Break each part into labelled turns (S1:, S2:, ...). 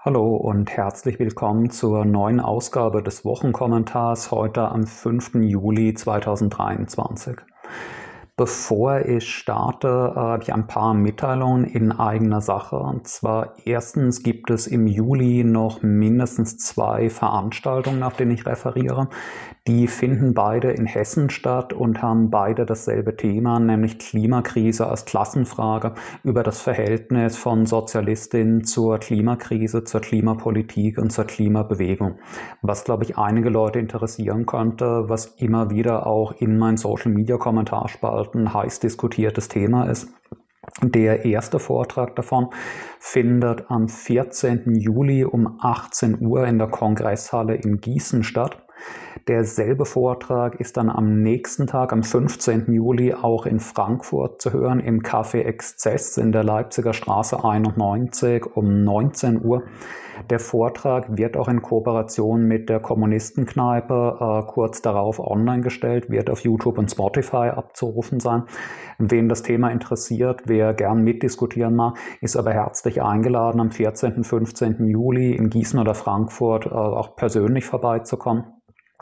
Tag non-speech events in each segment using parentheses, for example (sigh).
S1: Hallo und herzlich willkommen zur neuen Ausgabe des Wochenkommentars heute am 5. Juli 2023. Bevor ich starte, äh, habe ich ein paar Mitteilungen in eigener Sache. Und zwar erstens gibt es im Juli noch mindestens zwei Veranstaltungen, auf denen ich referiere. Die finden beide in Hessen statt und haben beide dasselbe Thema, nämlich Klimakrise als Klassenfrage über das Verhältnis von Sozialistinnen zur Klimakrise, zur Klimapolitik und zur Klimabewegung. Was, glaube ich, einige Leute interessieren könnte, was immer wieder auch in meinen Social-Media-Kommentarspalten heiß diskutiertes Thema ist. Der erste Vortrag davon findet am 14. Juli um 18 Uhr in der Kongresshalle in Gießen statt. Derselbe Vortrag ist dann am nächsten Tag, am 15. Juli, auch in Frankfurt zu hören, im Café Exzess in der Leipziger Straße 91 um 19 Uhr. Der Vortrag wird auch in Kooperation mit der Kommunistenkneipe äh, kurz darauf online gestellt, wird auf YouTube und Spotify abzurufen sein. Wen das Thema interessiert, wer gern mitdiskutieren mag, ist aber herzlich eingeladen, am 14. 15. Juli in Gießen oder Frankfurt äh, auch persönlich vorbeizukommen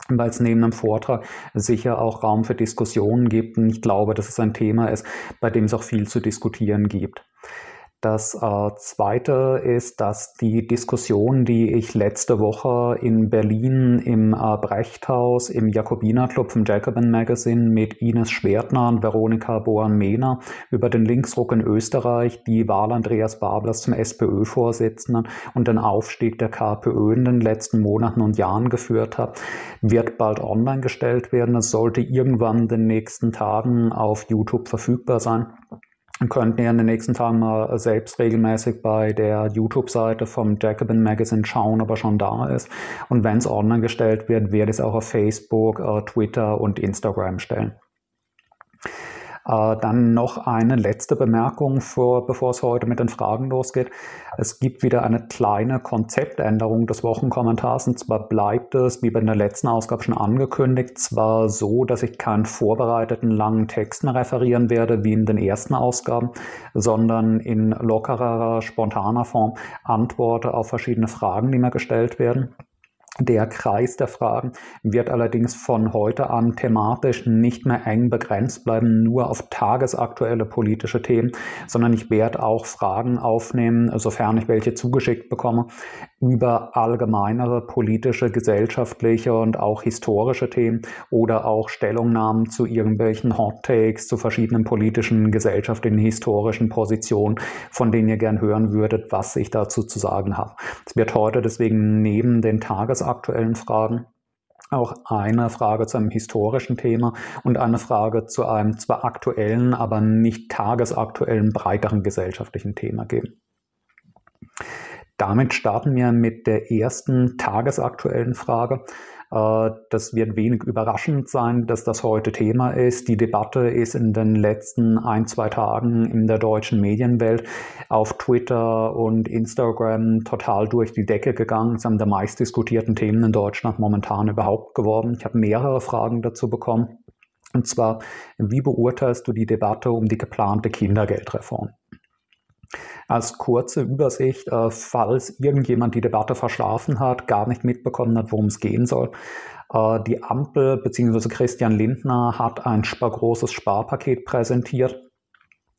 S1: weil es neben einem Vortrag sicher auch Raum für Diskussionen gibt. Und ich glaube, dass es ein Thema ist, bei dem es auch viel zu diskutieren gibt. Das äh, Zweite ist, dass die Diskussion, die ich letzte Woche in Berlin im äh, Brechthaus im Jakobinerclub vom Jacobin Magazine mit Ines Schwertner und Veronika Bohan-Mehner über den Linksruck in Österreich, die Wahl Andreas Bablers zum SPÖ-Vorsitzenden und den Aufstieg der KPÖ in den letzten Monaten und Jahren geführt hat, wird bald online gestellt werden. Es sollte irgendwann in den nächsten Tagen auf YouTube verfügbar sein könnten ja in den nächsten Tagen mal selbst regelmäßig bei der YouTube-Seite vom Jacobin Magazine schauen, ob er schon da ist. Und wenn es online gestellt wird, werde ich es auch auf Facebook, äh, Twitter und Instagram stellen. Äh, dann noch eine letzte Bemerkung, vor, bevor es heute mit den Fragen losgeht. Es gibt wieder eine kleine Konzeptänderung des Wochenkommentars. Und zwar bleibt es, wie bei der letzten Ausgabe schon angekündigt, zwar so, dass ich keinen vorbereiteten langen Text mehr referieren werde, wie in den ersten Ausgaben, sondern in lockerer, spontaner Form antworte auf verschiedene Fragen, die mir gestellt werden. Der Kreis der Fragen wird allerdings von heute an thematisch nicht mehr eng begrenzt bleiben, nur auf tagesaktuelle politische Themen, sondern ich werde auch Fragen aufnehmen, sofern ich welche zugeschickt bekomme, über allgemeinere politische, gesellschaftliche und auch historische Themen oder auch Stellungnahmen zu irgendwelchen Hot Takes, zu verschiedenen politischen, gesellschaftlichen, historischen Positionen, von denen ihr gern hören würdet, was ich dazu zu sagen habe. Es wird heute deswegen neben den tagesaktuellen Fragen auch eine Frage zu einem historischen Thema und eine Frage zu einem zwar aktuellen, aber nicht tagesaktuellen, breiteren gesellschaftlichen Thema geben. Damit starten wir mit der ersten tagesaktuellen Frage. Äh, das wird wenig überraschend sein, dass das heute Thema ist. Die Debatte ist in den letzten ein, zwei Tagen in der deutschen Medienwelt auf Twitter und Instagram total durch die Decke gegangen. Es haben der meistdiskutierten Themen in Deutschland momentan überhaupt geworden. Ich habe mehrere Fragen dazu bekommen. Und zwar, wie beurteilst du die Debatte um die geplante Kindergeldreform? Als kurze Übersicht, äh, falls irgendjemand die Debatte verschlafen hat, gar nicht mitbekommen hat, worum es gehen soll. Äh, die Ampel bzw. Christian Lindner hat ein großes Sparpaket präsentiert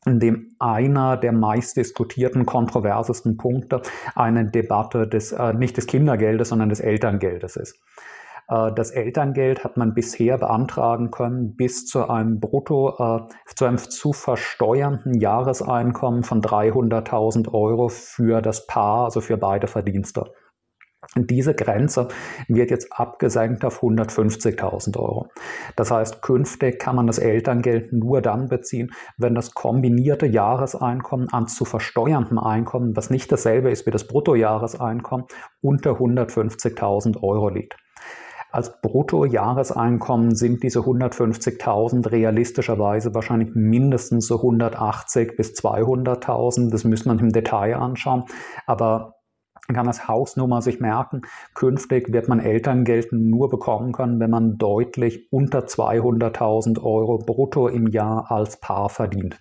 S1: in dem einer der meist diskutierten, kontroversesten Punkte eine Debatte des, äh, nicht des Kindergeldes, sondern des Elterngeldes ist. Äh, das Elterngeld hat man bisher beantragen können bis zu einem Brutto, äh, zu einem zu versteuernden Jahreseinkommen von 300.000 Euro für das Paar, also für beide Verdienste. Diese Grenze wird jetzt abgesenkt auf 150.000 Euro. Das heißt, künftig kann man das Elterngeld nur dann beziehen, wenn das kombinierte Jahreseinkommen an zu versteuerndem Einkommen, was nicht dasselbe ist wie das Bruttojahreseinkommen, unter 150.000 Euro liegt. Als Bruttojahreseinkommen sind diese 150.000 realistischerweise wahrscheinlich mindestens so 180 bis 200.000. Das müsste man im Detail anschauen. Aber man kann als Hausnummer sich merken, künftig wird man Elterngeld nur bekommen können, wenn man deutlich unter 200.000 Euro brutto im Jahr als Paar verdient.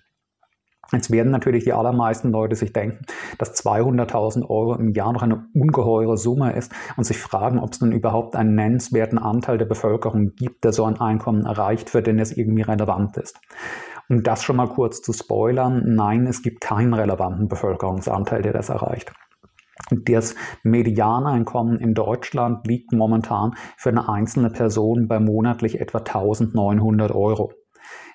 S1: Jetzt werden natürlich die allermeisten Leute sich denken, dass 200.000 Euro im Jahr noch eine ungeheure Summe ist und sich fragen, ob es denn überhaupt einen nennenswerten Anteil der Bevölkerung gibt, der so ein Einkommen erreicht, für den es irgendwie relevant ist. Um das schon mal kurz zu spoilern, nein, es gibt keinen relevanten Bevölkerungsanteil, der das erreicht. Das Medianeinkommen in Deutschland liegt momentan für eine einzelne Person bei monatlich etwa 1900 Euro.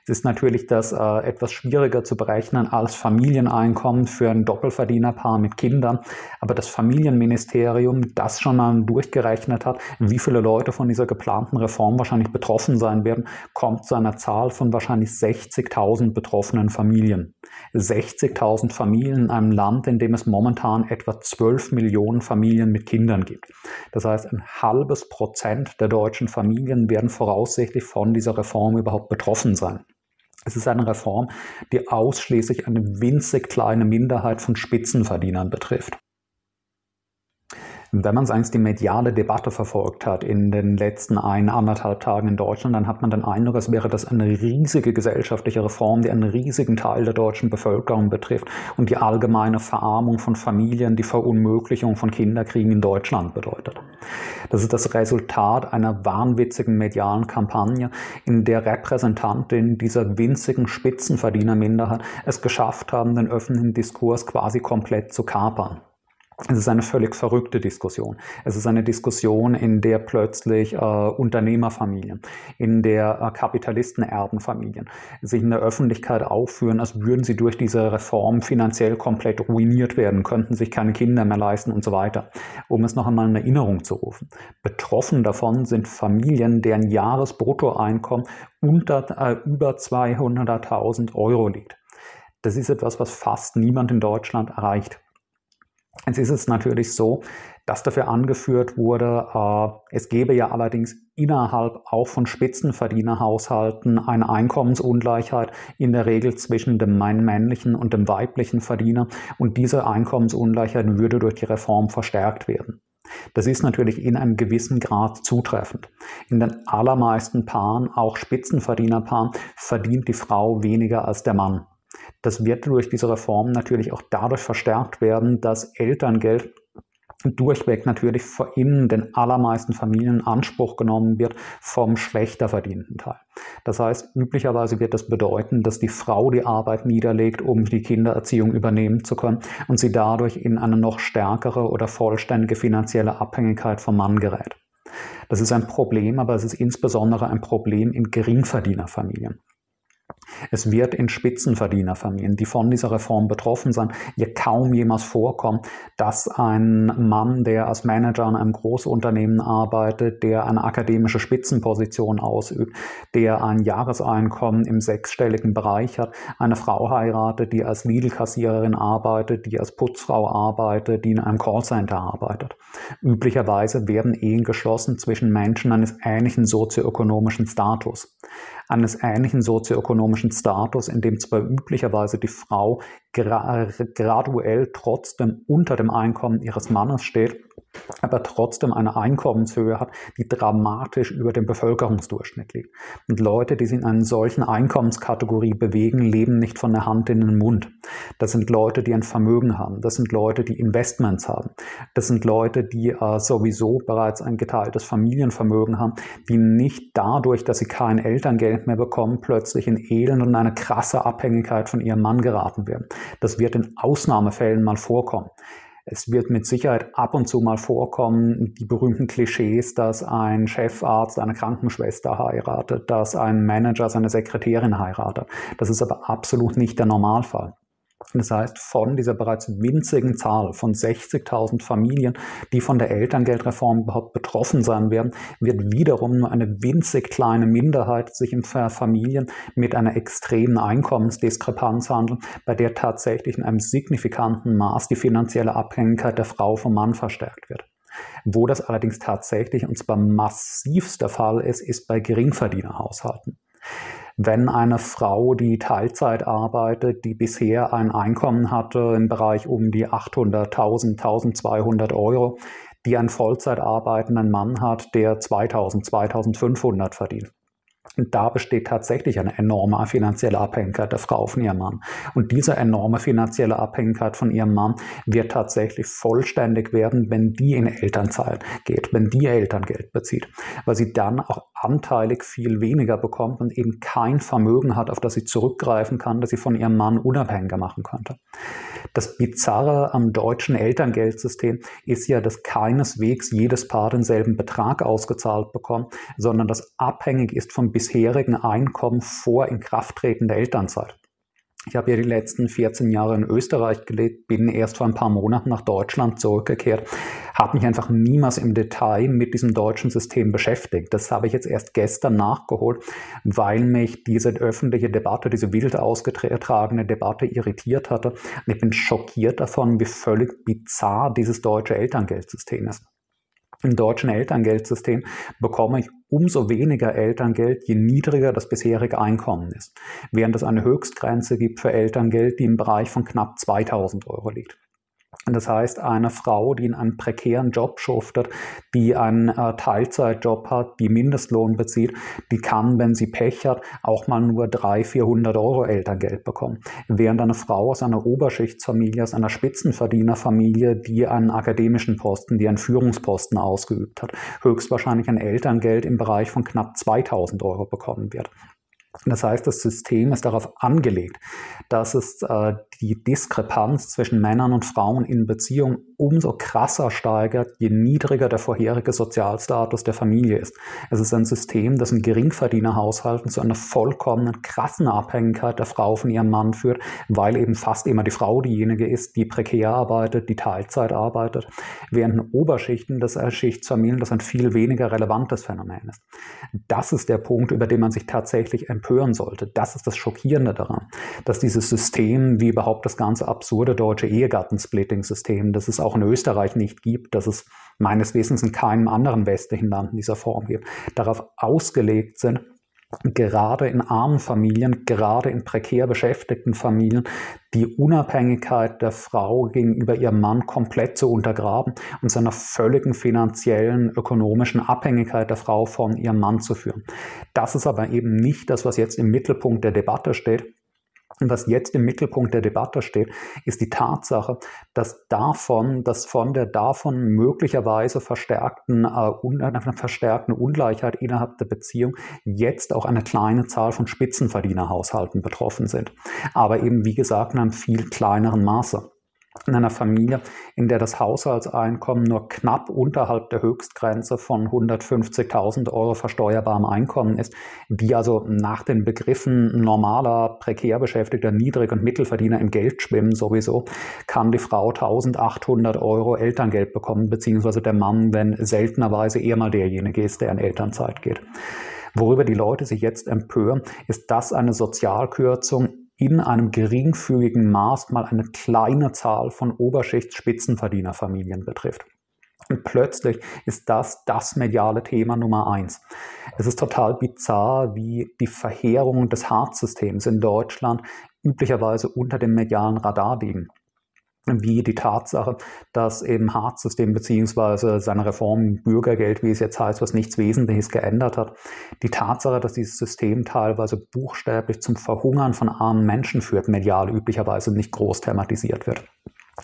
S1: Es ist natürlich das äh, etwas schwieriger zu berechnen als Familieneinkommen für ein Doppelverdienerpaar mit Kindern. Aber das Familienministerium, das schon mal durchgerechnet hat, wie viele Leute von dieser geplanten Reform wahrscheinlich betroffen sein werden, kommt zu einer Zahl von wahrscheinlich 60.000 betroffenen Familien. 60.000 Familien in einem Land, in dem es momentan etwa 12 Millionen Familien mit Kindern gibt. Das heißt, ein halbes Prozent der deutschen Familien werden voraussichtlich von dieser Reform überhaupt betroffen sein. Es ist eine Reform, die ausschließlich eine winzig kleine Minderheit von Spitzenverdienern betrifft. Wenn man eigentlich die mediale Debatte verfolgt hat in den letzten ein, anderthalb Tagen in Deutschland, dann hat man den Eindruck, als wäre das eine riesige gesellschaftliche Reform, die einen riesigen Teil der deutschen Bevölkerung betrifft und die allgemeine Verarmung von Familien, die Verunmöglichung von Kinderkriegen in Deutschland bedeutet. Das ist das Resultat einer wahnwitzigen medialen Kampagne, in der Repräsentantinnen dieser winzigen Spitzenverdienerminderheit es geschafft haben, den öffentlichen Diskurs quasi komplett zu kapern. Es ist eine völlig verrückte Diskussion. Es ist eine Diskussion, in der plötzlich äh, Unternehmerfamilien, in der äh, Kapitalistenerbenfamilien sich in der Öffentlichkeit aufführen, als würden sie durch diese Reform finanziell komplett ruiniert werden, könnten sich keine Kinder mehr leisten und so weiter. Um es noch einmal in Erinnerung zu rufen. Betroffen davon sind Familien, deren Jahresbruttoeinkommen unter äh, über 200.000 Euro liegt. Das ist etwas, was fast niemand in Deutschland erreicht. Jetzt ist es natürlich so, dass dafür angeführt wurde, äh, es gäbe ja allerdings innerhalb auch von Spitzenverdienerhaushalten eine Einkommensungleichheit in der Regel zwischen dem männlichen und dem weiblichen Verdiener und diese Einkommensungleichheit würde durch die Reform verstärkt werden. Das ist natürlich in einem gewissen Grad zutreffend. In den allermeisten Paaren, auch Spitzenverdienerpaaren, verdient die Frau weniger als der Mann. Das wird durch diese Reform natürlich auch dadurch verstärkt werden, dass Elterngeld durchweg natürlich in den allermeisten Familien in Anspruch genommen wird vom schlechter verdienten Teil. Das heißt, üblicherweise wird das bedeuten, dass die Frau die Arbeit niederlegt, um die Kindererziehung übernehmen zu können und sie dadurch in eine noch stärkere oder vollständige finanzielle Abhängigkeit vom Mann gerät. Das ist ein Problem, aber es ist insbesondere ein Problem in Geringverdienerfamilien. Es wird in Spitzenverdienerfamilien, die von dieser Reform betroffen sind, ja kaum jemals vorkommen, dass ein Mann, der als Manager in einem Großunternehmen arbeitet, der eine akademische Spitzenposition ausübt, der ein Jahreseinkommen im sechsstelligen Bereich hat, eine Frau heiratet, die als Lidl-Kassiererin arbeitet, die als Putzfrau arbeitet, die in einem Callcenter arbeitet. Üblicherweise werden Ehen geschlossen zwischen Menschen eines ähnlichen sozioökonomischen Status eines ähnlichen sozioökonomischen Status, in dem zwar üblicherweise die Frau gra graduell trotzdem unter dem Einkommen ihres Mannes steht, aber trotzdem eine Einkommenshöhe hat, die dramatisch über dem Bevölkerungsdurchschnitt liegt. Und Leute, die sich in einer solchen Einkommenskategorie bewegen, leben nicht von der Hand in den Mund. Das sind Leute, die ein Vermögen haben. Das sind Leute, die Investments haben. Das sind Leute, die äh, sowieso bereits ein geteiltes Familienvermögen haben, die nicht dadurch, dass sie kein Elterngeld mehr bekommen, plötzlich in Elend und eine krasse Abhängigkeit von ihrem Mann geraten werden. Das wird in Ausnahmefällen mal vorkommen. Es wird mit Sicherheit ab und zu mal vorkommen, die berühmten Klischees, dass ein Chefarzt eine Krankenschwester heiratet, dass ein Manager seine Sekretärin heiratet. Das ist aber absolut nicht der Normalfall. Das heißt, von dieser bereits winzigen Zahl von 60.000 Familien, die von der Elterngeldreform überhaupt betroffen sein werden, wird wiederum nur eine winzig kleine Minderheit sich in Familien mit einer extremen Einkommensdiskrepanz handeln, bei der tatsächlich in einem signifikanten Maß die finanzielle Abhängigkeit der Frau vom Mann verstärkt wird. Wo das allerdings tatsächlich, und zwar massivst der Fall ist, ist bei Geringverdienerhaushalten. Wenn eine Frau, die Teilzeit arbeitet, die bisher ein Einkommen hatte im Bereich um die 800.000, 1200 Euro, die einen Vollzeit arbeitenden Mann hat, der 2000, 2500 verdient. Und da besteht tatsächlich eine enorme finanzielle Abhängigkeit der Frau von ihrem Mann. Und diese enorme finanzielle Abhängigkeit von ihrem Mann wird tatsächlich vollständig werden, wenn die in Elternzeit geht, wenn die Elterngeld bezieht, weil sie dann auch anteilig viel weniger bekommt und eben kein Vermögen hat, auf das sie zurückgreifen kann, das sie von ihrem Mann unabhängiger machen könnte. Das Bizarre am deutschen Elterngeldsystem ist ja, dass keineswegs jedes Paar denselben Betrag ausgezahlt bekommt, sondern das abhängig ist vom bisherigen Einkommen vor Inkrafttreten der Elternzeit. Ich habe ja die letzten 14 Jahre in Österreich gelebt, bin erst vor ein paar Monaten nach Deutschland zurückgekehrt, habe mich einfach niemals im Detail mit diesem deutschen System beschäftigt. Das habe ich jetzt erst gestern nachgeholt, weil mich diese öffentliche Debatte, diese wild ausgetragene Debatte irritiert hatte. Und ich bin schockiert davon, wie völlig bizarr dieses deutsche Elterngeldsystem ist. Im deutschen Elterngeldsystem bekomme ich umso weniger Elterngeld, je niedriger das bisherige Einkommen ist, während es eine Höchstgrenze gibt für Elterngeld, die im Bereich von knapp 2000 Euro liegt. Das heißt, eine Frau, die in einem prekären Job schuftet, die einen äh, Teilzeitjob hat, die Mindestlohn bezieht, die kann, wenn sie Pech hat, auch mal nur 300, 400 Euro Elterngeld bekommen. Während eine Frau aus einer Oberschichtsfamilie, aus einer Spitzenverdienerfamilie, die einen akademischen Posten, die einen Führungsposten ausgeübt hat, höchstwahrscheinlich ein Elterngeld im Bereich von knapp 2000 Euro bekommen wird. Das heißt, das System ist darauf angelegt, dass es äh, die Diskrepanz zwischen Männern und Frauen in Beziehung umso krasser steigert, je niedriger der vorherige Sozialstatus der Familie ist. Es ist ein System, das in Geringverdienerhaushalten zu einer vollkommenen krassen Abhängigkeit der Frau von ihrem Mann führt, weil eben fast immer die Frau diejenige ist, die prekär arbeitet, die Teilzeit arbeitet, während in Oberschichten des Schichtsfamilien das ein viel weniger relevantes Phänomen ist. Das ist der Punkt, über den man sich tatsächlich empören sollte. Das ist das Schockierende daran, dass dieses System, wie überhaupt das ganze absurde deutsche Ehegattensplitting-System, das es auch in Österreich nicht gibt, dass es meines Wissens in keinem anderen westlichen Land in dieser Form gibt, darauf ausgelegt sind, gerade in armen Familien, gerade in prekär beschäftigten Familien, die Unabhängigkeit der Frau gegenüber ihrem Mann komplett zu untergraben und zu einer völligen finanziellen, ökonomischen Abhängigkeit der Frau von ihrem Mann zu führen. Das ist aber eben nicht das, was jetzt im Mittelpunkt der Debatte steht, und was jetzt im Mittelpunkt der Debatte steht, ist die Tatsache, dass davon, dass von der davon möglicherweise verstärkten, äh, verstärkten Ungleichheit innerhalb der Beziehung jetzt auch eine kleine Zahl von Spitzenverdienerhaushalten betroffen sind. Aber eben, wie gesagt, in einem viel kleineren Maße in einer Familie, in der das Haushaltseinkommen nur knapp unterhalb der Höchstgrenze von 150.000 Euro versteuerbarem Einkommen ist, die also nach den Begriffen normaler, prekär beschäftigter, Niedrig- und Mittelverdiener im Geld schwimmen sowieso, kann die Frau 1.800 Euro Elterngeld bekommen, beziehungsweise der Mann, wenn seltenerweise eher mal derjenige ist, der in Elternzeit geht. Worüber die Leute sich jetzt empören, ist das eine Sozialkürzung in einem geringfügigen Maß mal eine kleine Zahl von Oberschichts-Spitzenverdienerfamilien betrifft. Und plötzlich ist das das mediale Thema Nummer eins. Es ist total bizarr, wie die Verheerung des Harzsystems in Deutschland üblicherweise unter dem medialen Radar liegen wie die Tatsache, dass eben Hartz-System beziehungsweise seine Reform Bürgergeld, wie es jetzt heißt, was nichts Wesentliches geändert hat, die Tatsache, dass dieses System teilweise buchstäblich zum Verhungern von armen Menschen führt, medial üblicherweise nicht groß thematisiert wird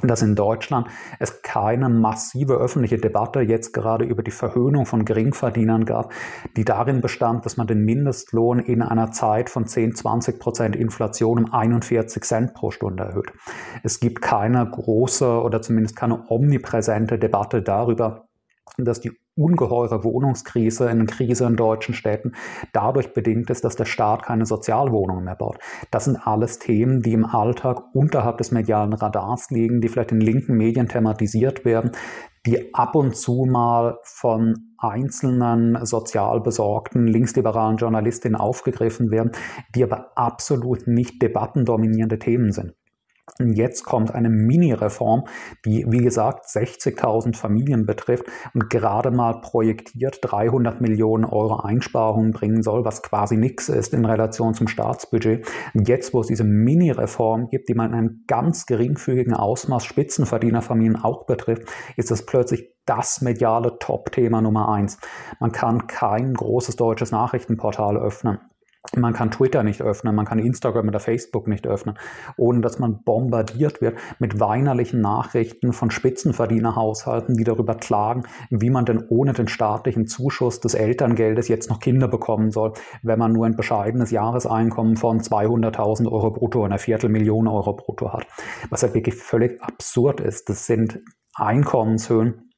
S1: dass in Deutschland es keine massive öffentliche Debatte jetzt gerade über die Verhöhnung von Geringverdienern gab, die darin bestand, dass man den Mindestlohn in einer Zeit von 10, 20 Prozent Inflation um 41 Cent pro Stunde erhöht. Es gibt keine große oder zumindest keine omnipräsente Debatte darüber, dass die ungeheure Wohnungskrise, eine Krise in deutschen Städten dadurch bedingt ist, dass der Staat keine Sozialwohnungen mehr baut. Das sind alles Themen, die im Alltag unterhalb des medialen Radars liegen, die vielleicht in linken Medien thematisiert werden, die ab und zu mal von einzelnen sozial besorgten linksliberalen Journalistinnen aufgegriffen werden, die aber absolut nicht debattendominierende Themen sind. Und jetzt kommt eine Mini-Reform, die, wie gesagt, 60.000 Familien betrifft und gerade mal projektiert 300 Millionen Euro Einsparungen bringen soll, was quasi nichts ist in Relation zum Staatsbudget. Und jetzt, wo es diese Mini-Reform gibt, die man in einem ganz geringfügigen Ausmaß Spitzenverdienerfamilien auch betrifft, ist das plötzlich das mediale Top-Thema Nummer eins. Man kann kein großes deutsches Nachrichtenportal öffnen man kann Twitter nicht öffnen, man kann Instagram oder Facebook nicht öffnen, ohne dass man bombardiert wird mit weinerlichen Nachrichten von Spitzenverdienerhaushalten, die darüber klagen, wie man denn ohne den staatlichen Zuschuss des Elterngeldes jetzt noch Kinder bekommen soll, wenn man nur ein bescheidenes Jahreseinkommen von 200.000 Euro brutto, einer Viertelmillion Euro brutto hat. Was ja wirklich völlig absurd ist. Das sind Einkommenshöhen,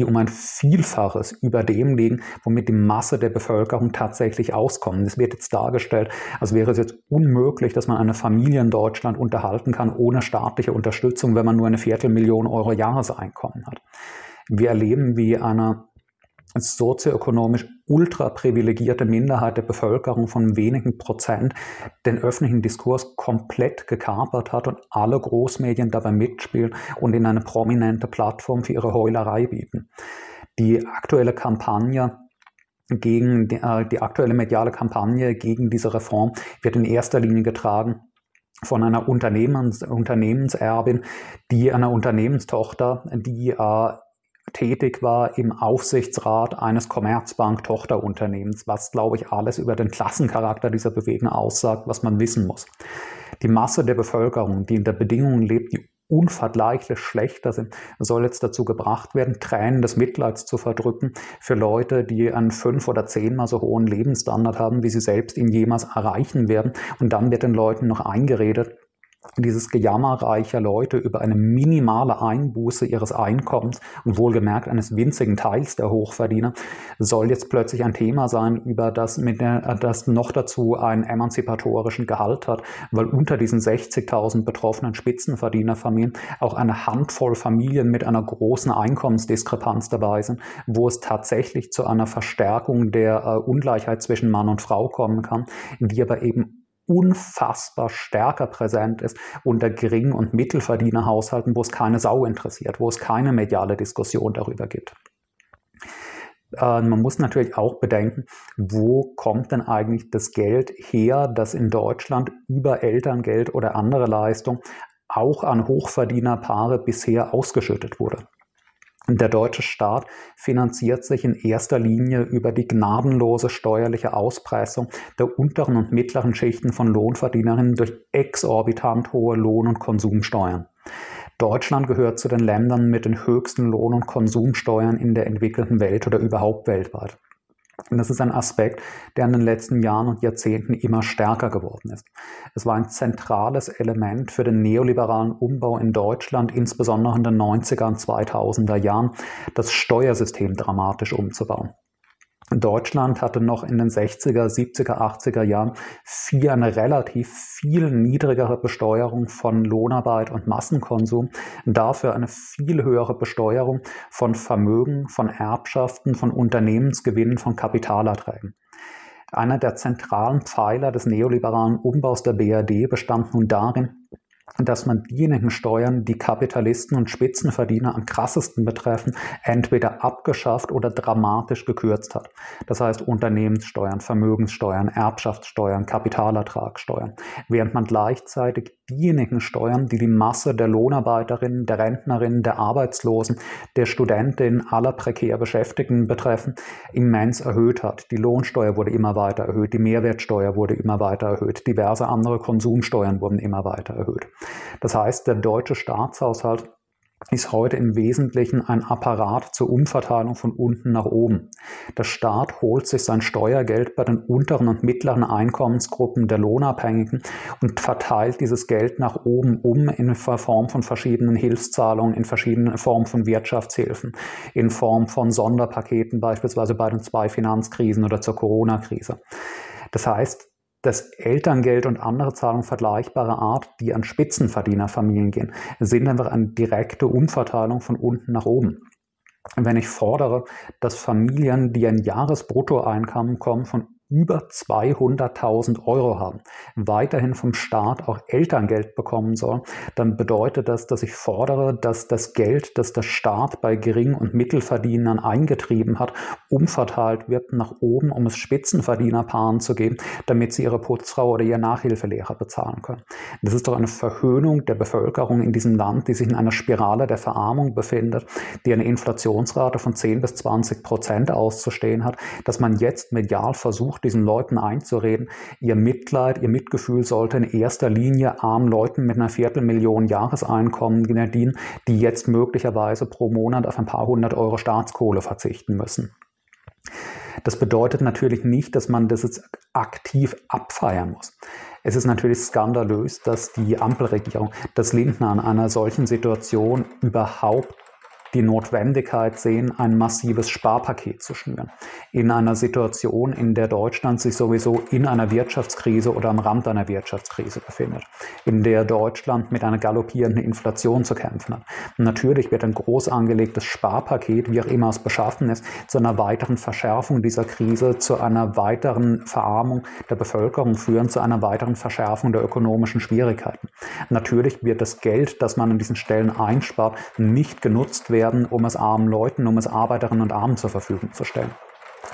S1: die um ein Vielfaches über dem liegen, womit die Masse der Bevölkerung tatsächlich auskommt. Es wird jetzt dargestellt, als wäre es jetzt unmöglich, dass man eine Familie in Deutschland unterhalten kann ohne staatliche Unterstützung, wenn man nur eine Viertelmillion Euro Jahreseinkommen hat. Wir erleben, wie eine sozioökonomisch ultra privilegierte Minderheit der Bevölkerung von wenigen Prozent den öffentlichen Diskurs komplett gekapert hat und alle Großmedien dabei mitspielen und in eine prominente Plattform für ihre Heulerei bieten. Die aktuelle Kampagne gegen die, äh, die aktuelle mediale Kampagne gegen diese Reform wird in erster Linie getragen von einer Unternehmens, Unternehmenserbin, die einer Unternehmenstochter, die äh, tätig war im Aufsichtsrat eines Commerzbank-Tochterunternehmens, was, glaube ich, alles über den Klassencharakter dieser Bewegung aussagt, was man wissen muss. Die Masse der Bevölkerung, die unter Bedingungen lebt, die unvergleichlich schlechter sind, soll jetzt dazu gebracht werden, Tränen des Mitleids zu verdrücken für Leute, die einen fünf- oder zehnmal so hohen Lebensstandard haben, wie sie selbst ihn jemals erreichen werden. Und dann wird den Leuten noch eingeredet, dieses Gejammer reicher Leute über eine minimale Einbuße ihres Einkommens und wohlgemerkt eines winzigen Teils der Hochverdiener soll jetzt plötzlich ein Thema sein, über das, mit der, das noch dazu einen emanzipatorischen Gehalt hat, weil unter diesen 60.000 betroffenen Spitzenverdienerfamilien auch eine Handvoll Familien mit einer großen Einkommensdiskrepanz dabei sind, wo es tatsächlich zu einer Verstärkung der äh, Ungleichheit zwischen Mann und Frau kommen kann, die aber eben unfassbar stärker präsent ist unter Gering- und Mittelverdienerhaushalten, wo es keine Sau interessiert, wo es keine mediale Diskussion darüber gibt. Äh, man muss natürlich auch bedenken, wo kommt denn eigentlich das Geld her, das in Deutschland über Elterngeld oder andere Leistungen auch an Hochverdienerpaare bisher ausgeschüttet wurde. Der deutsche Staat finanziert sich in erster Linie über die gnadenlose steuerliche Auspressung der unteren und mittleren Schichten von Lohnverdienerinnen durch exorbitant hohe Lohn- und Konsumsteuern. Deutschland gehört zu den Ländern mit den höchsten Lohn- und Konsumsteuern in der entwickelten Welt oder überhaupt weltweit. Und das ist ein Aspekt, der in den letzten Jahren und Jahrzehnten immer stärker geworden ist. Es war ein zentrales Element für den neoliberalen Umbau in Deutschland, insbesondere in den 90er und 2000er Jahren, das Steuersystem dramatisch umzubauen. Deutschland hatte noch in den 60er, 70er, 80er Jahren viel eine relativ viel niedrigere Besteuerung von Lohnarbeit und Massenkonsum, dafür eine viel höhere Besteuerung von Vermögen, von Erbschaften, von Unternehmensgewinnen, von Kapitalerträgen. Einer der zentralen Pfeiler des neoliberalen Umbaus der BRD bestand nun darin, dass man diejenigen Steuern, die Kapitalisten und Spitzenverdiener am krassesten betreffen, entweder abgeschafft oder dramatisch gekürzt hat. Das heißt Unternehmenssteuern, Vermögenssteuern, Erbschaftssteuern, Kapitalertragssteuern, während man gleichzeitig diejenigen Steuern, die die Masse der Lohnarbeiterinnen, der Rentnerinnen, der Arbeitslosen, der Studentinnen, aller prekär Beschäftigten betreffen, immens erhöht hat. Die Lohnsteuer wurde immer weiter erhöht, die Mehrwertsteuer wurde immer weiter erhöht, diverse andere Konsumsteuern wurden immer weiter erhöht. Das heißt, der deutsche Staatshaushalt ist heute im Wesentlichen ein Apparat zur Umverteilung von unten nach oben. Der Staat holt sich sein Steuergeld bei den unteren und mittleren Einkommensgruppen der Lohnabhängigen und verteilt dieses Geld nach oben um in Form von verschiedenen Hilfszahlungen, in verschiedenen Formen von Wirtschaftshilfen, in Form von Sonderpaketen, beispielsweise bei den zwei Finanzkrisen oder zur Corona-Krise. Das heißt, das Elterngeld und andere Zahlungen vergleichbarer Art, die an Spitzenverdienerfamilien gehen, sind einfach eine direkte Umverteilung von unten nach oben. Wenn ich fordere, dass Familien, die ein Jahresbruttoeinkommen kommen von über 200.000 Euro haben, weiterhin vom Staat auch Elterngeld bekommen soll, dann bedeutet das, dass ich fordere, dass das Geld, das der Staat bei Gering- und Mittelverdienern eingetrieben hat, umverteilt wird nach oben, um es Spitzenverdienerpaaren zu geben, damit sie ihre Putzfrau oder ihr Nachhilfelehrer bezahlen können. Das ist doch eine Verhöhnung der Bevölkerung in diesem Land, die sich in einer Spirale der Verarmung befindet, die eine Inflationsrate von 10 bis 20 Prozent auszustehen hat, dass man jetzt medial versucht, diesen Leuten einzureden, ihr Mitleid, ihr Mitgefühl sollte in erster Linie armen Leuten mit einer Viertelmillion Jahreseinkommen dienen, die jetzt möglicherweise pro Monat auf ein paar hundert Euro Staatskohle verzichten müssen. Das bedeutet natürlich nicht, dass man das jetzt aktiv abfeiern muss. Es ist natürlich skandalös, dass die Ampelregierung, das Lindner an einer solchen Situation überhaupt die Notwendigkeit sehen, ein massives Sparpaket zu schnüren. In einer Situation, in der Deutschland sich sowieso in einer Wirtschaftskrise oder am Rand einer Wirtschaftskrise befindet, in der Deutschland mit einer galoppierenden Inflation zu kämpfen hat. Natürlich wird ein groß angelegtes Sparpaket, wie auch immer es beschaffen ist, zu einer weiteren Verschärfung dieser Krise, zu einer weiteren Verarmung der Bevölkerung führen, zu einer weiteren Verschärfung der ökonomischen Schwierigkeiten. Natürlich wird das Geld, das man an diesen Stellen einspart, nicht genutzt werden, werden, um es armen Leuten, um es Arbeiterinnen und Armen zur Verfügung zu stellen.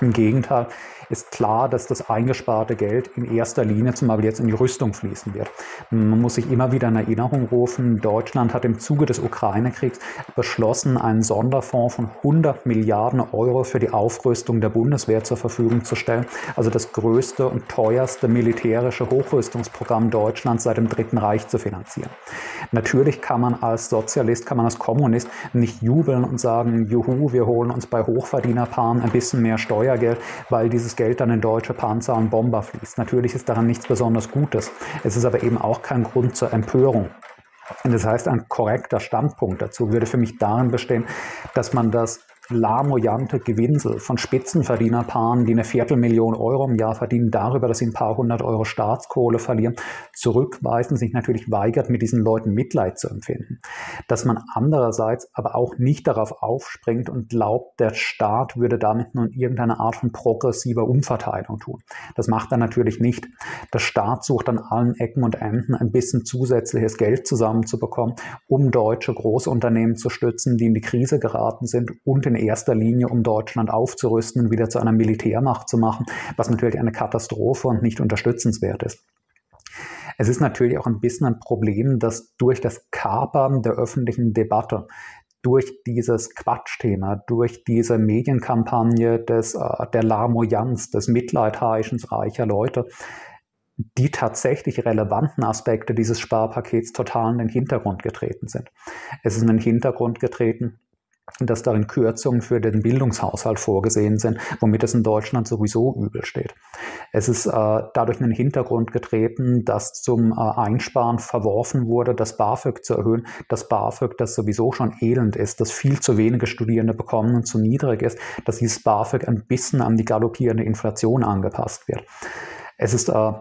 S1: Im Gegenteil, ist klar, dass das eingesparte Geld in erster Linie zum Beispiel jetzt in die Rüstung fließen wird. Man muss sich immer wieder in Erinnerung rufen, Deutschland hat im Zuge des Ukraine-Kriegs beschlossen, einen Sonderfonds von 100 Milliarden Euro für die Aufrüstung der Bundeswehr zur Verfügung zu stellen. Also das größte und teuerste militärische Hochrüstungsprogramm Deutschlands seit dem Dritten Reich zu finanzieren. Natürlich kann man als Sozialist, kann man als Kommunist nicht jubeln und sagen, juhu, wir holen uns bei Hochverdienerpaaren ein bisschen mehr Steuergeld, weil dieses Geld dann in deutsche Panzer und Bomber fließt. Natürlich ist daran nichts besonders Gutes. Es ist aber eben auch kein Grund zur Empörung. Und das heißt, ein korrekter Standpunkt dazu würde für mich darin bestehen, dass man das lamoyante Gewinsel von Spitzenverdienerpaaren, die eine Viertelmillion Euro im Jahr verdienen, darüber, dass sie ein paar hundert Euro Staatskohle verlieren, zurückweisen, sich natürlich weigert, mit diesen Leuten Mitleid zu empfinden. Dass man andererseits aber auch nicht darauf aufspringt und glaubt, der Staat würde damit nun irgendeine Art von progressiver Umverteilung tun. Das macht er natürlich nicht. Der Staat sucht an allen Ecken und Enden ein bisschen zusätzliches Geld zusammenzubekommen, um deutsche Großunternehmen zu stützen, die in die Krise geraten sind und in erster Linie, um Deutschland aufzurüsten und wieder zu einer Militärmacht zu machen, was natürlich eine Katastrophe und nicht unterstützenswert ist. Es ist natürlich auch ein bisschen ein Problem, dass durch das Kapern der öffentlichen Debatte durch dieses Quatschthema, durch diese Medienkampagne des, äh, der Larmoyanz, des Mitleidheischens reicher Leute, die tatsächlich relevanten Aspekte dieses Sparpakets total in den Hintergrund getreten sind. Es ist in den Hintergrund getreten, dass darin Kürzungen für den Bildungshaushalt vorgesehen sind, womit es in Deutschland sowieso übel steht. Es ist äh, dadurch in den Hintergrund getreten, dass zum äh, Einsparen verworfen wurde, das BAföG zu erhöhen. Das BAföG, das sowieso schon elend ist, das viel zu wenige Studierende bekommen und zu niedrig ist, dass dieses BAföG ein bisschen an die galoppierende Inflation angepasst wird. Es ist äh,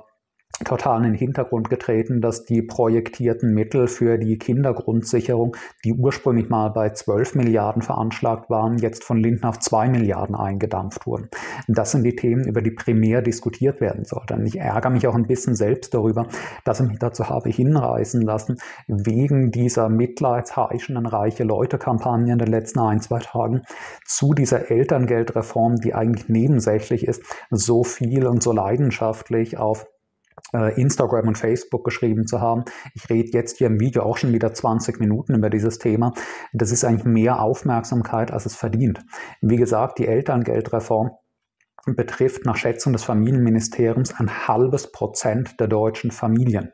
S1: total in den Hintergrund getreten, dass die projektierten Mittel für die Kindergrundsicherung, die ursprünglich mal bei 12 Milliarden veranschlagt waren, jetzt von Lindner auf 2 Milliarden eingedampft wurden. Das sind die Themen, über die primär diskutiert werden sollten. Ich ärgere mich auch ein bisschen selbst darüber, dass ich mich dazu habe hinreißen lassen, wegen dieser mitleidsheischenden reiche Leute-Kampagne in den letzten ein, zwei Tagen zu dieser Elterngeldreform, die eigentlich nebensächlich ist, so viel und so leidenschaftlich auf Instagram und Facebook geschrieben zu haben. Ich rede jetzt hier im Video auch schon wieder 20 Minuten über dieses Thema. Das ist eigentlich mehr Aufmerksamkeit, als es verdient. Wie gesagt, die Elterngeldreform betrifft nach Schätzung des Familienministeriums ein halbes Prozent der deutschen Familien.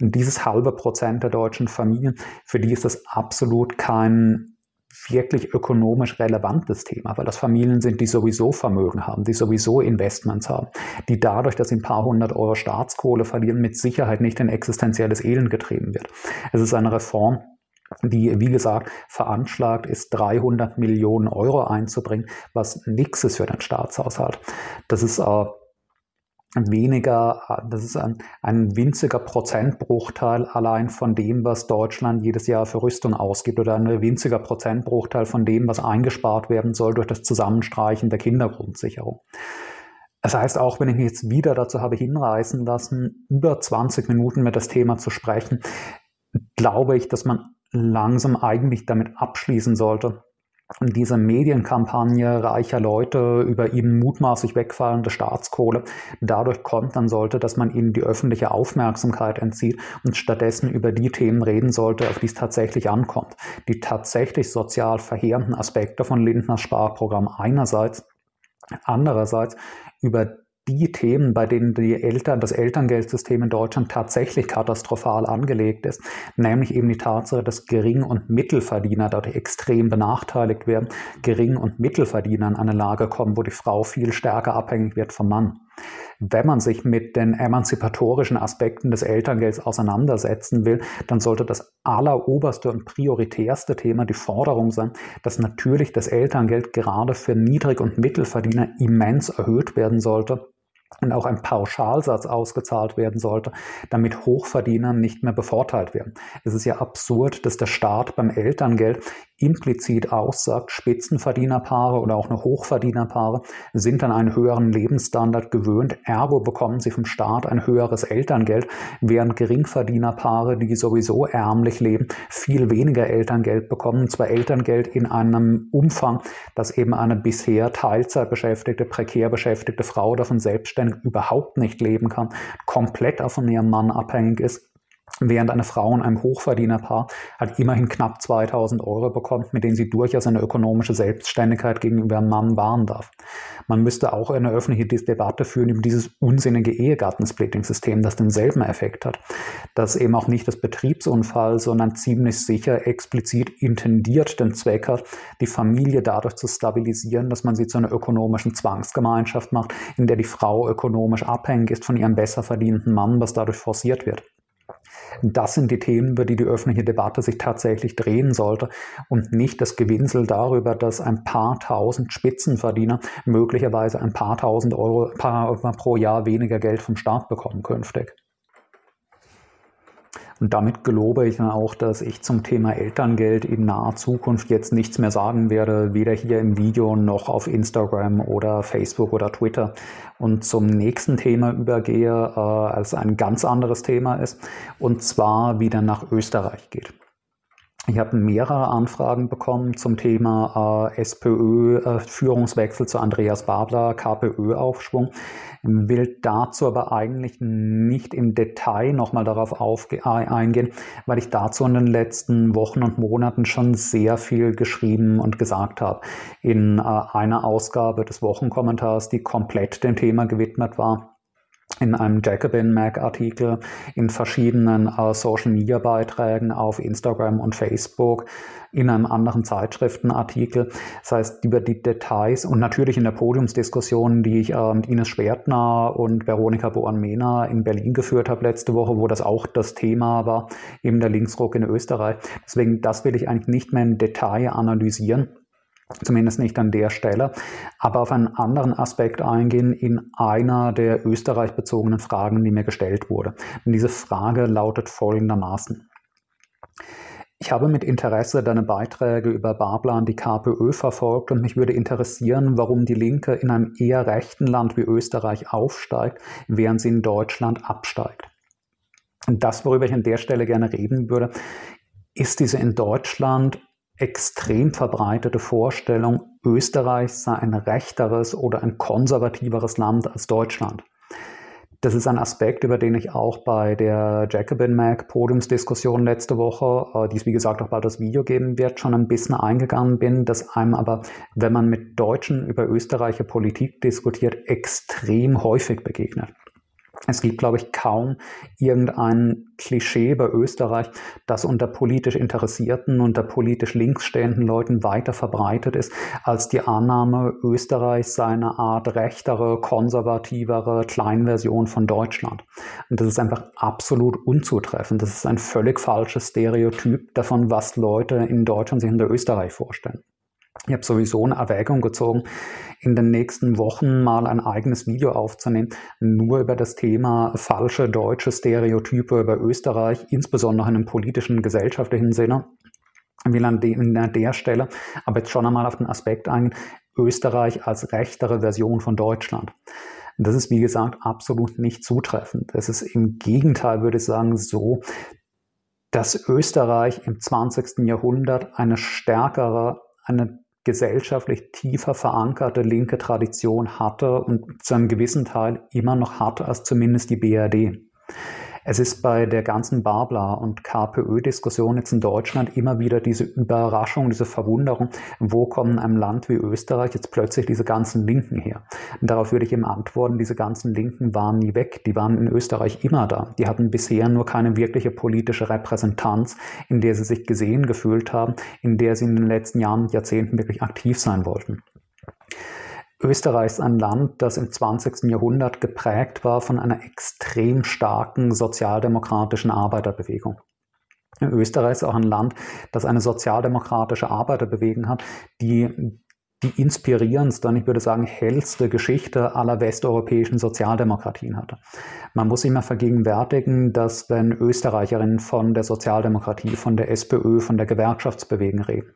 S1: Und dieses halbe Prozent der deutschen Familien, für die ist das absolut kein wirklich ökonomisch relevantes Thema, weil das Familien sind, die sowieso Vermögen haben, die sowieso Investments haben, die dadurch, dass sie ein paar hundert Euro Staatskohle verlieren, mit Sicherheit nicht in existenzielles Elend getrieben wird. Es ist eine Reform, die, wie gesagt, veranschlagt ist, 300 Millionen Euro einzubringen, was nichts ist für den Staatshaushalt. Das ist äh, weniger, äh, das ist ein, ein winziger Prozentbruchteil allein von dem, was Deutschland jedes Jahr für Rüstung ausgibt oder ein winziger Prozentbruchteil von dem, was eingespart werden soll durch das Zusammenstreichen der Kindergrundsicherung. Das heißt, auch wenn ich mich jetzt wieder dazu habe hinreißen lassen, über 20 Minuten mit das Thema zu sprechen, glaube ich, dass man langsam eigentlich damit abschließen sollte, diese Medienkampagne reicher Leute über ihnen mutmaßlich wegfallende Staatskohle dadurch kontern sollte, dass man ihnen die öffentliche Aufmerksamkeit entzieht und stattdessen über die Themen reden sollte, auf die es tatsächlich ankommt. Die tatsächlich sozial verheerenden Aspekte von Lindners Sparprogramm einerseits, andererseits über die Themen, bei denen die Eltern, das Elterngeldsystem in Deutschland tatsächlich katastrophal angelegt ist, nämlich eben die Tatsache, dass Gering- und Mittelverdiener dort extrem benachteiligt werden, Gering- und Mittelverdiener in eine Lage kommen, wo die Frau viel stärker abhängig wird vom Mann. Wenn man sich mit den emanzipatorischen Aspekten des Elterngelds auseinandersetzen will, dann sollte das alleroberste und prioritärste Thema die Forderung sein, dass natürlich das Elterngeld gerade für Niedrig- und Mittelverdiener immens erhöht werden sollte und auch ein Pauschalsatz ausgezahlt werden sollte, damit Hochverdiener nicht mehr bevorteilt werden. Es ist ja absurd, dass der Staat beim Elterngeld implizit aussagt, Spitzenverdienerpaare oder auch nur Hochverdienerpaare sind an einen höheren Lebensstandard gewöhnt, ergo bekommen sie vom Staat ein höheres Elterngeld, während Geringverdienerpaare, die sowieso ärmlich leben, viel weniger Elterngeld bekommen, und zwar Elterngeld in einem Umfang, dass eben eine bisher Teilzeitbeschäftigte, prekär beschäftigte Frau davon selbstständig überhaupt nicht leben kann, komplett von ihrem Mann abhängig ist während eine Frau in einem Hochverdienerpaar halt immerhin knapp 2000 Euro bekommt, mit denen sie durchaus eine ökonomische Selbstständigkeit gegenüber einem Mann wahren darf. Man müsste auch eine öffentliche Debatte führen über dieses unsinnige Ehegattensplitting-System, das denselben Effekt hat, das eben auch nicht das Betriebsunfall, sondern ziemlich sicher explizit intendiert den Zweck hat, die Familie dadurch zu stabilisieren, dass man sie zu einer ökonomischen Zwangsgemeinschaft macht, in der die Frau ökonomisch abhängig ist von ihrem besser verdienenden Mann, was dadurch forciert wird. Das sind die Themen, über die die öffentliche Debatte sich tatsächlich drehen sollte und nicht das Gewinsel darüber, dass ein paar tausend Spitzenverdiener möglicherweise ein paar tausend Euro pro Jahr weniger Geld vom Staat bekommen künftig. Und damit gelobe ich dann auch, dass ich zum Thema Elterngeld in naher Zukunft jetzt nichts mehr sagen werde, weder hier im Video noch auf Instagram oder Facebook oder Twitter. Und zum nächsten Thema übergehe, äh, als ein ganz anderes Thema ist, und zwar wieder nach Österreich geht. Ich habe mehrere Anfragen bekommen zum Thema äh, SPÖ-Führungswechsel äh, zu Andreas Babler, KPÖ-Aufschwung will dazu aber eigentlich nicht im Detail nochmal darauf eingehen, weil ich dazu in den letzten Wochen und Monaten schon sehr viel geschrieben und gesagt habe. In äh, einer Ausgabe des Wochenkommentars, die komplett dem Thema gewidmet war, in einem Jacobin Mac Artikel, in verschiedenen äh, Social Media Beiträgen auf Instagram und Facebook, in einem anderen Zeitschriftenartikel. Das heißt, über die Details und natürlich in der Podiumsdiskussion, die ich äh, mit Ines Schwertner und Veronika Boan-Mehner in Berlin geführt habe letzte Woche, wo das auch das Thema war, eben der Linksruck in Österreich. Deswegen, das will ich eigentlich nicht mehr im Detail analysieren zumindest nicht an der Stelle, aber auf einen anderen Aspekt eingehen in einer der Österreich bezogenen Fragen, die mir gestellt wurde. Und diese Frage lautet folgendermaßen. Ich habe mit Interesse deine Beiträge über Barplan die KPÖ verfolgt und mich würde interessieren, warum die Linke in einem eher rechten Land wie Österreich aufsteigt, während sie in Deutschland absteigt. Und das, worüber ich an der Stelle gerne reden würde, ist diese in Deutschland extrem verbreitete Vorstellung, Österreich sei ein rechteres oder ein konservativeres Land als Deutschland. Das ist ein Aspekt, über den ich auch bei der Jacobin Mac Podiumsdiskussion letzte Woche, äh, die es wie gesagt auch bald das Video geben wird, schon ein bisschen eingegangen bin, dass einem aber, wenn man mit Deutschen über österreichische Politik diskutiert, extrem häufig begegnet. Es gibt, glaube ich, kaum irgendein Klischee bei Österreich, das unter politisch interessierten, unter politisch links stehenden Leuten weiter verbreitet ist, als die Annahme, Österreich sei eine Art rechtere, konservativere Kleinversion von Deutschland. Und das ist einfach absolut unzutreffend. Das ist ein völlig falsches Stereotyp davon, was Leute in Deutschland sich unter Österreich vorstellen. Ich habe sowieso eine Erwägung gezogen, in den nächsten Wochen mal ein eigenes Video aufzunehmen, nur über das Thema falsche deutsche Stereotype über Österreich, insbesondere in einem politischen, gesellschaftlichen Sinne. Ich will an, der Stelle aber jetzt schon einmal auf den Aspekt eingehen, Österreich als rechtere Version von Deutschland. Das ist, wie gesagt, absolut nicht zutreffend. Es ist im Gegenteil, würde ich sagen, so, dass Österreich im 20. Jahrhundert eine stärkere, eine gesellschaftlich tiefer verankerte linke Tradition hatte und zu einem gewissen Teil immer noch hat als zumindest die BRD. Es ist bei der ganzen Babla- und KPÖ-Diskussion jetzt in Deutschland immer wieder diese Überraschung, diese Verwunderung, wo kommen einem Land wie Österreich jetzt plötzlich diese ganzen Linken her? Und darauf würde ich eben antworten, diese ganzen Linken waren nie weg, die waren in Österreich immer da. Die hatten bisher nur keine wirkliche politische Repräsentanz, in der sie sich gesehen gefühlt haben, in der sie in den letzten Jahren und Jahrzehnten wirklich aktiv sein wollten. Österreich ist ein Land, das im 20. Jahrhundert geprägt war von einer extrem starken sozialdemokratischen Arbeiterbewegung. Österreich ist auch ein Land, das eine sozialdemokratische Arbeiterbewegung hat, die die inspirierendste und ich würde sagen hellste Geschichte aller westeuropäischen Sozialdemokratien hatte. Man muss sich mal vergegenwärtigen, dass wenn Österreicherinnen von der Sozialdemokratie, von der SPÖ, von der Gewerkschaftsbewegung reden,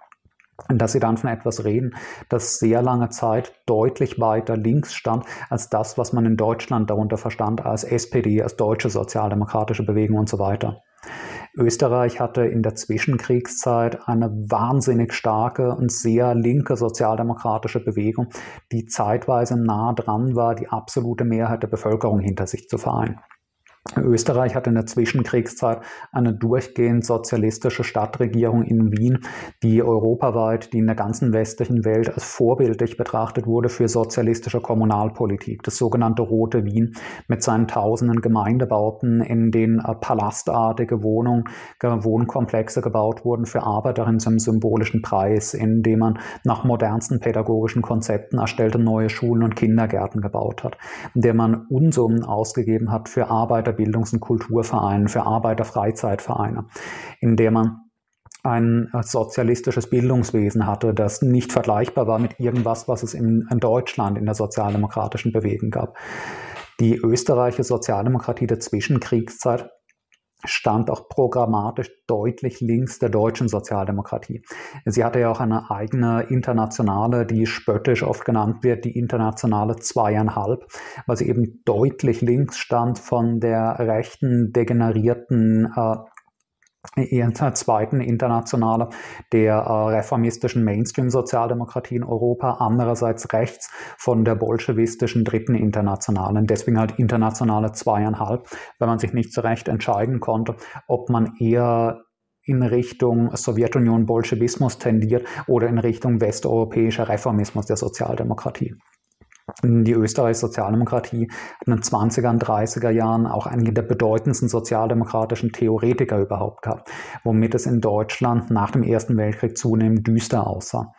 S1: dass sie dann von etwas reden, das sehr lange Zeit deutlich weiter links stand als das, was man in Deutschland darunter verstand als SPD, als deutsche sozialdemokratische Bewegung und so weiter. Österreich hatte in der Zwischenkriegszeit eine wahnsinnig starke und sehr linke sozialdemokratische Bewegung, die zeitweise nah dran war, die absolute Mehrheit der Bevölkerung hinter sich zu vereinen. Österreich hatte in der Zwischenkriegszeit eine durchgehend sozialistische Stadtregierung in Wien, die europaweit, die in der ganzen westlichen Welt als vorbildlich betrachtet wurde für sozialistische Kommunalpolitik. Das sogenannte Rote Wien mit seinen tausenden Gemeindebauten, in denen äh, palastartige Wohnungen, Wohnkomplexe gebaut wurden für Arbeiterinnen zum symbolischen Preis, indem man nach modernsten pädagogischen Konzepten erstellte neue Schulen und Kindergärten gebaut hat, in der man Unsummen ausgegeben hat für Arbeiter Bildungs- und Kulturvereinen, für Arbeiterfreizeitvereine, in der man ein sozialistisches Bildungswesen hatte, das nicht vergleichbar war mit irgendwas, was es in, in Deutschland in der sozialdemokratischen Bewegung gab. Die österreichische Sozialdemokratie der Zwischenkriegszeit stand auch programmatisch deutlich links der deutschen Sozialdemokratie. Sie hatte ja auch eine eigene internationale, die spöttisch oft genannt wird, die internationale zweieinhalb, weil sie eben deutlich links stand von der rechten, degenerierten äh, ihrer zweiten Internationale der äh, reformistischen Mainstream-Sozialdemokratie in Europa, andererseits rechts von der bolschewistischen dritten Internationalen. Deswegen halt internationale zweieinhalb, wenn man sich nicht so recht entscheiden konnte, ob man eher in Richtung Sowjetunion Bolschewismus tendiert oder in Richtung westeuropäischer Reformismus der Sozialdemokratie. Die österreichische Sozialdemokratie hat in den 20er und 30er Jahren auch einige der bedeutendsten sozialdemokratischen Theoretiker überhaupt gehabt, womit es in Deutschland nach dem Ersten Weltkrieg zunehmend düster aussah.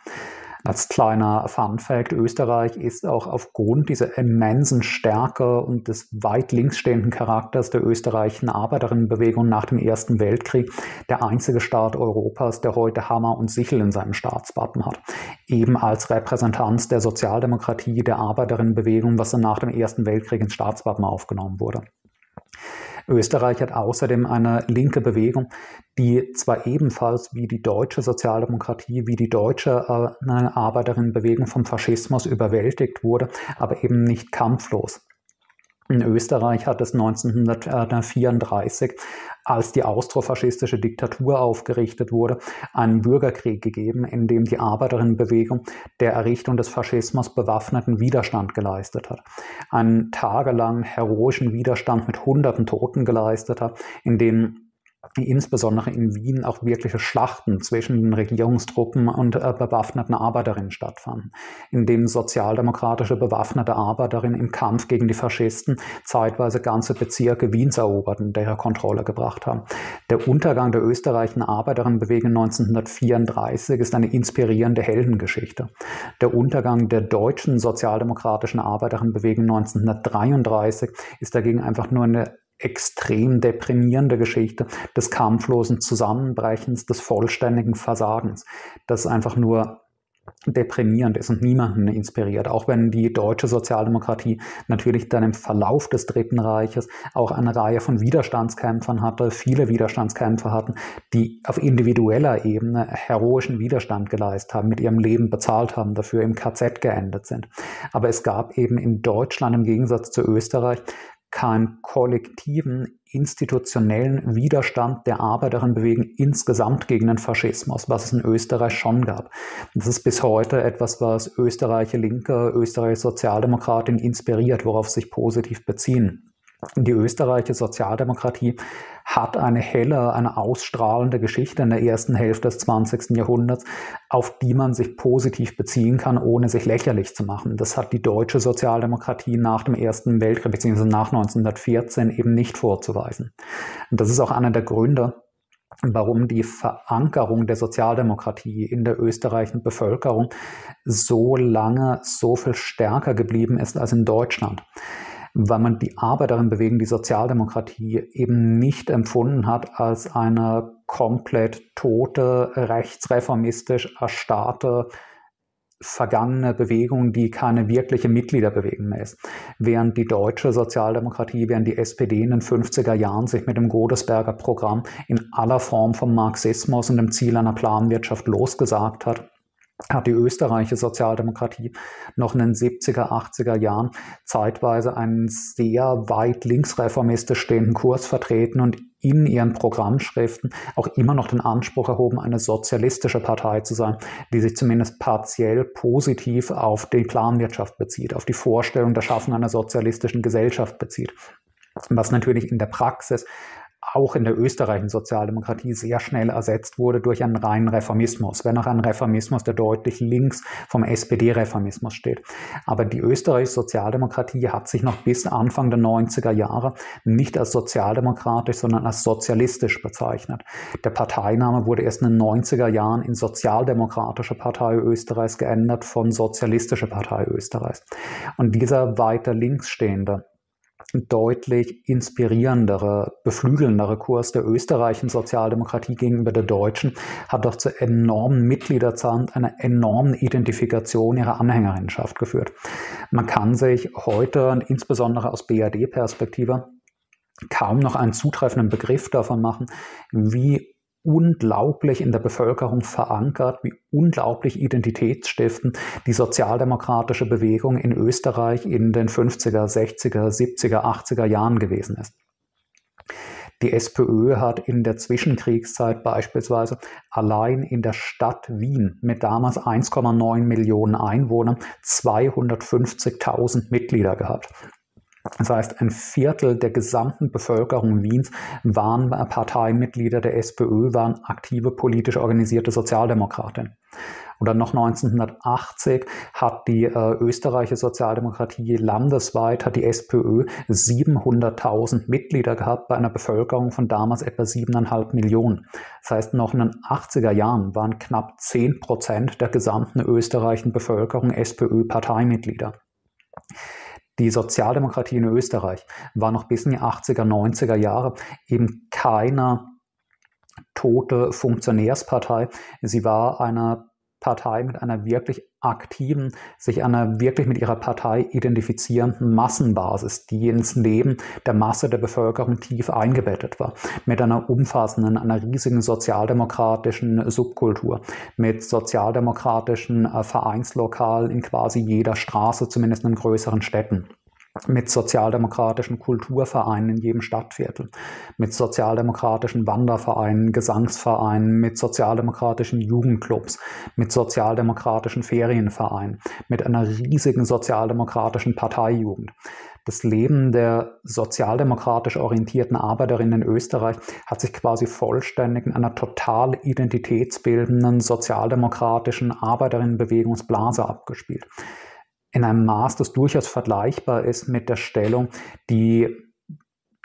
S1: Als kleiner Fun Fact, Österreich ist auch aufgrund dieser immensen Stärke und des weit links stehenden Charakters der österreichischen Arbeiterinnenbewegung nach dem Ersten Weltkrieg der einzige Staat Europas, der heute Hammer und Sichel in seinem Staatswappen hat. Eben als Repräsentanz der Sozialdemokratie, der Arbeiterinnenbewegung, was dann nach dem Ersten Weltkrieg ins Staatswappen aufgenommen wurde. Österreich hat außerdem eine linke Bewegung, die zwar ebenfalls wie die deutsche Sozialdemokratie, wie die deutsche äh, Arbeiterinnenbewegung vom Faschismus überwältigt wurde, aber eben nicht kampflos. In Österreich hat es 1934, als die austrofaschistische Diktatur aufgerichtet wurde, einen Bürgerkrieg gegeben, in dem die Arbeiterinnenbewegung der Errichtung des Faschismus bewaffneten Widerstand geleistet hat. Einen tagelangen heroischen Widerstand mit hunderten Toten geleistet hat, in dem insbesondere in Wien auch wirkliche Schlachten zwischen den Regierungstruppen und äh, bewaffneten Arbeiterinnen stattfanden, in dem sozialdemokratische bewaffnete Arbeiterinnen im Kampf gegen die Faschisten zeitweise ganze Bezirke Wiens eroberten, der Kontrolle gebracht haben. Der Untergang der österreichischen Arbeiterinnenbewegung 1934 ist eine inspirierende Heldengeschichte. Der Untergang der deutschen sozialdemokratischen Arbeiterinnenbewegung 1933 ist dagegen einfach nur eine extrem deprimierende Geschichte des kampflosen Zusammenbrechens, des vollständigen Versagens, das einfach nur deprimierend ist und niemanden inspiriert. Auch wenn die deutsche Sozialdemokratie natürlich dann im Verlauf des Dritten Reiches auch eine Reihe von Widerstandskämpfern hatte, viele Widerstandskämpfer hatten, die auf individueller Ebene heroischen Widerstand geleistet haben, mit ihrem Leben bezahlt haben, dafür im KZ geendet sind. Aber es gab eben in Deutschland im Gegensatz zu Österreich keinen kollektiven institutionellen Widerstand der Arbeiterinnen bewegen insgesamt gegen den Faschismus, was es in Österreich schon gab. Das ist bis heute etwas, was österreichische Linke, österreichische Sozialdemokraten inspiriert, worauf sich positiv beziehen. Die österreichische Sozialdemokratie hat eine helle, eine ausstrahlende Geschichte in der ersten Hälfte des 20. Jahrhunderts, auf die man sich positiv beziehen kann, ohne sich lächerlich zu machen. Das hat die deutsche Sozialdemokratie nach dem Ersten Weltkrieg bzw. nach 1914 eben nicht vorzuweisen. Und das ist auch einer der Gründe, warum die Verankerung der Sozialdemokratie in der österreichischen Bevölkerung so lange so viel stärker geblieben ist als in Deutschland weil man die Arbeiterinnenbewegung, die Sozialdemokratie eben nicht empfunden hat als eine komplett tote, rechtsreformistisch erstarrte, vergangene Bewegung, die keine wirkliche Mitgliederbewegung mehr ist. Während die deutsche Sozialdemokratie, während die SPD in den 50er Jahren sich mit dem Godesberger Programm in aller Form vom Marxismus und dem Ziel einer Planwirtschaft losgesagt hat, hat die österreichische Sozialdemokratie noch in den 70er, 80er Jahren zeitweise einen sehr weit linksreformistisch stehenden Kurs vertreten und in ihren Programmschriften auch immer noch den Anspruch erhoben, eine sozialistische Partei zu sein, die sich zumindest partiell positiv auf die Planwirtschaft bezieht, auf die Vorstellung der Schaffung einer sozialistischen Gesellschaft bezieht. Was natürlich in der Praxis auch in der österreichischen Sozialdemokratie sehr schnell ersetzt wurde durch einen reinen Reformismus, wenn auch ein Reformismus, der deutlich links vom SPD-Reformismus steht. Aber die österreichische Sozialdemokratie hat sich noch bis Anfang der 90er Jahre nicht als sozialdemokratisch, sondern als sozialistisch bezeichnet. Der Parteiname wurde erst in den 90er Jahren in Sozialdemokratische Partei Österreichs geändert von Sozialistische Partei Österreichs. Und dieser weiter links stehende deutlich inspirierendere, beflügelndere Kurs der österreichischen Sozialdemokratie gegenüber der deutschen hat doch zu enormen Mitgliederzahlen und einer enormen Identifikation ihrer Anhängerinnenschaft geführt. Man kann sich heute und insbesondere aus BRD-Perspektive kaum noch einen zutreffenden Begriff davon machen, wie unglaublich in der Bevölkerung verankert, wie unglaublich identitätsstiftend die sozialdemokratische Bewegung in Österreich in den 50er, 60er, 70er, 80er Jahren gewesen ist. Die SPÖ hat in der Zwischenkriegszeit beispielsweise allein in der Stadt Wien mit damals 1,9 Millionen Einwohnern 250.000 Mitglieder gehabt. Das heißt, ein Viertel der gesamten Bevölkerung Wiens waren Parteimitglieder der SPÖ, waren aktive politisch organisierte Sozialdemokraten. Und dann noch 1980 hat die äh, österreichische Sozialdemokratie landesweit, hat die SPÖ 700.000 Mitglieder gehabt bei einer Bevölkerung von damals etwa 7,5 Millionen. Das heißt, noch in den 80er Jahren waren knapp 10 Prozent der gesamten österreichischen Bevölkerung SPÖ-Parteimitglieder. Die Sozialdemokratie in Österreich war noch bis in die 80er, 90er Jahre eben keine tote Funktionärspartei. Sie war eine Partei mit einer wirklich aktiven, sich einer wirklich mit ihrer Partei identifizierenden Massenbasis, die ins Leben der Masse der Bevölkerung tief eingebettet war, mit einer umfassenden, einer riesigen sozialdemokratischen Subkultur, mit sozialdemokratischen äh, Vereinslokalen in quasi jeder Straße, zumindest in größeren Städten mit sozialdemokratischen Kulturvereinen in jedem Stadtviertel, mit sozialdemokratischen Wandervereinen, Gesangsvereinen, mit sozialdemokratischen Jugendclubs, mit sozialdemokratischen Ferienvereinen, mit einer riesigen sozialdemokratischen Parteijugend. Das Leben der sozialdemokratisch orientierten Arbeiterinnen in Österreich hat sich quasi vollständig in einer total identitätsbildenden sozialdemokratischen Arbeiterinnenbewegungsblase abgespielt in einem Maß, das durchaus vergleichbar ist mit der Stellung, die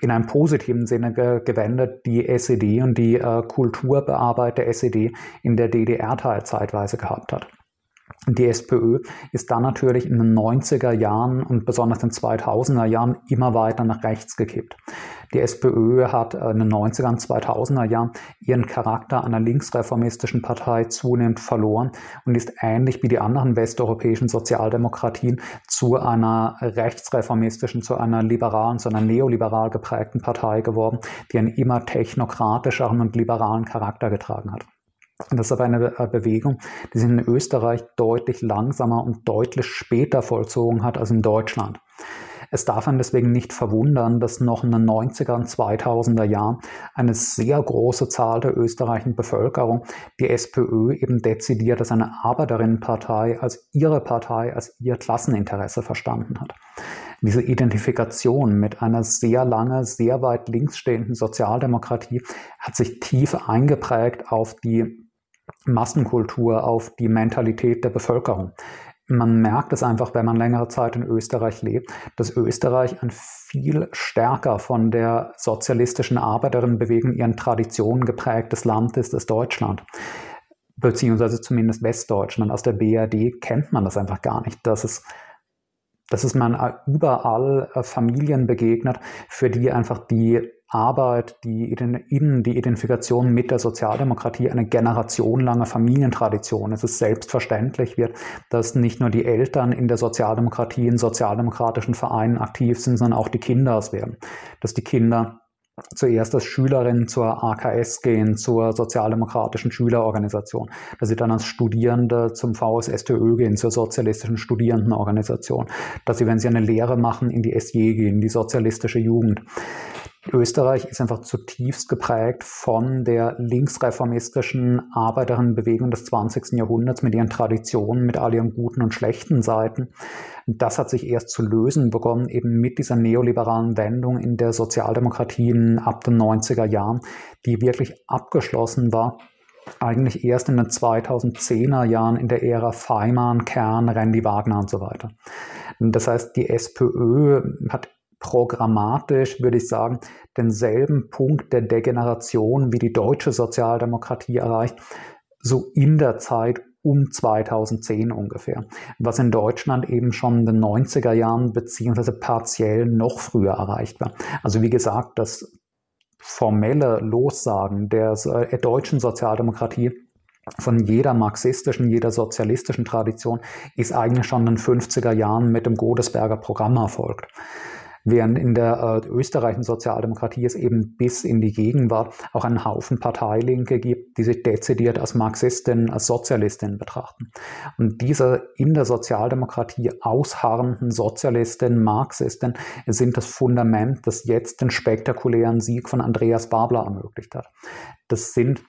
S1: in einem positiven Sinne ge gewendet die SED und die äh, Kulturbearbeiter SED in der DDR-Teil zeitweise gehabt hat. Die SPÖ ist dann natürlich in den 90er Jahren und besonders in den 2000er Jahren immer weiter nach rechts gekippt. Die SPÖ hat in den 90er und 2000er Jahren ihren Charakter einer linksreformistischen Partei zunehmend verloren und ist ähnlich wie die anderen westeuropäischen Sozialdemokratien zu einer rechtsreformistischen, zu einer liberalen, zu einer neoliberal geprägten Partei geworden, die einen immer technokratischeren und liberalen Charakter getragen hat. Das ist aber eine äh, Bewegung, die sich in Österreich deutlich langsamer und deutlich später vollzogen hat als in Deutschland. Es darf einen deswegen nicht verwundern, dass noch in den 90er und 2000er Jahren eine sehr große Zahl der österreichischen Bevölkerung die SPÖ eben dezidiert als eine Arbeiterinnenpartei, als ihre Partei, als ihr Klasseninteresse verstanden hat. Diese Identifikation mit einer sehr lange, sehr weit links stehenden Sozialdemokratie hat sich tief eingeprägt auf die Massenkultur, auf die Mentalität der Bevölkerung. Man merkt es einfach, wenn man längere Zeit in Österreich lebt, dass Österreich ein viel stärker von der sozialistischen Arbeiterinnenbewegung, ihren Traditionen geprägtes Land ist als Deutschland beziehungsweise zumindest Westdeutschland. Aus der BRD kennt man das einfach gar nicht, dass es, dass es man überall äh, Familien begegnet, für die einfach die Arbeit, die, in, die Identifikation mit der Sozialdemokratie eine generationenlange Familientradition. Es ist selbstverständlich wird, dass nicht nur die Eltern in der Sozialdemokratie, in sozialdemokratischen Vereinen aktiv sind, sondern auch die Kinder es werden. Dass die Kinder zuerst als Schülerin zur AKS gehen, zur Sozialdemokratischen Schülerorganisation, dass sie dann als Studierende zum VSSTÖ gehen, zur Sozialistischen Studierendenorganisation, dass sie, wenn sie eine Lehre machen, in die SJ gehen, die Sozialistische Jugend. Österreich ist einfach zutiefst geprägt von der linksreformistischen Arbeiterinnenbewegung des 20. Jahrhunderts mit ihren Traditionen, mit all ihren guten und schlechten Seiten. Das hat sich erst zu lösen begonnen, eben mit dieser neoliberalen Wendung in der Sozialdemokratien ab den 90er Jahren, die wirklich abgeschlossen war eigentlich erst in den 2010er Jahren in der Ära Feimann, Kern, Randy Wagner und so weiter. Das heißt, die SPÖ hat programmatisch, würde ich sagen, denselben Punkt der Degeneration wie die deutsche Sozialdemokratie erreicht, so in der Zeit um 2010 ungefähr, was in Deutschland eben schon in den 90er Jahren beziehungsweise partiell noch früher erreicht war. Also wie gesagt, das formelle Lossagen der äh, deutschen Sozialdemokratie von jeder marxistischen, jeder sozialistischen Tradition ist eigentlich schon in den 50er Jahren mit dem Godesberger Programm erfolgt während in der äh, österreichischen Sozialdemokratie es eben bis in die Gegenwart auch einen Haufen Parteilinke gibt, die sich dezidiert als Marxistinnen, als Sozialistinnen betrachten. Und diese in der Sozialdemokratie ausharrenden Sozialistinnen, Marxistinnen sind das Fundament, das jetzt den spektakulären Sieg von Andreas Babler ermöglicht hat. Das sind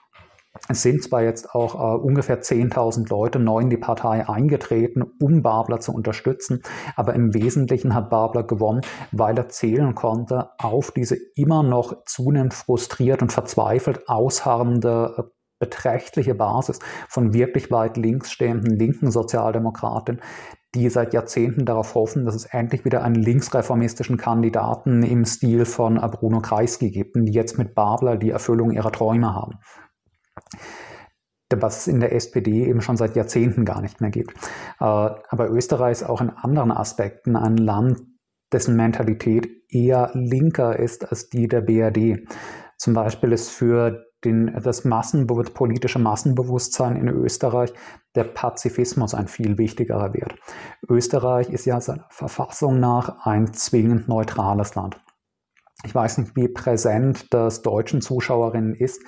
S1: es sind zwar jetzt auch äh, ungefähr 10.000 Leute neu in die Partei eingetreten, um Babler zu unterstützen, aber im Wesentlichen hat Babler gewonnen, weil er zählen konnte auf diese immer noch zunehmend frustriert und verzweifelt ausharrende äh, beträchtliche Basis von wirklich weit links stehenden linken Sozialdemokraten, die seit Jahrzehnten darauf hoffen, dass es endlich wieder einen linksreformistischen Kandidaten im Stil von äh, Bruno Kreisky gibt, die jetzt mit Babler die Erfüllung ihrer Träume haben was es in der SPD eben schon seit Jahrzehnten gar nicht mehr gibt. Äh, aber Österreich ist auch in anderen Aspekten ein Land, dessen Mentalität eher linker ist als die der BRD. Zum Beispiel ist für den, das Massenbe politische Massenbewusstsein in Österreich der Pazifismus ein viel wichtigerer Wert. Österreich ist ja seiner Verfassung nach ein zwingend neutrales Land. Ich weiß nicht, wie präsent das deutschen Zuschauerinnen ist,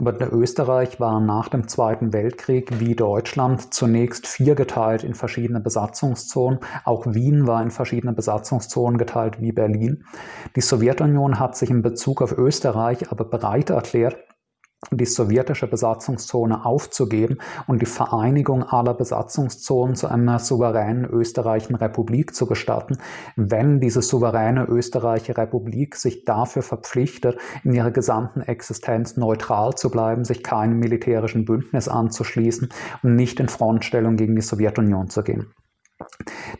S1: aber Österreich war nach dem Zweiten Weltkrieg wie Deutschland zunächst viergeteilt in verschiedene Besatzungszonen. Auch Wien war in verschiedene Besatzungszonen geteilt wie Berlin. Die Sowjetunion hat sich in Bezug auf Österreich aber bereit erklärt, die sowjetische Besatzungszone aufzugeben und die Vereinigung aller Besatzungszonen zu einer souveränen österreichischen Republik zu gestatten, wenn diese souveräne österreichische Republik sich dafür verpflichtet, in ihrer gesamten Existenz neutral zu bleiben, sich keinem militärischen Bündnis anzuschließen und nicht in Frontstellung gegen die Sowjetunion zu gehen.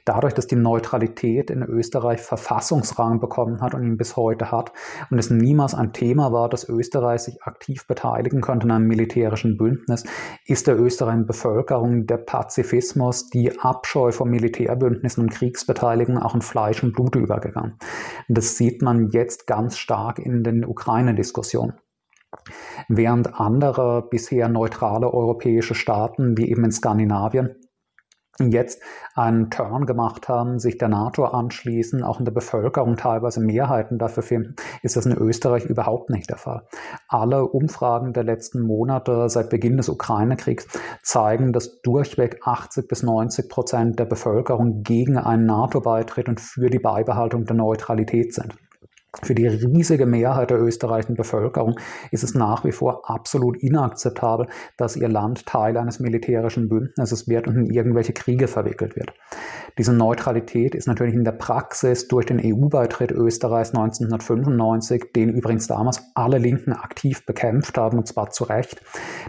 S1: Dadurch, dass die Neutralität in Österreich Verfassungsrang bekommen hat und ihn bis heute hat und es niemals ein Thema war, dass Österreich sich aktiv beteiligen konnte in einem militärischen Bündnis, ist der österreichischen Bevölkerung der Pazifismus, die Abscheu von Militärbündnissen und Kriegsbeteiligung auch in Fleisch und Blut übergegangen. Das sieht man jetzt ganz stark in den Ukraine-Diskussionen. Während andere bisher neutrale europäische Staaten, wie eben in Skandinavien, jetzt einen Turn gemacht haben, sich der NATO anschließen, auch in der Bevölkerung teilweise Mehrheiten dafür finden, ist das in Österreich überhaupt nicht der Fall. Alle Umfragen der letzten Monate seit Beginn des Ukraine-Kriegs zeigen, dass durchweg 80 bis 90 Prozent der Bevölkerung gegen einen NATO-Beitritt und für die Beibehaltung der Neutralität sind. Für die riesige Mehrheit der österreichischen Bevölkerung ist es nach wie vor absolut inakzeptabel, dass ihr Land Teil eines militärischen Bündnisses wird und in irgendwelche Kriege verwickelt wird. Diese Neutralität ist natürlich in der Praxis durch den EU-Beitritt Österreichs 1995, den übrigens damals alle Linken aktiv bekämpft haben, und zwar zu Recht,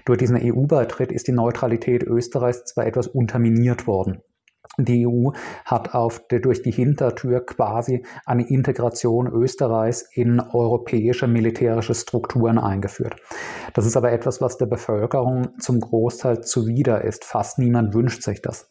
S1: durch diesen EU-Beitritt ist die Neutralität Österreichs zwar etwas unterminiert worden. Die EU hat auf der, durch die Hintertür quasi eine Integration Österreichs in europäische militärische Strukturen eingeführt. Das ist aber etwas, was der Bevölkerung zum Großteil zuwider ist. Fast niemand wünscht sich das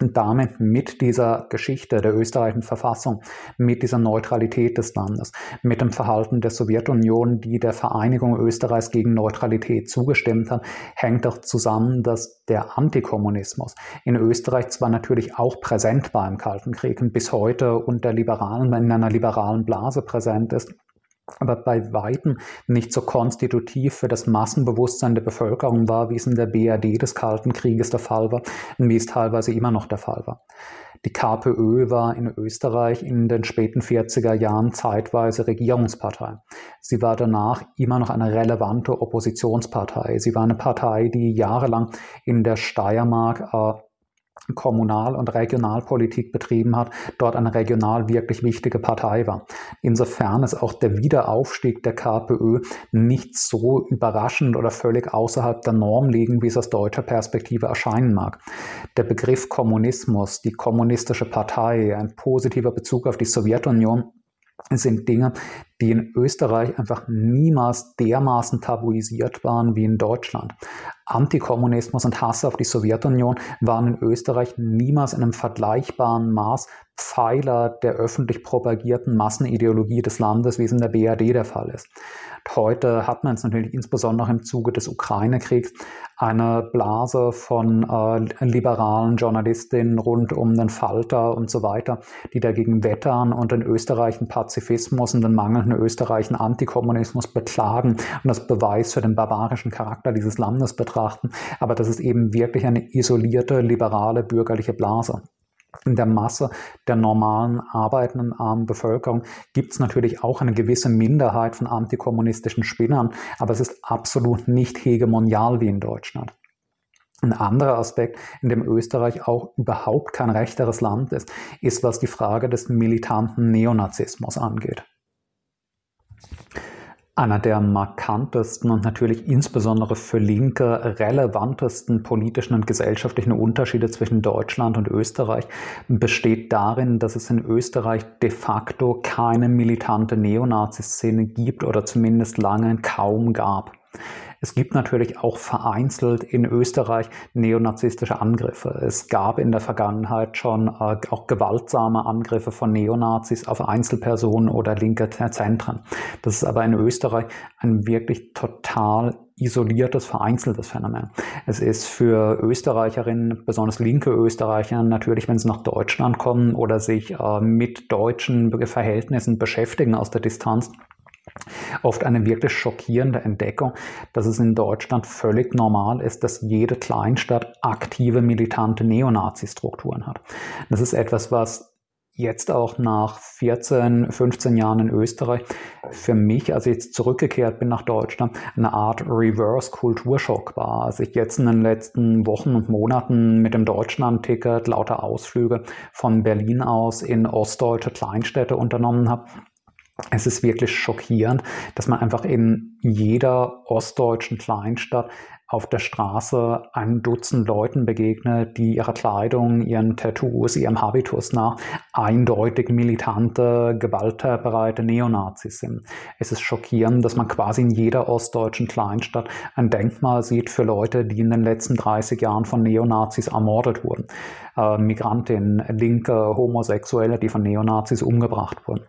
S1: damit mit dieser Geschichte der österreichischen Verfassung, mit dieser Neutralität des Landes, mit dem Verhalten der Sowjetunion, die der Vereinigung Österreichs gegen Neutralität zugestimmt hat, hängt auch zusammen, dass der Antikommunismus in Österreich zwar natürlich auch präsent war im Kalten Krieg und bis heute unter Liberalen, in einer liberalen Blase präsent ist, aber bei weitem nicht so konstitutiv für das Massenbewusstsein der Bevölkerung war, wie es in der BRD des Kalten Krieges der Fall war und wie es teilweise immer noch der Fall war. Die KPÖ war in Österreich in den späten 40er Jahren zeitweise Regierungspartei. Sie war danach immer noch eine relevante Oppositionspartei. Sie war eine Partei, die jahrelang in der Steiermark äh, Kommunal- und Regionalpolitik betrieben hat, dort eine regional wirklich wichtige Partei war. Insofern ist auch der Wiederaufstieg der KPÖ nicht so überraschend oder völlig außerhalb der Norm liegen, wie es aus deutscher Perspektive erscheinen mag. Der Begriff Kommunismus, die kommunistische Partei, ein positiver Bezug auf die Sowjetunion, sind Dinge, die in Österreich einfach niemals dermaßen tabuisiert waren wie in Deutschland. Antikommunismus und Hass auf die Sowjetunion waren in Österreich niemals in einem vergleichbaren Maß Pfeiler der öffentlich propagierten Massenideologie des Landes, wie es in der BRD der Fall ist. Heute hat man es natürlich insbesondere im Zuge des Ukraine-Kriegs eine Blase von äh, liberalen Journalistinnen rund um den Falter und so weiter, die dagegen wettern und den österreichischen Pazifismus und den mangelnden österreichischen Antikommunismus beklagen und das Beweis für den barbarischen Charakter dieses Landes betrachten. Aber das ist eben wirklich eine isolierte, liberale, bürgerliche Blase in der Masse der normalen arbeitenden armen Bevölkerung gibt es natürlich auch eine gewisse Minderheit von antikommunistischen Spinnern, aber es ist absolut nicht hegemonial wie in Deutschland. Ein anderer Aspekt, in dem Österreich auch überhaupt kein rechteres Land ist, ist, was die Frage des militanten Neonazismus angeht. Einer der markantesten und natürlich insbesondere für Linke relevantesten politischen und gesellschaftlichen Unterschiede zwischen Deutschland und Österreich besteht darin, dass es in Österreich de facto keine militante Neonazi-Szene gibt oder zumindest lange kaum gab. Es gibt natürlich auch vereinzelt in Österreich neonazistische Angriffe. Es gab in der Vergangenheit schon äh, auch gewaltsame Angriffe von Neonazis auf Einzelpersonen oder linke Zentren. Das ist aber in Österreich ein wirklich total isoliertes, vereinzeltes Phänomen. Es ist für Österreicherinnen, besonders linke Österreicher, natürlich, wenn sie nach Deutschland kommen oder sich äh, mit deutschen Verhältnissen beschäftigen aus der Distanz, Oft eine wirklich schockierende Entdeckung, dass es in Deutschland völlig normal ist, dass jede Kleinstadt aktive militante Neonazi-Strukturen hat. Das ist etwas, was jetzt auch nach 14, 15 Jahren in Österreich für mich, als ich jetzt zurückgekehrt bin nach Deutschland, eine Art Reverse-Kulturschock war. Als ich jetzt in den letzten Wochen und Monaten mit dem Deutschland-Ticket lauter Ausflüge von Berlin aus in ostdeutsche Kleinstädte unternommen habe, es ist wirklich schockierend, dass man einfach in jeder ostdeutschen Kleinstadt auf der Straße ein Dutzend Leuten begegne, die ihrer Kleidung, ihren Tattoos, ihrem Habitus nach eindeutig militante, gewaltbereite Neonazis sind. Es ist schockierend, dass man quasi in jeder ostdeutschen Kleinstadt ein Denkmal sieht für Leute, die in den letzten 30 Jahren von Neonazis ermordet wurden. Äh, Migrantinnen, Linke, Homosexuelle, die von Neonazis umgebracht wurden.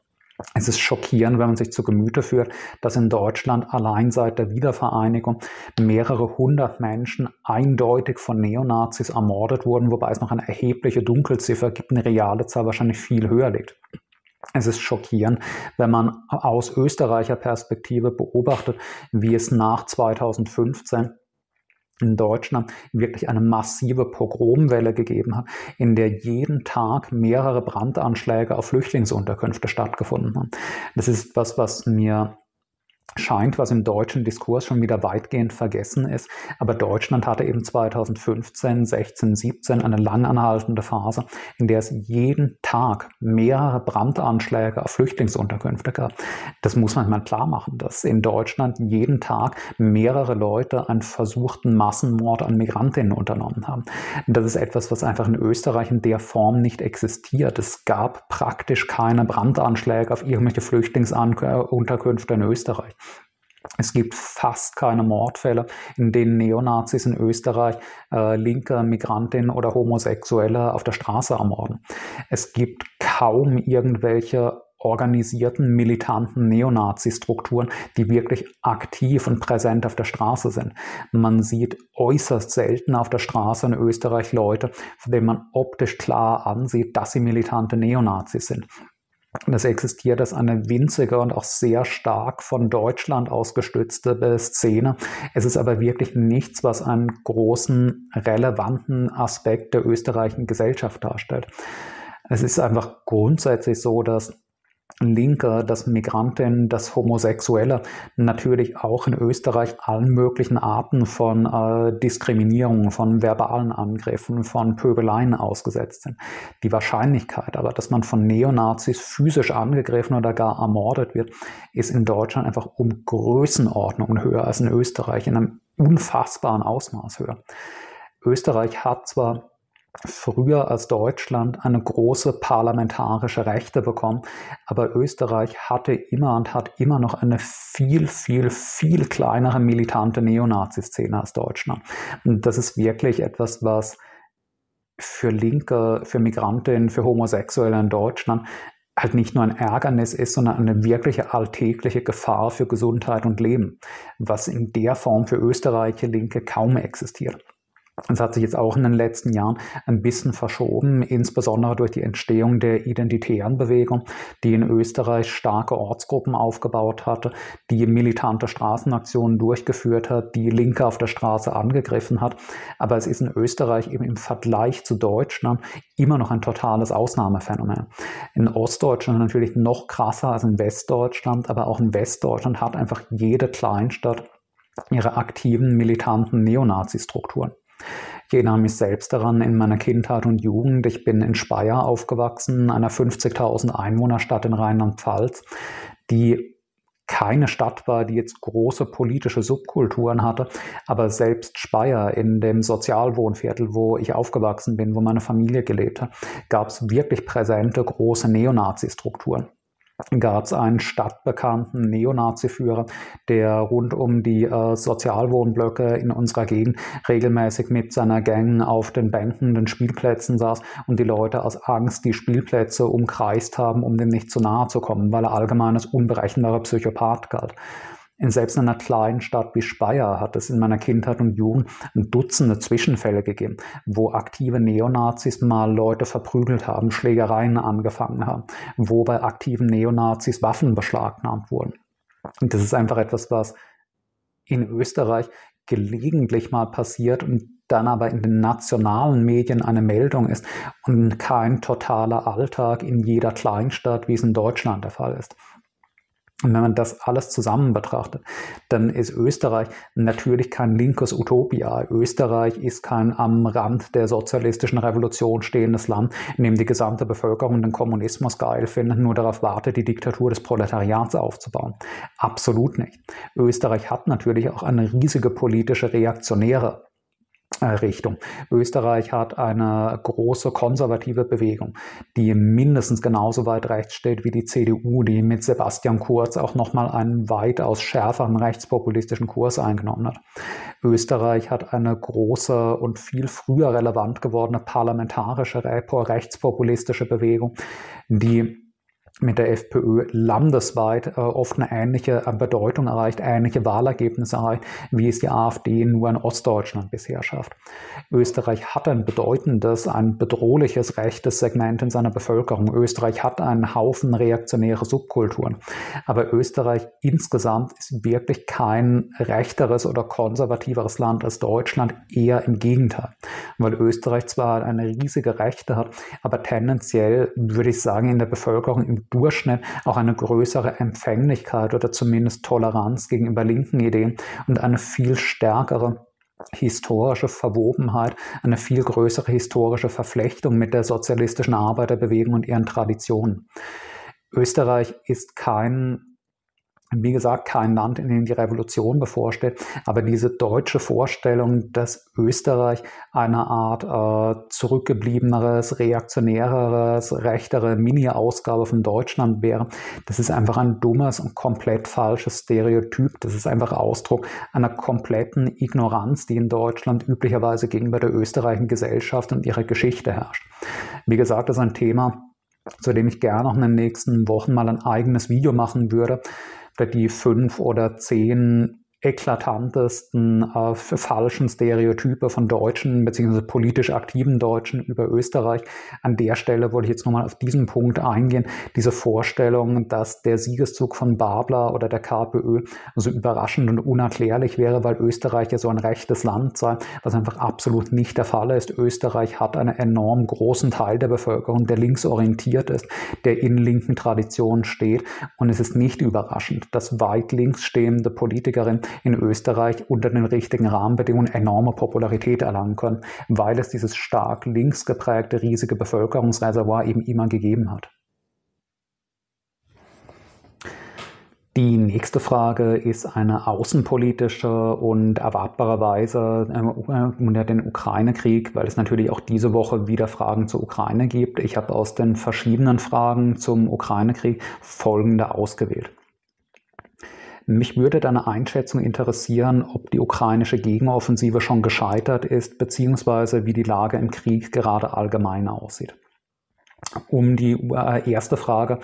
S1: Es ist schockierend, wenn man sich zu Gemüte führt, dass in Deutschland allein seit der Wiedervereinigung mehrere hundert Menschen eindeutig von Neonazis ermordet wurden, wobei es noch eine erhebliche Dunkelziffer gibt, eine reale Zahl wahrscheinlich viel höher liegt. Es ist schockierend, wenn man aus Österreicher Perspektive beobachtet, wie es nach 2015 in Deutschland wirklich eine massive Pogromwelle gegeben hat, in der jeden Tag mehrere Brandanschläge auf Flüchtlingsunterkünfte stattgefunden haben. Das ist was, was mir scheint, was im deutschen Diskurs schon wieder weitgehend vergessen ist. Aber Deutschland hatte eben 2015, 16, 17 eine langanhaltende Phase, in der es jeden Tag mehrere Brandanschläge auf Flüchtlingsunterkünfte gab. Das muss man mal klar machen, dass in Deutschland jeden Tag mehrere Leute einen versuchten Massenmord an Migrantinnen unternommen haben. Das ist etwas, was einfach in Österreich in der Form nicht existiert. Es gab praktisch keine Brandanschläge auf irgendwelche Flüchtlingsunterkünfte in Österreich. Es gibt fast keine Mordfälle, in denen Neonazis in Österreich äh, linke Migrantinnen oder Homosexuelle auf der Straße ermorden. Es gibt kaum irgendwelche organisierten, militanten Neonazi-Strukturen, die wirklich aktiv und präsent auf der Straße sind. Man sieht äußerst selten auf der Straße in Österreich Leute, von denen man optisch klar ansieht, dass sie militante Neonazis sind. Das existiert als eine winzige und auch sehr stark von Deutschland ausgestützte Szene. Es ist aber wirklich nichts, was einen großen, relevanten Aspekt der österreichischen Gesellschaft darstellt. Es ist einfach grundsätzlich so, dass Linke, dass Migrantinnen, dass Homosexuelle natürlich auch in Österreich allen möglichen Arten von äh, Diskriminierung, von verbalen Angriffen, von Pöbeleien ausgesetzt sind. Die Wahrscheinlichkeit aber, dass man von Neonazis physisch angegriffen oder gar ermordet wird, ist in Deutschland einfach um Größenordnungen höher als in Österreich, in einem unfassbaren Ausmaß höher. Österreich hat zwar früher als Deutschland eine große parlamentarische Rechte bekommen. Aber Österreich hatte immer und hat immer noch eine viel, viel, viel kleinere militante Neonazi-Szene als Deutschland. Und das ist wirklich etwas, was für Linke, für Migrantinnen, für Homosexuelle in Deutschland halt nicht nur ein Ärgernis ist, sondern eine wirkliche alltägliche Gefahr für Gesundheit und Leben, was in der Form für österreichische Linke kaum existiert. Es hat sich jetzt auch in den letzten Jahren ein bisschen verschoben, insbesondere durch die Entstehung der identitären Bewegung, die in Österreich starke Ortsgruppen aufgebaut hatte, die militante Straßenaktionen durchgeführt hat, die Linke auf der Straße angegriffen hat. Aber es ist in Österreich eben im Vergleich zu Deutschland immer noch ein totales Ausnahmephänomen. In Ostdeutschland natürlich noch krasser als in Westdeutschland, aber auch in Westdeutschland hat einfach jede Kleinstadt ihre aktiven militanten Neonazi-Strukturen. Ich erinnere mich selbst daran in meiner Kindheit und Jugend. Ich bin in Speyer aufgewachsen, einer 50.000 Einwohnerstadt in Rheinland-Pfalz, die keine Stadt war, die jetzt große politische Subkulturen hatte, aber selbst Speyer in dem Sozialwohnviertel, wo ich aufgewachsen bin, wo meine Familie gelebt hat, gab es wirklich präsente große Neonazi-Strukturen gab es einen stadtbekannten Neonazi-Führer, der rund um die äh, Sozialwohnblöcke in unserer Gegend regelmäßig mit seiner Gang auf den Bänken, den Spielplätzen saß und die Leute aus Angst die Spielplätze umkreist haben, um dem nicht zu nahe zu kommen, weil er allgemein als unberechenbarer Psychopath galt. In selbst einer kleinen Stadt wie Speyer hat es in meiner Kindheit und Jugend Dutzende Zwischenfälle gegeben, wo aktive Neonazis mal Leute verprügelt haben, Schlägereien angefangen haben, wo bei aktiven Neonazis Waffen beschlagnahmt wurden. Und das ist einfach etwas, was in Österreich gelegentlich mal passiert und dann aber in den nationalen Medien eine Meldung ist und kein totaler Alltag in jeder Kleinstadt, wie es in Deutschland der Fall ist. Und wenn man das alles zusammen betrachtet, dann ist Österreich natürlich kein linkes Utopia. Österreich ist kein am Rand der sozialistischen Revolution stehendes Land, in dem die gesamte Bevölkerung den Kommunismus geil findet, nur darauf wartet, die Diktatur des Proletariats aufzubauen. Absolut nicht. Österreich hat natürlich auch eine riesige politische reaktionäre Richtung. Österreich hat eine große konservative Bewegung, die mindestens genauso weit rechts steht wie die CDU, die mit Sebastian Kurz auch nochmal einen weitaus schärferen rechtspopulistischen Kurs eingenommen hat. Österreich hat eine große und viel früher relevant gewordene parlamentarische rechtspopulistische Bewegung, die mit der FPÖ landesweit äh, oft eine ähnliche äh, Bedeutung erreicht, ähnliche Wahlergebnisse erreicht, wie es die AfD nur in Ostdeutschland bisher schafft. Österreich hat ein bedeutendes, ein bedrohliches rechtes Segment in seiner Bevölkerung. Österreich hat einen Haufen reaktionäre Subkulturen. Aber Österreich insgesamt ist wirklich kein rechteres oder konservativeres Land als Deutschland, eher im Gegenteil. Weil Österreich zwar eine riesige Rechte hat, aber tendenziell würde ich sagen, in der Bevölkerung im Durchschnitt auch eine größere Empfänglichkeit oder zumindest Toleranz gegenüber linken Ideen und eine viel stärkere historische Verwobenheit, eine viel größere historische Verflechtung mit der sozialistischen Arbeiterbewegung und ihren Traditionen. Österreich ist kein wie gesagt, kein Land, in dem die Revolution bevorsteht, aber diese deutsche Vorstellung, dass Österreich eine Art äh, zurückgebliebeneres, reaktionäreres, rechtere Mini-Ausgabe von Deutschland wäre, das ist einfach ein dummes und komplett falsches Stereotyp. Das ist einfach Ausdruck einer kompletten Ignoranz, die in Deutschland üblicherweise gegenüber der österreichischen Gesellschaft und ihrer Geschichte herrscht. Wie gesagt, das ist ein Thema, zu dem ich gerne noch in den nächsten Wochen mal ein eigenes Video machen würde die fünf oder zehn eklatantesten äh, falschen Stereotype von Deutschen bzw. politisch aktiven Deutschen über Österreich. An der Stelle wollte ich jetzt nochmal auf diesen Punkt eingehen. Diese Vorstellung, dass der Siegeszug von Babler oder der KPÖ so überraschend und unerklärlich wäre, weil Österreich ja so ein rechtes Land sei, was einfach absolut nicht der Fall ist. Österreich hat einen enorm großen Teil der Bevölkerung, der linksorientiert ist, der in linken Traditionen steht. Und es ist nicht überraschend, dass weit links stehende Politikerinnen in Österreich unter den richtigen Rahmenbedingungen enorme Popularität erlangen können, weil es dieses stark links geprägte riesige Bevölkerungsreservoir eben immer gegeben hat. Die nächste Frage ist eine außenpolitische und erwartbarerweise äh, unter den Ukraine-Krieg, weil es natürlich auch diese Woche wieder Fragen zur Ukraine gibt. Ich habe aus den verschiedenen Fragen zum Ukraine-Krieg folgende ausgewählt. Mich würde deine Einschätzung interessieren, ob die ukrainische Gegenoffensive schon gescheitert ist, beziehungsweise wie die Lage im Krieg gerade allgemein aussieht. Um die äh, erste Frage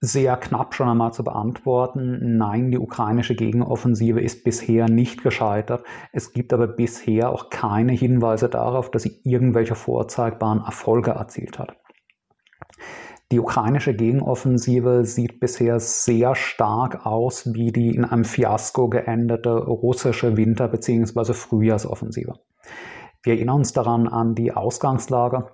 S1: sehr knapp schon einmal zu beantworten. Nein, die ukrainische Gegenoffensive ist bisher nicht gescheitert. Es gibt aber bisher auch keine Hinweise darauf, dass sie irgendwelche vorzeigbaren Erfolge erzielt hat. Die ukrainische Gegenoffensive sieht bisher sehr stark aus wie die in einem Fiasko geendete russische Winter- bzw. Frühjahrsoffensive. Wir erinnern uns daran an die Ausgangslage.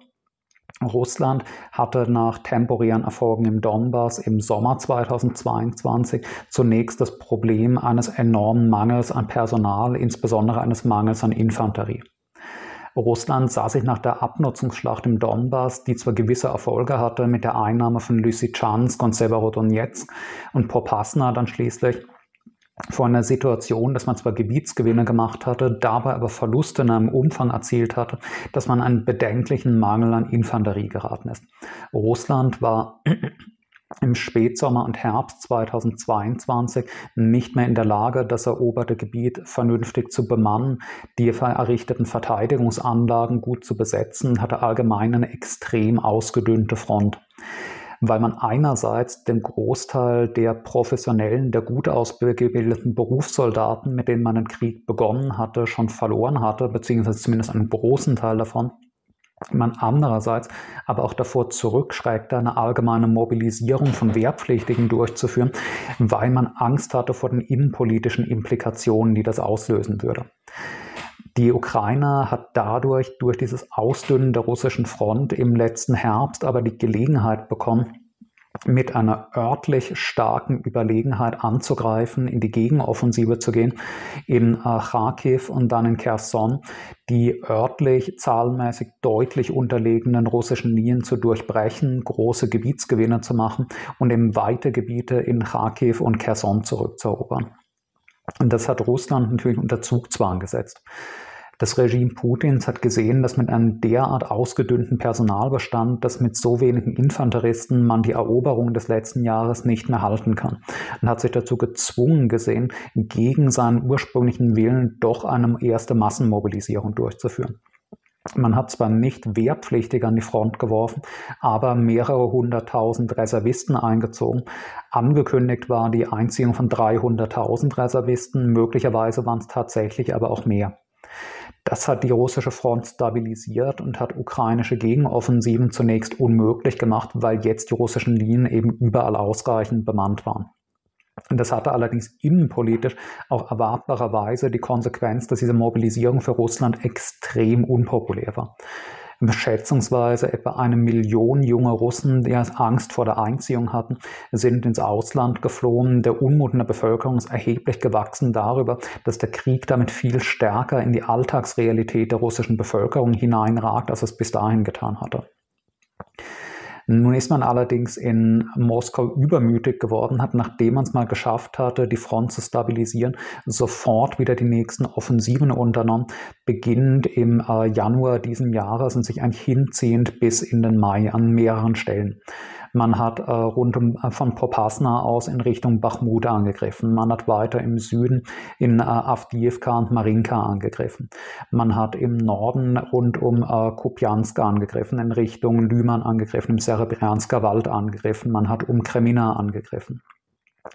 S1: Russland hatte nach temporären Erfolgen im Donbass im Sommer 2022 zunächst das Problem eines enormen Mangels an Personal, insbesondere eines Mangels an Infanterie. Russland sah sich nach der Abnutzungsschlacht im Donbass, die zwar gewisse Erfolge hatte mit der Einnahme von Lysychansk und Severodonetsk und Popasna dann schließlich, vor einer Situation, dass man zwar Gebietsgewinne gemacht hatte, dabei aber Verluste in einem Umfang erzielt hatte, dass man einen bedenklichen Mangel an Infanterie geraten ist. Russland war im Spätsommer und Herbst 2022 nicht mehr in der Lage, das eroberte Gebiet vernünftig zu bemannen, die errichteten Verteidigungsanlagen gut zu besetzen, hatte allgemein eine extrem ausgedünnte Front. Weil man einerseits den Großteil der professionellen, der gut ausgebildeten Berufssoldaten, mit denen man den Krieg begonnen hatte, schon verloren hatte, beziehungsweise zumindest einen großen Teil davon man andererseits aber auch davor zurückschreckt, eine allgemeine Mobilisierung von Wehrpflichtigen durchzuführen, weil man Angst hatte vor den innenpolitischen Implikationen, die das auslösen würde. Die Ukraine hat dadurch durch dieses Ausdünnen der russischen Front im letzten Herbst aber die Gelegenheit bekommen, mit einer örtlich starken Überlegenheit anzugreifen, in die Gegenoffensive zu gehen, in äh, Kharkiv und dann in Kherson, die örtlich zahlenmäßig deutlich unterlegenen russischen Linien zu durchbrechen, große Gebietsgewinne zu machen und eben weite Gebiete in Kharkiv und Kherson zurückzuerobern. Und das hat Russland natürlich unter Zugzwang gesetzt. Das Regime Putins hat gesehen, dass mit einem derart ausgedünnten Personalbestand, dass mit so wenigen Infanteristen man die Eroberung des letzten Jahres nicht mehr halten kann und hat sich dazu gezwungen gesehen, gegen seinen ursprünglichen Willen doch eine erste Massenmobilisierung durchzuführen. Man hat zwar nicht wehrpflichtig an die Front geworfen, aber mehrere hunderttausend Reservisten eingezogen. Angekündigt war die Einziehung von 300.000 Reservisten, möglicherweise waren es tatsächlich aber auch mehr. Das hat die russische Front stabilisiert und hat ukrainische Gegenoffensiven zunächst unmöglich gemacht, weil jetzt die russischen Linien eben überall ausreichend bemannt waren. Und das hatte allerdings innenpolitisch auch erwartbarerweise die Konsequenz, dass diese Mobilisierung für Russland extrem unpopulär war schätzungsweise etwa eine Million junge Russen, die Angst vor der Einziehung hatten, sind ins Ausland geflohen. Der Unmut in der Bevölkerung ist erheblich gewachsen darüber, dass der Krieg damit viel stärker in die Alltagsrealität der russischen Bevölkerung hineinragt, als es bis dahin getan hatte. Nun ist man allerdings in Moskau übermütig geworden, hat, nachdem man es mal geschafft hatte, die Front zu stabilisieren, sofort wieder die nächsten Offensiven unternommen, beginnend im äh, Januar diesen Jahres und sich eigentlich hinziehend bis in den Mai an mehreren Stellen. Man hat äh, rund um, äh, von Popasna aus in Richtung Bachmut angegriffen. Man hat weiter im Süden in äh, Avdiivka und Marinka angegriffen. Man hat im Norden rund um äh, Kupiansk angegriffen, in Richtung Lyman angegriffen, im Serebriansker Wald angegriffen. Man hat um Kremina angegriffen.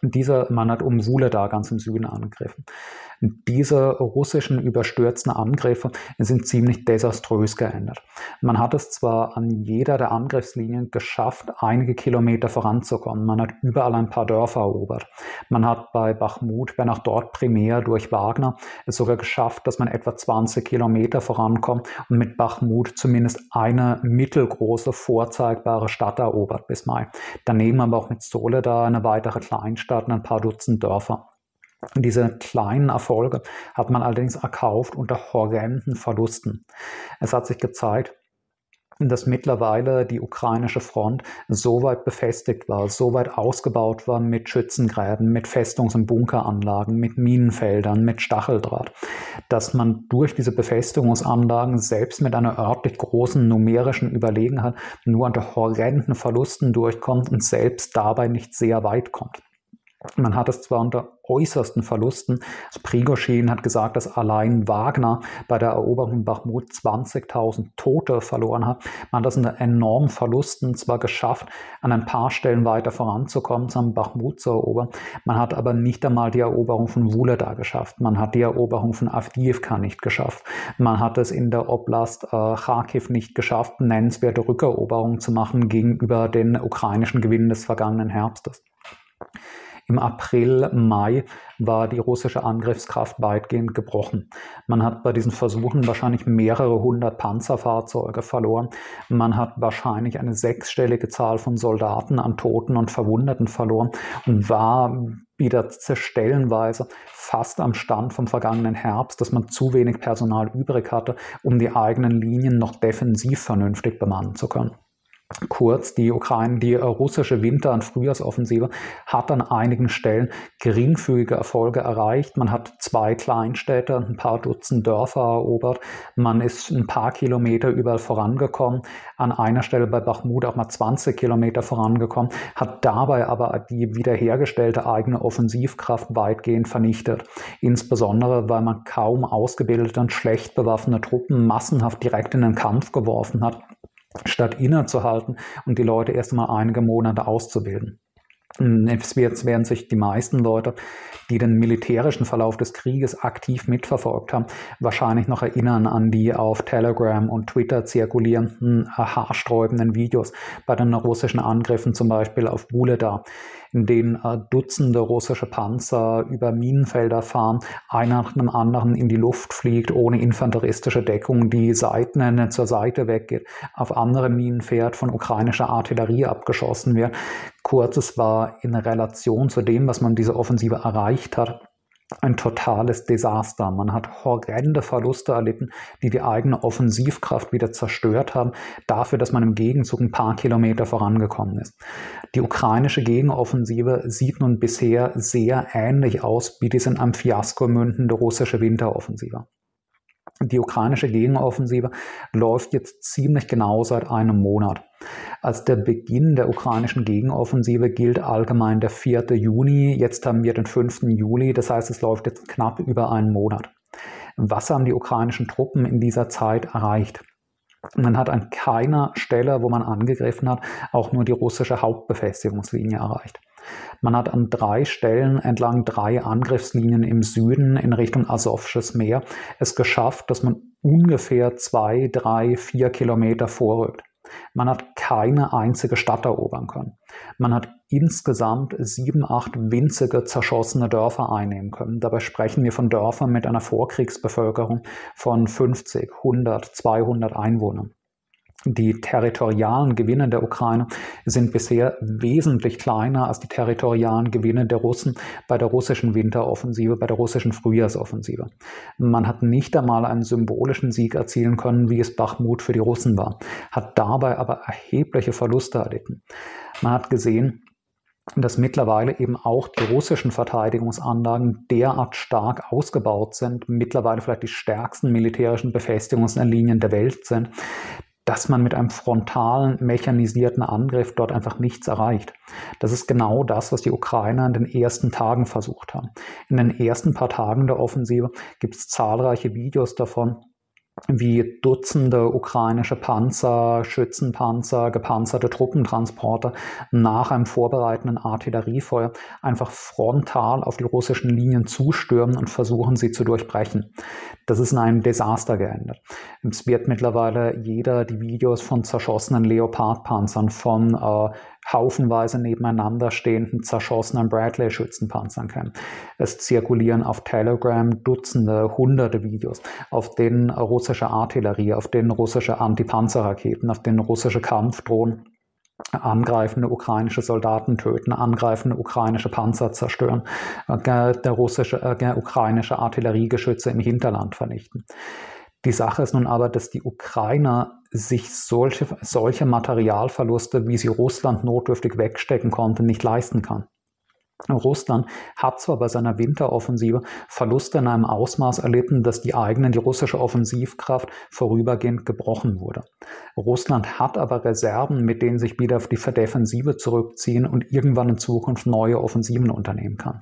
S1: Dieser Mann hat um Wuleda ganz im Süden angegriffen. Diese russischen überstürzten Angriffe sind ziemlich desaströs geendet. Man hat es zwar an jeder der Angriffslinien geschafft, einige Kilometer voranzukommen. Man hat überall ein paar Dörfer erobert. Man hat bei Bachmut, wenn auch dort primär durch Wagner, es sogar geschafft, dass man etwa 20 Kilometer vorankommt und mit Bachmut zumindest eine mittelgroße vorzeigbare Stadt erobert bis Mai. Daneben aber auch mit Soledar eine weitere Kleinstadt und ein paar Dutzend Dörfer. Diese kleinen Erfolge hat man allerdings erkauft unter horrenden Verlusten. Es hat sich gezeigt, dass mittlerweile die ukrainische Front so weit befestigt war, so weit ausgebaut war mit Schützengräben, mit Festungs- und Bunkeranlagen, mit Minenfeldern, mit Stacheldraht, dass man durch diese Befestigungsanlagen selbst mit einer örtlich großen numerischen Überlegenheit nur unter horrenden Verlusten durchkommt und selbst dabei nicht sehr weit kommt. Man hat es zwar unter äußersten Verlusten, also Prigozhin hat gesagt, dass allein Wagner bei der Eroberung Bachmut 20.000 Tote verloren hat. Man hat das unter enormen Verlusten zwar geschafft, an ein paar Stellen weiter voranzukommen, zum Bachmut zu erobern. Man hat aber nicht einmal die Eroberung von Wuleda geschafft. Man hat die Eroberung von Avdiivka nicht geschafft. Man hat es in der Oblast äh, Kharkiv nicht geschafft, nennenswerte Rückeroberungen zu machen gegenüber den ukrainischen Gewinnen des vergangenen Herbstes. Im April, Mai war die russische Angriffskraft weitgehend gebrochen. Man hat bei diesen Versuchen wahrscheinlich mehrere hundert Panzerfahrzeuge verloren. Man hat wahrscheinlich eine sechsstellige Zahl von Soldaten an Toten und Verwundeten verloren und war wieder stellenweise fast am Stand vom vergangenen Herbst, dass man zu wenig Personal übrig hatte, um die eigenen Linien noch defensiv vernünftig bemannen zu können. Kurz, die Ukraine, die äh, russische Winter- und Frühjahrsoffensive hat an einigen Stellen geringfügige Erfolge erreicht. Man hat zwei Kleinstädte, ein paar Dutzend Dörfer erobert. Man ist ein paar Kilometer überall vorangekommen. An einer Stelle bei Bachmut auch mal 20 Kilometer vorangekommen, hat dabei aber die wiederhergestellte eigene Offensivkraft weitgehend vernichtet. Insbesondere, weil man kaum ausgebildete und schlecht bewaffnete Truppen massenhaft direkt in den Kampf geworfen hat statt innezuhalten und die Leute erst einmal einige Monate auszubilden. Jetzt werden sich die meisten Leute, die den militärischen Verlauf des Krieges aktiv mitverfolgt haben, wahrscheinlich noch erinnern an die auf Telegram und Twitter zirkulierenden haarsträubenden Videos bei den russischen Angriffen zum Beispiel auf Buleda in denen äh, Dutzende russische Panzer über Minenfelder fahren, einer nach dem anderen in die Luft fliegt, ohne infanteristische Deckung, die Seiten zur Seite weggeht, auf andere Minen fährt, von ukrainischer Artillerie abgeschossen wird. Kurz, es war in Relation zu dem, was man diese Offensive erreicht hat, ein totales Desaster. Man hat horrende Verluste erlitten, die die eigene Offensivkraft wieder zerstört haben, dafür, dass man im Gegenzug ein paar Kilometer vorangekommen ist. Die ukrainische Gegenoffensive sieht nun bisher sehr ähnlich aus wie diese am Fiasko mündende russische Winteroffensive. Die ukrainische Gegenoffensive läuft jetzt ziemlich genau seit einem Monat. Als der Beginn der ukrainischen Gegenoffensive gilt allgemein der 4. Juni. Jetzt haben wir den 5. Juli, das heißt, es läuft jetzt knapp über einen Monat. Was haben die ukrainischen Truppen in dieser Zeit erreicht? Man hat an keiner Stelle, wo man angegriffen hat, auch nur die russische Hauptbefestigungslinie erreicht. Man hat an drei Stellen entlang drei Angriffslinien im Süden in Richtung Asowsches Meer es geschafft, dass man ungefähr zwei, drei, vier Kilometer vorrückt. Man hat keine einzige Stadt erobern können. Man hat insgesamt sieben, acht winzige zerschossene Dörfer einnehmen können. Dabei sprechen wir von Dörfern mit einer Vorkriegsbevölkerung von 50, 100, 200 Einwohnern. Die territorialen Gewinne der Ukraine sind bisher wesentlich kleiner als die territorialen Gewinne der Russen bei der russischen Winteroffensive, bei der russischen Frühjahrsoffensive. Man hat nicht einmal einen symbolischen Sieg erzielen können, wie es Bachmut für die Russen war, hat dabei aber erhebliche Verluste erlitten. Man hat gesehen, dass mittlerweile eben auch die russischen Verteidigungsanlagen derart stark ausgebaut sind, mittlerweile vielleicht die stärksten militärischen Befestigungslinien der Welt sind, dass man mit einem frontalen, mechanisierten Angriff dort einfach nichts erreicht. Das ist genau das, was die Ukrainer in den ersten Tagen versucht haben. In den ersten paar Tagen der Offensive gibt es zahlreiche Videos davon, wie Dutzende ukrainische Panzer, Schützenpanzer, gepanzerte Truppentransporter nach einem vorbereitenden Artilleriefeuer einfach frontal auf die russischen Linien zustürmen und versuchen, sie zu durchbrechen. Das ist in einem Desaster geendet. Es wird mittlerweile jeder die Videos von zerschossenen Leopardpanzern, von äh, haufenweise nebeneinander stehenden zerschossenen Bradley-Schützenpanzern kennen. Es zirkulieren auf Telegram Dutzende, hunderte Videos, auf denen russische Artillerie, auf denen russische Antipanzerraketen, auf denen russische Kampfdrohnen angreifende ukrainische Soldaten töten, angreifende ukrainische Panzer zerstören, äh, der russische, äh, ukrainische Artilleriegeschütze im Hinterland vernichten. Die Sache ist nun aber, dass die Ukrainer sich solche, solche Materialverluste, wie sie Russland notdürftig wegstecken konnte, nicht leisten kann. Russland hat zwar bei seiner Winteroffensive Verluste in einem Ausmaß erlitten, dass die eigene, die russische Offensivkraft vorübergehend gebrochen wurde. Russland hat aber Reserven, mit denen sich wieder auf die Defensive zurückziehen und irgendwann in Zukunft neue Offensiven unternehmen kann.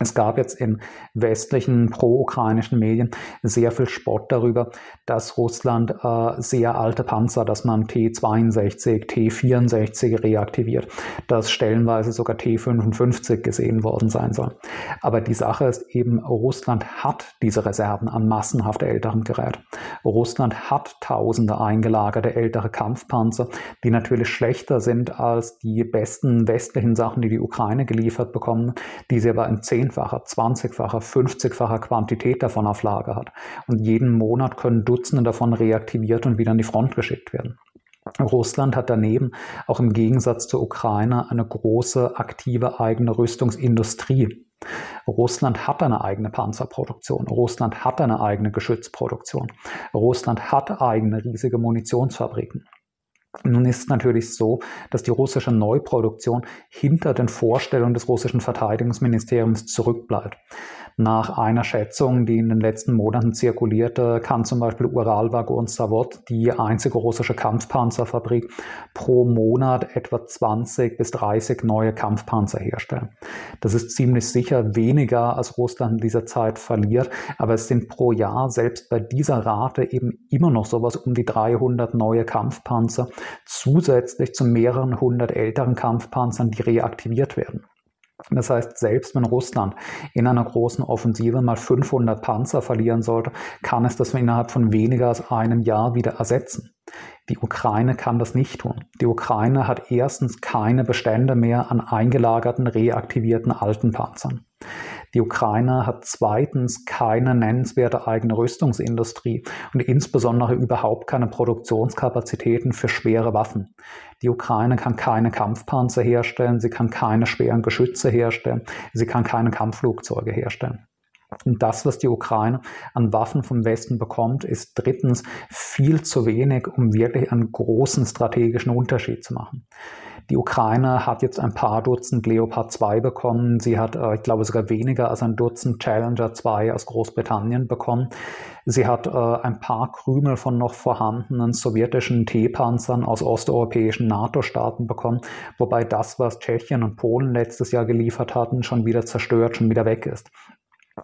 S1: Es gab jetzt in westlichen pro-ukrainischen Medien sehr viel Spott darüber, dass Russland äh, sehr alte Panzer, dass man T-62, T-64 reaktiviert, dass stellenweise sogar T-55 gesehen worden sein soll. Aber die Sache ist eben, Russland hat diese Reserven an massenhaft älterem Gerät. Russland hat tausende eingelagerte ältere Kampfpanzer, die natürlich schlechter sind als die besten westlichen Sachen, die die Ukraine geliefert bekommen, die sie aber in zehnfacher, zwanzigfacher, fünfzigfacher Quantität davon auf Lager hat. Und jeden Monat können Dutzende davon reaktiviert und wieder an die Front geschickt werden. Russland hat daneben auch im Gegensatz zur Ukraine eine große aktive eigene Rüstungsindustrie. Russland hat eine eigene Panzerproduktion. Russland hat eine eigene Geschützproduktion. Russland hat eigene riesige Munitionsfabriken. Nun ist natürlich so, dass die russische Neuproduktion hinter den Vorstellungen des russischen Verteidigungsministeriums zurückbleibt. Nach einer Schätzung, die in den letzten Monaten zirkulierte, kann zum Beispiel Uralwagon Savod, die einzige russische Kampfpanzerfabrik, pro Monat etwa 20 bis 30 neue Kampfpanzer herstellen. Das ist ziemlich sicher weniger, als Russland in dieser Zeit verliert, aber es sind pro Jahr selbst bei dieser Rate eben immer noch sowas um die 300 neue Kampfpanzer, zusätzlich zu mehreren hundert älteren Kampfpanzern, die reaktiviert werden. Das heißt, selbst wenn Russland in einer großen Offensive mal 500 Panzer verlieren sollte, kann es das innerhalb von weniger als einem Jahr wieder ersetzen. Die Ukraine kann das nicht tun. Die Ukraine hat erstens keine Bestände mehr an eingelagerten, reaktivierten alten Panzern. Die Ukraine hat zweitens keine nennenswerte eigene Rüstungsindustrie und insbesondere überhaupt keine Produktionskapazitäten für schwere Waffen. Die Ukraine kann keine Kampfpanzer herstellen, sie kann keine schweren Geschütze herstellen, sie kann keine Kampfflugzeuge herstellen. Und das, was die Ukraine an Waffen vom Westen bekommt, ist drittens viel zu wenig, um wirklich einen großen strategischen Unterschied zu machen. Die Ukraine hat jetzt ein paar Dutzend Leopard 2 bekommen. Sie hat, äh, ich glaube, sogar weniger als ein Dutzend Challenger 2 aus Großbritannien bekommen. Sie hat äh, ein paar Krümel von noch vorhandenen sowjetischen T-Panzern aus osteuropäischen NATO-Staaten bekommen, wobei das, was Tschechien und Polen letztes Jahr geliefert hatten, schon wieder zerstört, schon wieder weg ist.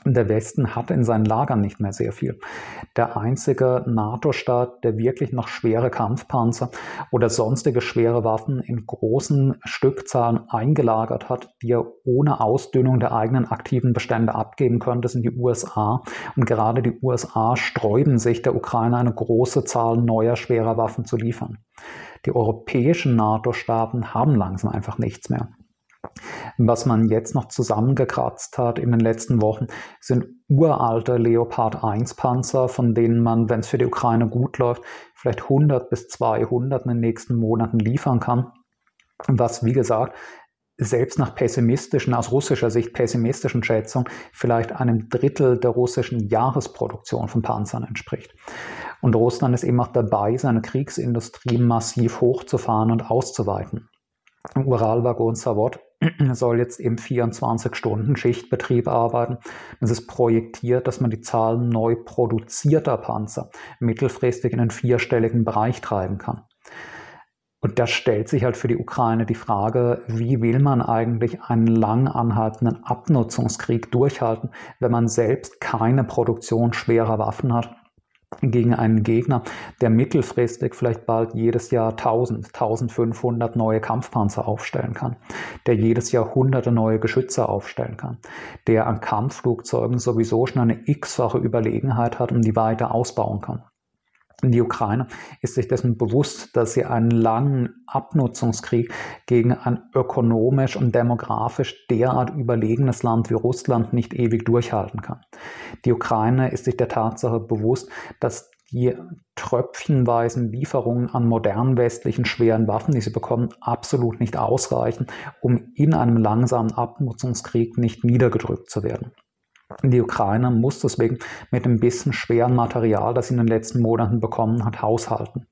S1: Der Westen hat in seinen Lagern nicht mehr sehr viel. Der einzige NATO-Staat, der wirklich noch schwere Kampfpanzer oder sonstige schwere Waffen in großen Stückzahlen eingelagert hat, die er ohne Ausdünnung der eigenen aktiven Bestände abgeben könnte, sind die USA. Und gerade die USA sträuben sich, der Ukraine eine große Zahl neuer schwerer Waffen zu liefern. Die europäischen NATO-Staaten haben langsam einfach nichts mehr. Was man jetzt noch zusammengekratzt hat in den letzten Wochen, sind uralte Leopard 1 Panzer, von denen man, wenn es für die Ukraine gut läuft, vielleicht 100 bis 200 in den nächsten Monaten liefern kann. Was, wie gesagt, selbst nach pessimistischen, aus russischer Sicht pessimistischen Schätzungen vielleicht einem Drittel der russischen Jahresproduktion von Panzern entspricht. Und Russland ist eben auch dabei, seine Kriegsindustrie massiv hochzufahren und auszuweiten. Uralwaggon Savod (clears throat) soll jetzt im 24-Stunden-Schichtbetrieb arbeiten. Es ist projektiert, dass man die Zahl neu produzierter Panzer mittelfristig in einen vierstelligen Bereich treiben kann. Und da stellt sich halt für die Ukraine die Frage, wie will man eigentlich einen lang anhaltenden Abnutzungskrieg durchhalten, wenn man selbst keine Produktion schwerer Waffen hat gegen einen Gegner, der mittelfristig vielleicht bald jedes Jahr 1000, 1500 neue Kampfpanzer aufstellen kann, der jedes Jahr hunderte neue Geschütze aufstellen kann, der an Kampfflugzeugen sowieso schon eine x-fache Überlegenheit hat und die weiter ausbauen kann. Die Ukraine ist sich dessen bewusst, dass sie einen langen Abnutzungskrieg gegen ein ökonomisch und demografisch derart überlegenes Land wie Russland nicht ewig durchhalten kann. Die Ukraine ist sich der Tatsache bewusst, dass die tröpfchenweisen Lieferungen an modernen westlichen schweren Waffen, die sie bekommen, absolut nicht ausreichen, um in einem langsamen Abnutzungskrieg nicht niedergedrückt zu werden. Die Ukraine muss deswegen mit dem bisschen schweren Material, das sie in den letzten Monaten bekommen hat, haushalten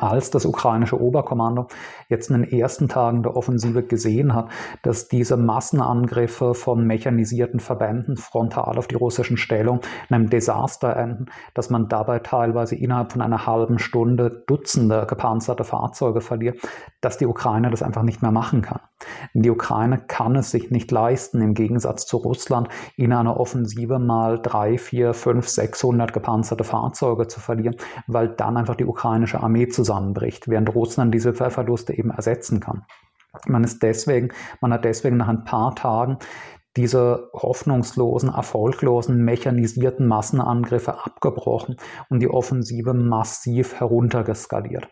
S1: als das ukrainische Oberkommando jetzt in den ersten Tagen der Offensive gesehen hat, dass diese Massenangriffe von mechanisierten Verbänden frontal auf die russischen Stellungen in einem Desaster enden, dass man dabei teilweise innerhalb von einer halben Stunde Dutzende gepanzerte Fahrzeuge verliert, dass die Ukraine das einfach nicht mehr machen kann. Die Ukraine kann es sich nicht leisten, im Gegensatz zu Russland in einer Offensive mal drei, vier, fünf, sechshundert gepanzerte Fahrzeuge zu verlieren, weil dann einfach die ukrainische Armee zusammenbricht, während Russland diese Verluste eben ersetzen kann. Man ist deswegen, man hat deswegen nach ein paar Tagen diese hoffnungslosen, erfolglosen, mechanisierten Massenangriffe abgebrochen und die Offensive massiv heruntergeskaliert.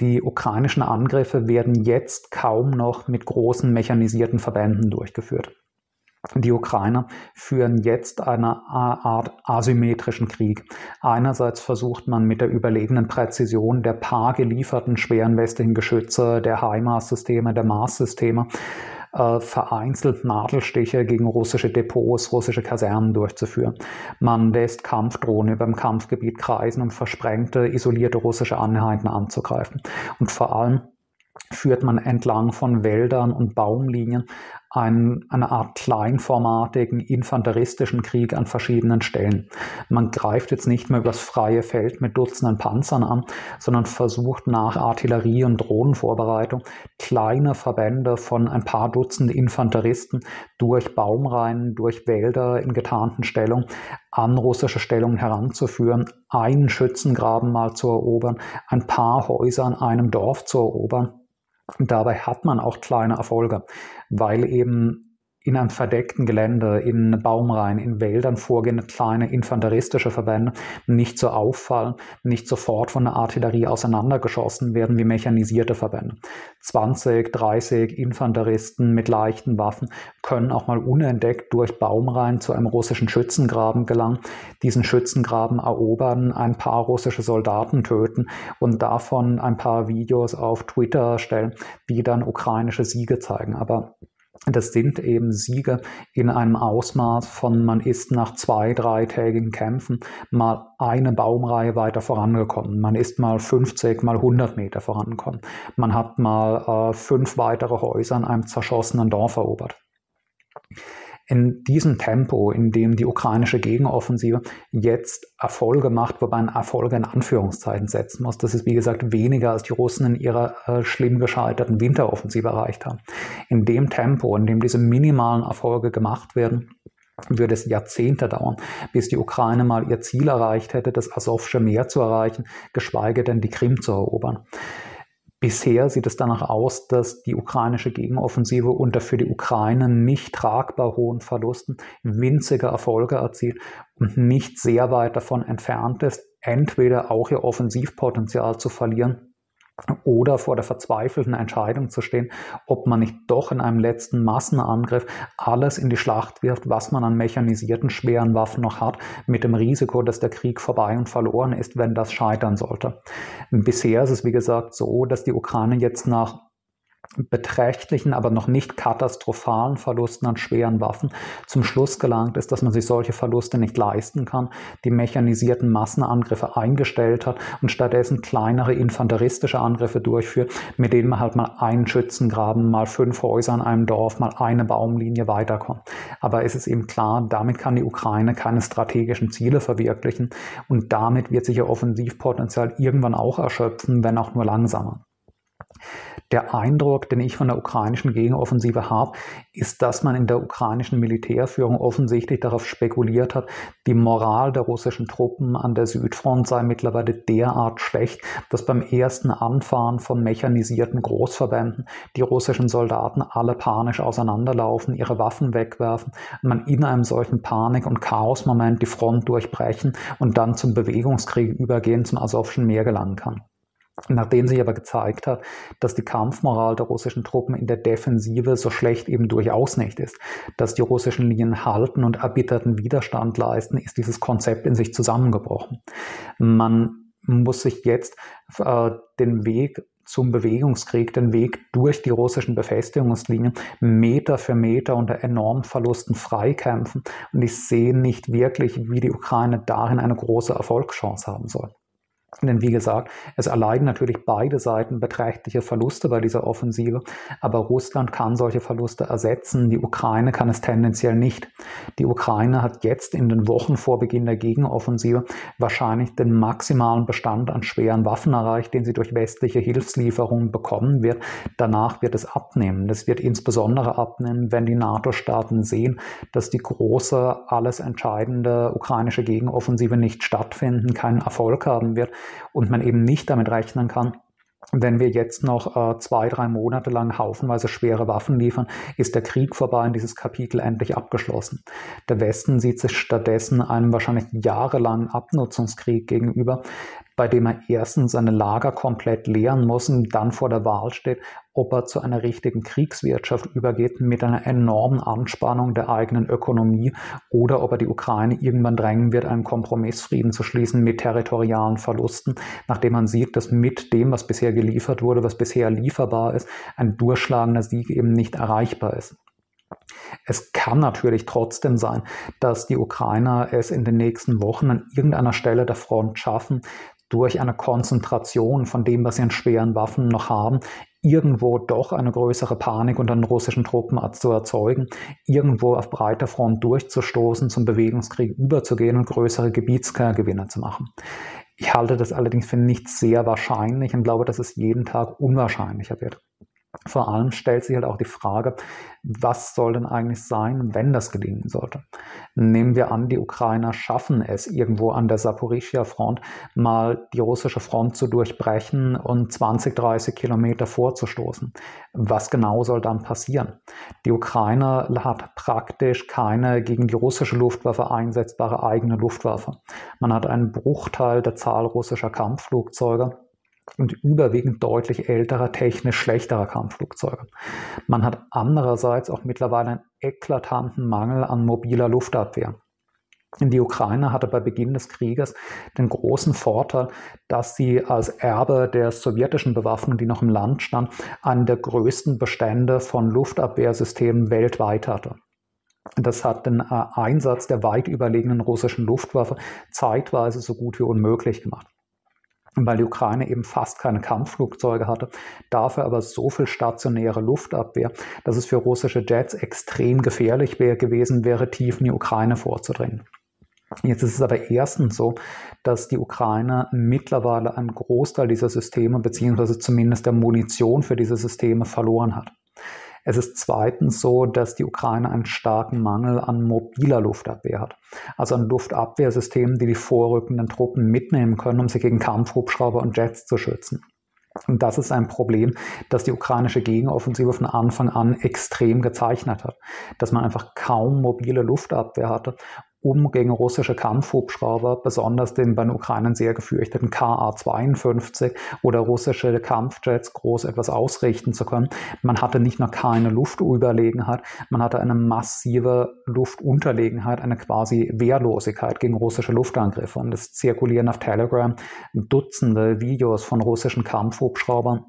S1: Die ukrainischen Angriffe werden jetzt kaum noch mit großen mechanisierten Verbänden durchgeführt. Die Ukrainer führen jetzt eine Art asymmetrischen Krieg. Einerseits versucht man mit der überlegenen Präzision der paar gelieferten schweren westlichen Geschütze, der HIMARS-Systeme, der Mars-Systeme, äh, vereinzelt Nadelstiche gegen russische Depots, russische Kasernen durchzuführen. Man lässt Kampfdrohnen über dem Kampfgebiet kreisen, um versprengte, isolierte russische Einheiten anzugreifen. Und vor allem führt man entlang von Wäldern und Baumlinien einen, eine Art kleinformatigen infanteristischen Krieg an verschiedenen Stellen. Man greift jetzt nicht mehr übers freie Feld mit Dutzenden Panzern an, sondern versucht nach Artillerie- und Drohnenvorbereitung kleine Verbände von ein paar Dutzend Infanteristen durch Baumreihen, durch Wälder in getarnten Stellungen an russische Stellungen heranzuführen, einen Schützengraben mal zu erobern, ein paar Häuser in einem Dorf zu erobern und dabei hat man auch kleine Erfolge, weil eben in einem verdeckten Gelände, in Baumreihen, in Wäldern vorgehende kleine infanteristische Verbände nicht so auffallen, nicht sofort von der Artillerie auseinandergeschossen werden wie mechanisierte Verbände. 20, 30 Infanteristen mit leichten Waffen können auch mal unentdeckt durch Baumreihen zu einem russischen Schützengraben gelangen, diesen Schützengraben erobern, ein paar russische Soldaten töten und davon ein paar Videos auf Twitter stellen, die dann ukrainische Siege zeigen. Aber das sind eben Siege in einem Ausmaß von, man ist nach zwei, dreitägigen Kämpfen mal eine Baumreihe weiter vorangekommen. Man ist mal 50, mal 100 Meter vorangekommen. Man hat mal äh, fünf weitere Häuser in einem zerschossenen Dorf erobert in diesem Tempo, in dem die ukrainische Gegenoffensive jetzt Erfolge macht, wobei man Erfolge in Anführungszeichen setzen muss. Das ist, wie gesagt, weniger als die Russen in ihrer äh, schlimm gescheiterten Winteroffensive erreicht haben. In dem Tempo, in dem diese minimalen Erfolge gemacht werden, würde es Jahrzehnte dauern, bis die Ukraine mal ihr Ziel erreicht hätte, das Asowsche Meer zu erreichen, geschweige denn die Krim zu erobern. Bisher sieht es danach aus, dass die ukrainische Gegenoffensive unter für die Ukraine nicht tragbar hohen Verlusten winzige Erfolge erzielt und nicht sehr weit davon entfernt ist, entweder auch ihr Offensivpotenzial zu verlieren oder vor der verzweifelten Entscheidung zu stehen, ob man nicht doch in einem letzten Massenangriff alles in die Schlacht wirft, was man an mechanisierten schweren Waffen noch hat, mit dem Risiko, dass der Krieg vorbei und verloren ist, wenn das scheitern sollte. Bisher ist es, wie gesagt, so, dass die Ukraine jetzt nach beträchtlichen, aber noch nicht katastrophalen Verlusten an schweren Waffen zum Schluss gelangt ist, dass man sich solche Verluste nicht leisten kann, die mechanisierten Massenangriffe eingestellt hat und stattdessen kleinere infanteristische Angriffe durchführt, mit denen man halt mal einen Schützengraben, mal fünf Häuser in einem Dorf, mal eine Baumlinie weiterkommt. Aber es ist eben klar, damit kann die Ukraine keine strategischen Ziele verwirklichen und damit wird sich ihr Offensivpotenzial irgendwann auch erschöpfen, wenn auch nur langsamer. Der Eindruck, den ich von der ukrainischen Gegenoffensive habe, ist, dass man in der ukrainischen Militärführung offensichtlich darauf spekuliert hat, die Moral der russischen Truppen an der Südfront sei mittlerweile derart schlecht, dass beim ersten Anfahren von mechanisierten Großverbänden die russischen Soldaten alle panisch auseinanderlaufen, ihre Waffen wegwerfen, man in einem solchen Panik- und Chaosmoment die Front durchbrechen und dann zum Bewegungskrieg übergehen, zum Asowschen Meer gelangen kann. Nachdem sich aber gezeigt hat, dass die Kampfmoral der russischen Truppen in der Defensive so schlecht eben durchaus nicht ist, dass die russischen Linien halten und erbitterten Widerstand leisten, ist dieses Konzept in sich zusammengebrochen. Man muss sich jetzt äh, den Weg zum Bewegungskrieg, den Weg durch die russischen Befestigungslinien Meter für Meter unter enormen Verlusten freikämpfen. Und ich sehe nicht wirklich, wie die Ukraine darin eine große Erfolgschance haben soll. Denn wie gesagt, es erleiden natürlich beide Seiten beträchtliche Verluste bei dieser Offensive, aber Russland kann solche Verluste ersetzen, die Ukraine kann es tendenziell nicht. Die Ukraine hat jetzt in den Wochen vor Beginn der Gegenoffensive wahrscheinlich den maximalen Bestand an schweren Waffen erreicht, den sie durch westliche Hilfslieferungen bekommen wird. Danach wird es abnehmen. Das wird insbesondere abnehmen, wenn die NATO-Staaten sehen, dass die große, alles entscheidende ukrainische Gegenoffensive nicht stattfinden, keinen Erfolg haben wird und man eben nicht damit rechnen kann, wenn wir jetzt noch äh, zwei, drei Monate lang haufenweise schwere Waffen liefern, ist der Krieg vorbei und dieses Kapitel endlich abgeschlossen. Der Westen sieht sich stattdessen einem wahrscheinlich jahrelangen Abnutzungskrieg gegenüber, bei dem er erstens seine Lager komplett leeren muss und dann vor der Wahl steht, ob er zu einer richtigen Kriegswirtschaft übergeht mit einer enormen Anspannung der eigenen Ökonomie oder ob er die Ukraine irgendwann drängen wird, einen Kompromissfrieden zu schließen mit territorialen Verlusten, nachdem man sieht, dass mit dem, was bisher geliefert wurde, was bisher lieferbar ist, ein durchschlagender Sieg eben nicht erreichbar ist. Es kann natürlich trotzdem sein, dass die Ukrainer es in den nächsten Wochen an irgendeiner Stelle der Front schaffen, durch eine Konzentration von dem, was sie an schweren Waffen noch haben, irgendwo doch eine größere Panik unter den russischen Truppen zu erzeugen, irgendwo auf breiter Front durchzustoßen, zum Bewegungskrieg überzugehen und größere Gebietsgewinne zu machen. Ich halte das allerdings für nicht sehr wahrscheinlich und glaube, dass es jeden Tag unwahrscheinlicher wird. Vor allem stellt sich halt auch die Frage, was soll denn eigentlich sein, wenn das gelingen sollte? Nehmen wir an, die Ukrainer schaffen es, irgendwo an der Saporischia-Front mal die russische Front zu durchbrechen und 20, 30 Kilometer vorzustoßen. Was genau soll dann passieren? Die Ukraine hat praktisch keine gegen die russische Luftwaffe einsetzbare eigene Luftwaffe. Man hat einen Bruchteil der Zahl russischer Kampfflugzeuge und überwiegend deutlich älterer, technisch schlechterer Kampfflugzeuge. Man hat andererseits auch mittlerweile einen eklatanten Mangel an mobiler Luftabwehr. Die Ukraine hatte bei Beginn des Krieges den großen Vorteil, dass sie als Erbe der sowjetischen Bewaffnung, die noch im Land stand, einen der größten Bestände von Luftabwehrsystemen weltweit hatte. Das hat den äh, Einsatz der weit überlegenen russischen Luftwaffe zeitweise so gut wie unmöglich gemacht weil die Ukraine eben fast keine Kampfflugzeuge hatte, dafür aber so viel stationäre Luftabwehr, dass es für russische Jets extrem gefährlich wäre gewesen wäre, tief in die Ukraine vorzudringen. Jetzt ist es aber erstens so, dass die Ukraine mittlerweile einen Großteil dieser Systeme beziehungsweise zumindest der Munition für diese Systeme verloren hat. Es ist zweitens so, dass die Ukraine einen starken Mangel an mobiler Luftabwehr hat. Also an Luftabwehrsystemen, die die vorrückenden Truppen mitnehmen können, um sich gegen Kampfhubschrauber und Jets zu schützen. Und das ist ein Problem, das die ukrainische Gegenoffensive von Anfang an extrem gezeichnet hat. Dass man einfach kaum mobile Luftabwehr hatte um gegen russische Kampfhubschrauber, besonders den bei den Ukrainern sehr gefürchteten KA-52 oder russische Kampfjets groß etwas ausrichten zu können. Man hatte nicht nur keine Luftüberlegenheit, man hatte eine massive Luftunterlegenheit, eine quasi Wehrlosigkeit gegen russische Luftangriffe. Und es zirkulieren auf Telegram Dutzende Videos von russischen Kampfhubschraubern,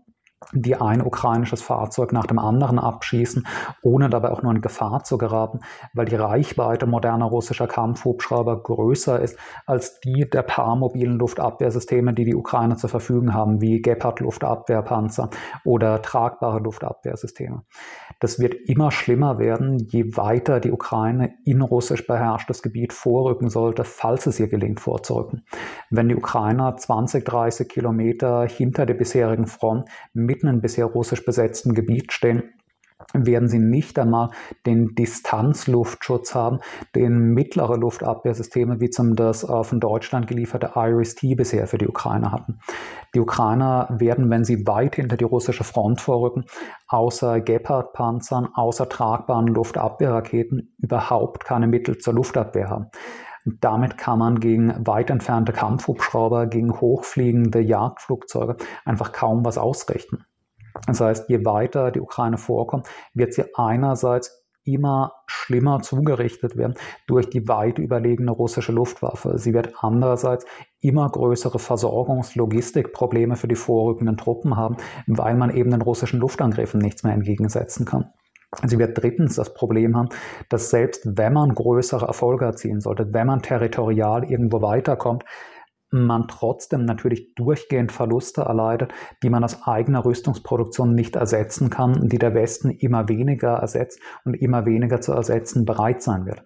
S1: die ein ukrainisches Fahrzeug nach dem anderen abschießen, ohne dabei auch nur in Gefahr zu geraten, weil die Reichweite moderner russischer Kampfhubschrauber größer ist als die der paar mobilen Luftabwehrsysteme, die die Ukraine zur Verfügung haben, wie Gepard-Luftabwehrpanzer oder tragbare Luftabwehrsysteme. Das wird immer schlimmer werden, je weiter die Ukraine in russisch beherrschtes Gebiet vorrücken sollte, falls es ihr gelingt, vorzurücken. Wenn die Ukrainer 20, 30 Kilometer hinter der bisherigen Front mitten in bisher russisch besetzten Gebiet stehen, werden sie nicht einmal den Distanzluftschutz haben, den mittlere Luftabwehrsysteme wie zum das von Deutschland gelieferte Iris-T bisher für die Ukrainer hatten. Die Ukrainer werden, wenn sie weit hinter die russische Front vorrücken, außer Gepard-Panzern, außer tragbaren Luftabwehrraketen überhaupt keine Mittel zur Luftabwehr haben. Damit kann man gegen weit entfernte Kampfhubschrauber, gegen hochfliegende Jagdflugzeuge einfach kaum was ausrichten. Das heißt, je weiter die Ukraine vorkommt, wird sie einerseits immer schlimmer zugerichtet werden durch die weit überlegene russische Luftwaffe. Sie wird andererseits immer größere Versorgungslogistikprobleme für die vorrückenden Truppen haben, weil man eben den russischen Luftangriffen nichts mehr entgegensetzen kann. Sie wird drittens das Problem haben, dass selbst wenn man größere Erfolge erzielen sollte, wenn man territorial irgendwo weiterkommt, man trotzdem natürlich durchgehend Verluste erleidet, die man aus eigener Rüstungsproduktion nicht ersetzen kann die der Westen immer weniger ersetzt und immer weniger zu ersetzen bereit sein wird.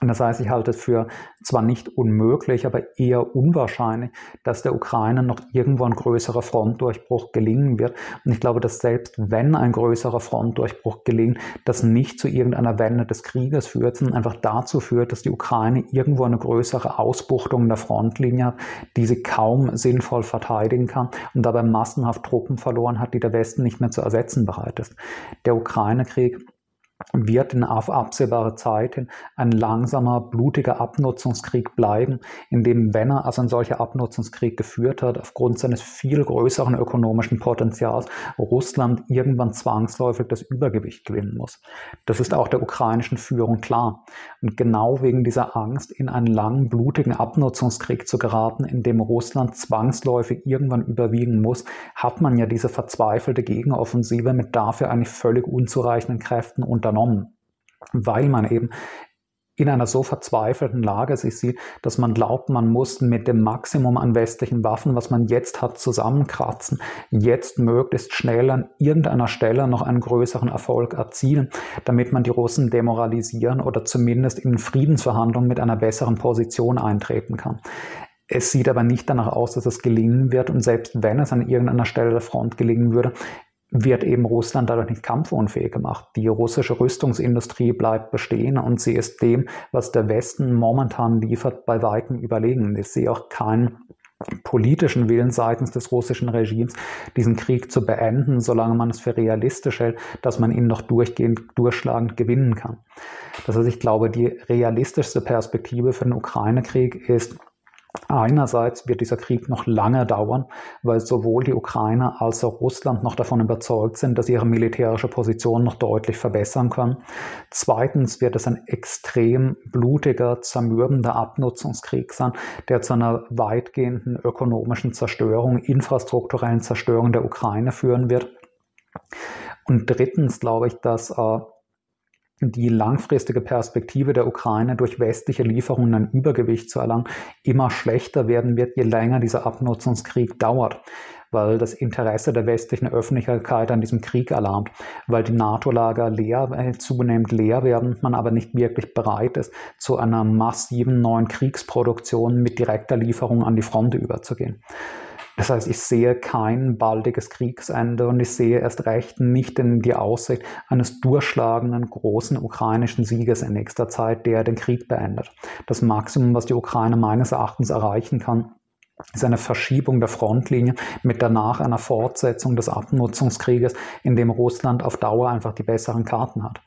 S1: Und das heißt, ich halte es für zwar nicht unmöglich, aber eher unwahrscheinlich, dass der Ukraine noch irgendwo ein größerer Frontdurchbruch gelingen wird. Und ich glaube, dass selbst wenn ein größerer Frontdurchbruch gelingt, das nicht zu irgendeiner Wende des Krieges führt, sondern einfach dazu führt, dass die Ukraine irgendwo eine größere Ausbuchtung der Frontlinie hat, die sie kaum sinnvoll verteidigen kann und dabei massenhaft Truppen verloren hat, die der Westen nicht mehr zu ersetzen bereit ist. Der Ukraine-Krieg wird in auf absehbare Zeit ein langsamer, blutiger Abnutzungskrieg bleiben, in dem, wenn er also ein solcher Abnutzungskrieg geführt hat, aufgrund seines viel größeren ökonomischen Potenzials Russland irgendwann zwangsläufig das Übergewicht gewinnen muss. Das ist auch der ukrainischen Führung klar. Und genau wegen dieser Angst, in einen langen, blutigen Abnutzungskrieg zu geraten, in dem Russland zwangsläufig irgendwann überwiegen muss, hat man ja diese verzweifelte Gegenoffensive mit dafür eigentlich völlig unzureichenden Kräften unter unternommen, weil man eben in einer so verzweifelten Lage sich sieht, dass man glaubt, man muss mit dem Maximum an westlichen Waffen, was man jetzt hat, zusammenkratzen, jetzt möglichst schnell an irgendeiner Stelle noch einen größeren Erfolg erzielen, damit man die Russen demoralisieren oder zumindest in Friedensverhandlungen mit einer besseren Position eintreten kann. Es sieht aber nicht danach aus, dass es gelingen wird und selbst wenn es an irgendeiner Stelle der Front gelingen würde, wird eben Russland dadurch nicht kampfunfähig gemacht. Die russische Rüstungsindustrie bleibt bestehen und sie ist dem, was der Westen momentan liefert, bei weitem überlegen. Ich sehe auch keinen politischen Willen seitens des russischen Regimes, diesen Krieg zu beenden, solange man es für realistisch hält, dass man ihn noch durchgehend, durchschlagend gewinnen kann. Das heißt, ich glaube, die realistischste Perspektive für den Ukraine-Krieg ist, Einerseits wird dieser Krieg noch lange dauern, weil sowohl die Ukraine als auch Russland noch davon überzeugt sind, dass ihre militärische Position noch deutlich verbessern können. Zweitens wird es ein extrem blutiger, zermürbender Abnutzungskrieg sein, der zu einer weitgehenden ökonomischen Zerstörung, infrastrukturellen Zerstörung der Ukraine führen wird. Und drittens glaube ich, dass äh, die langfristige Perspektive der Ukraine durch westliche Lieferungen ein Übergewicht zu erlangen immer schlechter werden wird, je länger dieser Abnutzungskrieg dauert, weil das Interesse der westlichen Öffentlichkeit an diesem Krieg erlahmt, weil die NATO-Lager leer, äh, zunehmend leer werden, man aber nicht wirklich bereit ist, zu einer massiven neuen Kriegsproduktion mit direkter Lieferung an die Front überzugehen. Das heißt, ich sehe kein baldiges Kriegsende und ich sehe erst recht nicht in die Aussicht eines durchschlagenden großen ukrainischen Sieges in nächster Zeit, der den Krieg beendet. Das Maximum, was die Ukraine meines Erachtens erreichen kann, ist eine Verschiebung der Frontlinie mit danach einer Fortsetzung des Abnutzungskrieges, in dem Russland auf Dauer einfach die besseren Karten hat.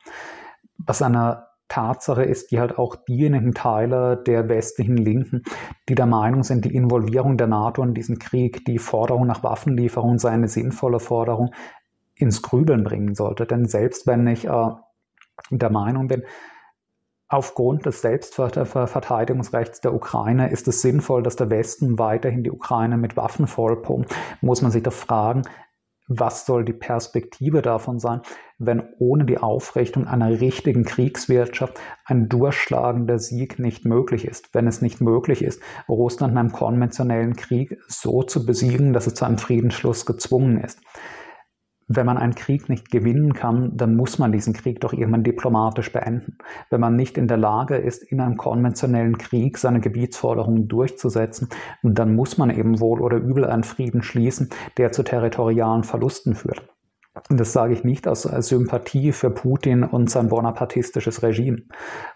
S1: Was eine Tatsache ist, die halt auch diejenigen Teile der westlichen Linken, die der Meinung sind, die Involvierung der NATO in diesen Krieg, die Forderung nach Waffenlieferungen sei eine sinnvolle Forderung, ins Grübeln bringen sollte. Denn selbst wenn ich äh, der Meinung bin, Aufgrund des Selbstverteidigungsrechts der Ukraine ist es sinnvoll, dass der Westen weiterhin die Ukraine mit Waffen vollpumpt. Muss man sich doch fragen, was soll die Perspektive davon sein, wenn ohne die Aufrichtung einer richtigen Kriegswirtschaft ein durchschlagender Sieg nicht möglich ist, wenn es nicht möglich ist, Russland in einem konventionellen Krieg so zu besiegen, dass es zu einem Friedensschluss gezwungen ist wenn man einen Krieg nicht gewinnen kann, dann muss man diesen Krieg doch irgendwann diplomatisch beenden. Wenn man nicht in der Lage ist, in einem konventionellen Krieg seine Gebietsforderungen durchzusetzen, dann muss man eben wohl oder übel einen Frieden schließen, der zu territorialen Verlusten führt. Und das sage ich nicht aus Sympathie für Putin und sein bonapartistisches Regime.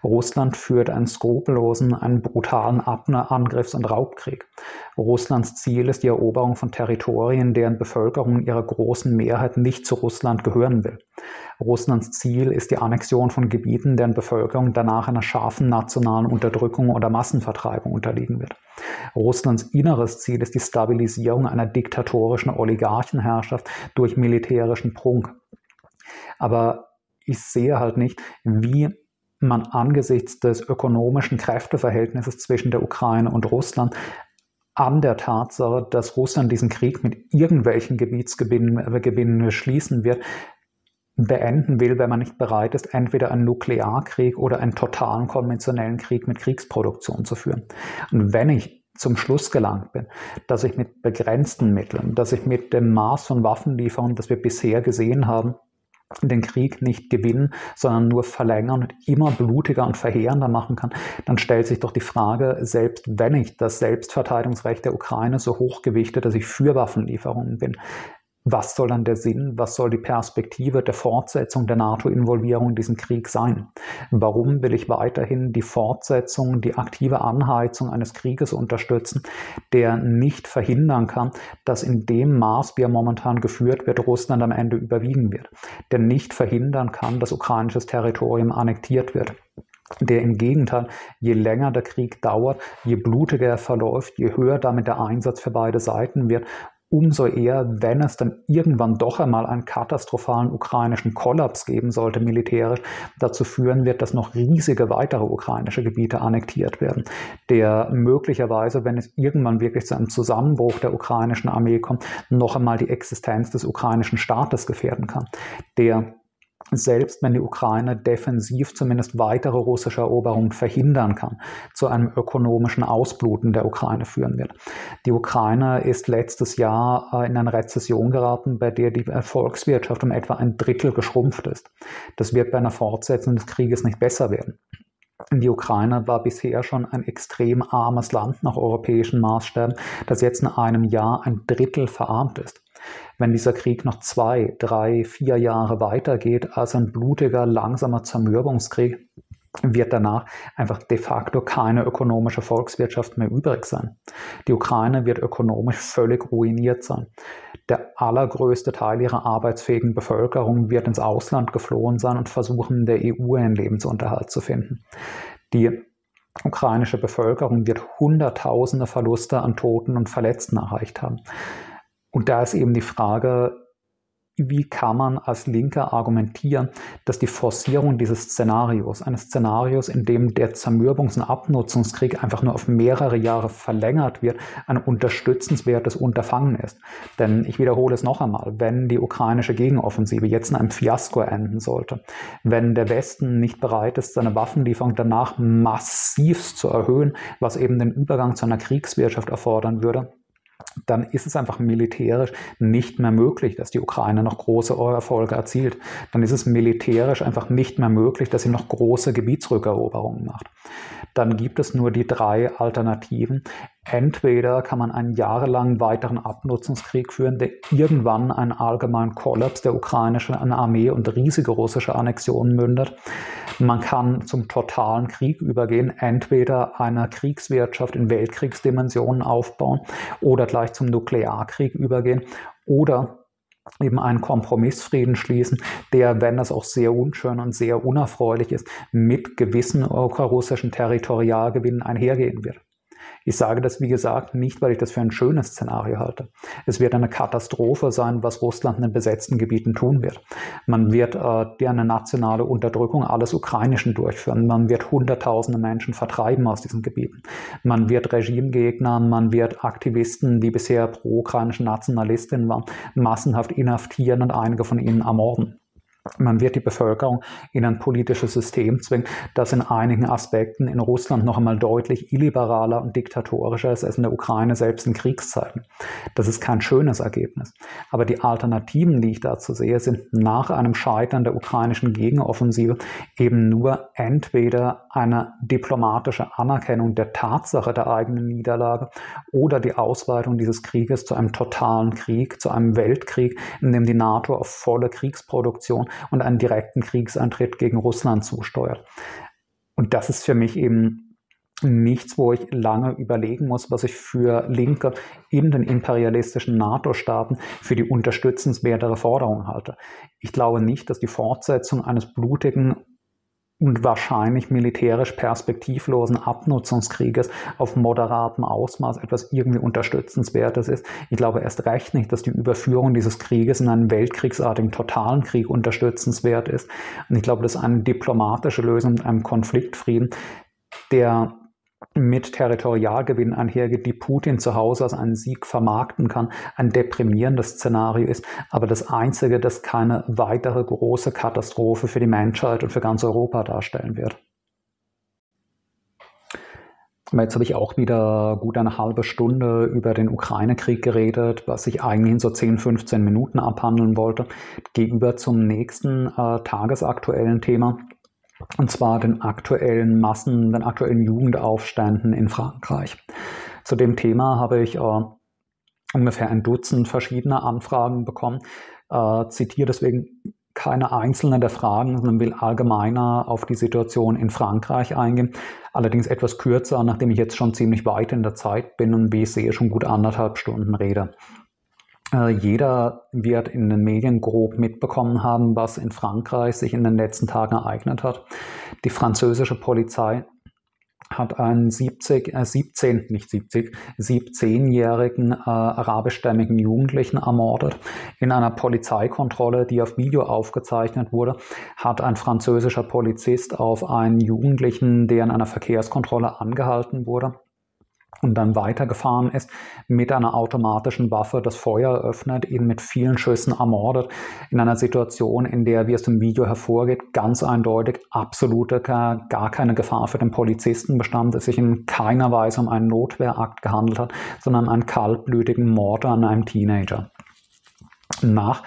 S1: Russland führt einen skrupellosen, einen brutalen Angriffs- und Raubkrieg. Russlands Ziel ist die Eroberung von Territorien, deren Bevölkerung ihrer großen Mehrheit nicht zu Russland gehören will. Russlands Ziel ist die Annexion von Gebieten, deren Bevölkerung danach einer scharfen nationalen Unterdrückung oder Massenvertreibung unterliegen wird. Russlands inneres Ziel ist die Stabilisierung einer diktatorischen Oligarchenherrschaft durch militärischen Prunk. Aber ich sehe halt nicht, wie man angesichts des ökonomischen Kräfteverhältnisses zwischen der Ukraine und Russland an der Tatsache, dass Russland diesen Krieg mit irgendwelchen Gebietsgewinnen äh, schließen wird, beenden will, wenn man nicht bereit ist, entweder einen Nuklearkrieg oder einen totalen konventionellen Krieg mit Kriegsproduktion zu führen. Und wenn ich zum Schluss gelangt bin, dass ich mit begrenzten Mitteln, dass ich mit dem Maß von Waffenlieferungen, das wir bisher gesehen haben, den Krieg nicht gewinnen, sondern nur verlängern und immer blutiger und verheerender machen kann, dann stellt sich doch die Frage, selbst wenn ich das Selbstverteidigungsrecht der Ukraine so hochgewichte, dass ich für Waffenlieferungen bin, was soll dann der Sinn, was soll die Perspektive der Fortsetzung der NATO-Involvierung in diesem Krieg sein? Warum will ich weiterhin die Fortsetzung, die aktive Anheizung eines Krieges unterstützen, der nicht verhindern kann, dass in dem Maß, wie er momentan geführt wird, Russland am Ende überwiegen wird, der nicht verhindern kann, dass ukrainisches Territorium annektiert wird? der im Gegenteil, je länger der Krieg dauert, je blutiger er verläuft, je höher damit der Einsatz für beide Seiten wird, umso eher, wenn es dann irgendwann doch einmal einen katastrophalen ukrainischen Kollaps geben sollte, militärisch, dazu führen wird, dass noch riesige weitere ukrainische Gebiete annektiert werden, der möglicherweise, wenn es irgendwann wirklich zu einem Zusammenbruch der ukrainischen Armee kommt, noch einmal die Existenz des ukrainischen Staates gefährden kann, der selbst wenn die Ukraine defensiv zumindest weitere russische Eroberungen verhindern kann, zu einem ökonomischen Ausbluten der Ukraine führen wird. Die Ukraine ist letztes Jahr äh, in eine Rezession geraten, bei der die Volkswirtschaft um etwa ein Drittel geschrumpft ist. Das wird bei einer Fortsetzung des Krieges nicht besser werden. Die Ukraine war bisher schon ein extrem armes Land nach europäischen Maßstäben, das jetzt in einem Jahr ein Drittel verarmt ist. Wenn dieser Krieg noch zwei, drei, vier Jahre weitergeht als ein blutiger, langsamer Zermürbungskrieg, wird danach einfach de facto keine ökonomische Volkswirtschaft mehr übrig sein. Die Ukraine wird ökonomisch völlig ruiniert sein. Der allergrößte Teil ihrer arbeitsfähigen Bevölkerung wird ins Ausland geflohen sein und versuchen, in der EU einen Lebensunterhalt zu finden. Die ukrainische Bevölkerung wird Hunderttausende Verluste an Toten und Verletzten erreicht haben. Und da ist eben die Frage, wie kann man als Linker argumentieren, dass die Forcierung dieses Szenarios, eines Szenarios, in dem der Zermürbungs- und Abnutzungskrieg einfach nur auf mehrere Jahre verlängert wird, ein unterstützenswertes Unterfangen ist. Denn ich wiederhole es noch einmal, wenn die ukrainische Gegenoffensive jetzt in einem Fiasko enden sollte, wenn der Westen nicht bereit ist, seine Waffenlieferung danach massiv zu erhöhen, was eben den Übergang zu einer Kriegswirtschaft erfordern würde, dann ist es einfach militärisch nicht mehr möglich, dass die Ukraine noch große Erfolge erzielt. Dann ist es militärisch einfach nicht mehr möglich, dass sie noch große Gebietsrückeroberungen macht. Dann gibt es nur die drei Alternativen. Entweder kann man einen jahrelangen weiteren Abnutzungskrieg führen, der irgendwann einen allgemeinen Kollaps der ukrainischen Armee und riesige russische Annexionen mündet. Man kann zum totalen Krieg übergehen, entweder einer Kriegswirtschaft in Weltkriegsdimensionen aufbauen oder gleich zum Nuklearkrieg übergehen oder eben einen Kompromissfrieden schließen, der, wenn das auch sehr unschön und sehr unerfreulich ist, mit gewissen russischen Territorialgewinnen einhergehen wird. Ich sage das, wie gesagt, nicht, weil ich das für ein schönes Szenario halte. Es wird eine Katastrophe sein, was Russland in den besetzten Gebieten tun wird. Man wird äh, eine nationale Unterdrückung alles Ukrainischen durchführen. Man wird Hunderttausende Menschen vertreiben aus diesen Gebieten. Man wird Regimegegner, man wird Aktivisten, die bisher pro-ukrainischen Nationalistinnen waren, massenhaft inhaftieren und einige von ihnen ermorden. Man wird die Bevölkerung in ein politisches System zwingen, das in einigen Aspekten in Russland noch einmal deutlich illiberaler und diktatorischer ist als in der Ukraine selbst in Kriegszeiten. Das ist kein schönes Ergebnis. Aber die Alternativen, die ich dazu sehe, sind nach einem Scheitern der ukrainischen Gegenoffensive eben nur entweder eine diplomatische Anerkennung der Tatsache der eigenen Niederlage oder die Ausweitung dieses Krieges zu einem totalen Krieg, zu einem Weltkrieg, in dem die NATO auf volle Kriegsproduktion und einen direkten Kriegsantritt gegen Russland zusteuert. Und das ist für mich eben nichts, wo ich lange überlegen muss, was ich für Linke in den imperialistischen NATO-Staaten für die unterstützenswertere Forderung halte. Ich glaube nicht, dass die Fortsetzung eines blutigen und wahrscheinlich militärisch perspektivlosen Abnutzungskrieges auf moderatem Ausmaß etwas irgendwie Unterstützenswertes ist. Ich glaube erst recht nicht, dass die Überführung dieses Krieges in einen weltkriegsartigen totalen Krieg unterstützenswert ist. Und ich glaube, dass eine diplomatische Lösung mit einem Konfliktfrieden, der mit Territorialgewinn einhergeht, die Putin zu Hause als einen Sieg vermarkten kann, ein deprimierendes Szenario ist, aber das einzige, das keine weitere große Katastrophe für die Menschheit und für ganz Europa darstellen wird. Jetzt habe ich auch wieder gut eine halbe Stunde über den Ukraine-Krieg geredet, was ich eigentlich in so 10, 15 Minuten abhandeln wollte, gegenüber zum nächsten äh, tagesaktuellen Thema und zwar den aktuellen Massen, den aktuellen Jugendaufständen in Frankreich. Zu dem Thema habe ich äh, ungefähr ein Dutzend verschiedener Anfragen bekommen, äh, zitiere deswegen keine einzelne der Fragen, sondern will allgemeiner auf die Situation in Frankreich eingehen. Allerdings etwas kürzer, nachdem ich jetzt schon ziemlich weit in der Zeit bin und wie ich sehe, schon gut anderthalb Stunden rede. Äh, jeder wird in den Medien grob mitbekommen haben, was in Frankreich sich in den letzten Tagen ereignet hat. Die französische Polizei hat einen 70, äh 17, nicht 70, 17-jährigen äh, arabischstämmigen Jugendlichen ermordet. In einer Polizeikontrolle, die auf Video aufgezeichnet wurde, hat ein französischer Polizist auf einen Jugendlichen, der in einer Verkehrskontrolle angehalten wurde, und dann weitergefahren ist, mit einer automatischen Waffe das Feuer eröffnet, ihn mit vielen Schüssen ermordet, in einer Situation, in der, wie es im Video hervorgeht, ganz eindeutig absolute, gar keine Gefahr für den Polizisten bestand, es sich in keiner Weise um einen Notwehrakt gehandelt hat, sondern einen kaltblütigen Mord an einem Teenager. Nach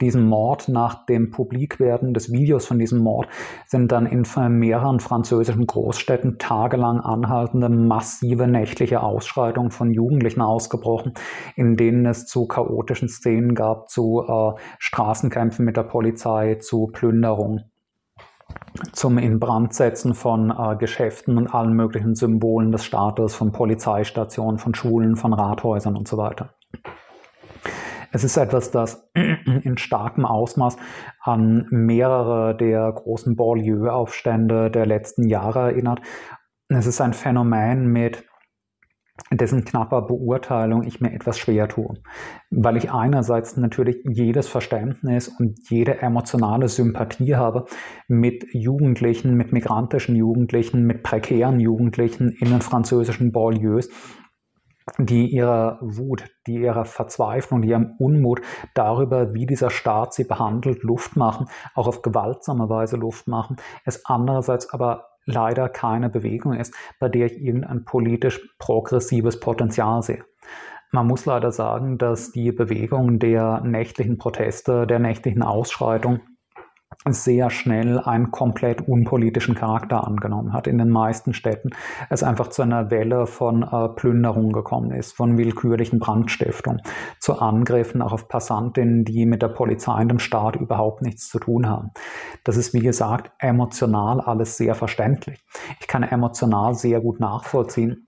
S1: diesem Mord, nach dem Publikwerden des Videos von diesem Mord, sind dann in mehreren französischen Großstädten tagelang anhaltende massive nächtliche Ausschreitungen von Jugendlichen ausgebrochen, in denen es zu chaotischen Szenen gab, zu äh, Straßenkämpfen mit der Polizei, zu Plünderungen zum Inbrandsetzen von äh, Geschäften und allen möglichen Symbolen des Staates, von Polizeistationen, von Schulen, von Rathäusern und so weiter. Es ist etwas, das (clears throat) in starkem Ausmaß an mehrere der großen Banlieue-Aufstände der letzten Jahre erinnert. Es ist ein Phänomen mit dessen knapper Beurteilung ich mir etwas schwer tue, weil ich einerseits natürlich jedes Verständnis und jede emotionale Sympathie habe mit Jugendlichen, mit migrantischen Jugendlichen, mit prekären Jugendlichen in den französischen Banlieues, die ihrer Wut, die ihrer Verzweiflung, die ihrem Unmut darüber, wie dieser Staat sie behandelt, Luft machen, auch auf gewaltsame Weise Luft machen, es andererseits aber leider keine Bewegung ist, bei der ich irgendein politisch progressives Potenzial sehe. Man muss leider sagen, dass die Bewegung der nächtlichen Proteste, der nächtlichen Ausschreitung sehr schnell einen komplett unpolitischen Charakter angenommen hat. In den meisten Städten es einfach zu einer Welle von äh, Plünderung gekommen ist, von willkürlichen Brandstiftungen, zu Angriffen auch auf Passantinnen, die mit der Polizei und dem Staat überhaupt nichts zu tun haben. Das ist, wie gesagt, emotional alles sehr verständlich. Ich kann emotional sehr gut nachvollziehen,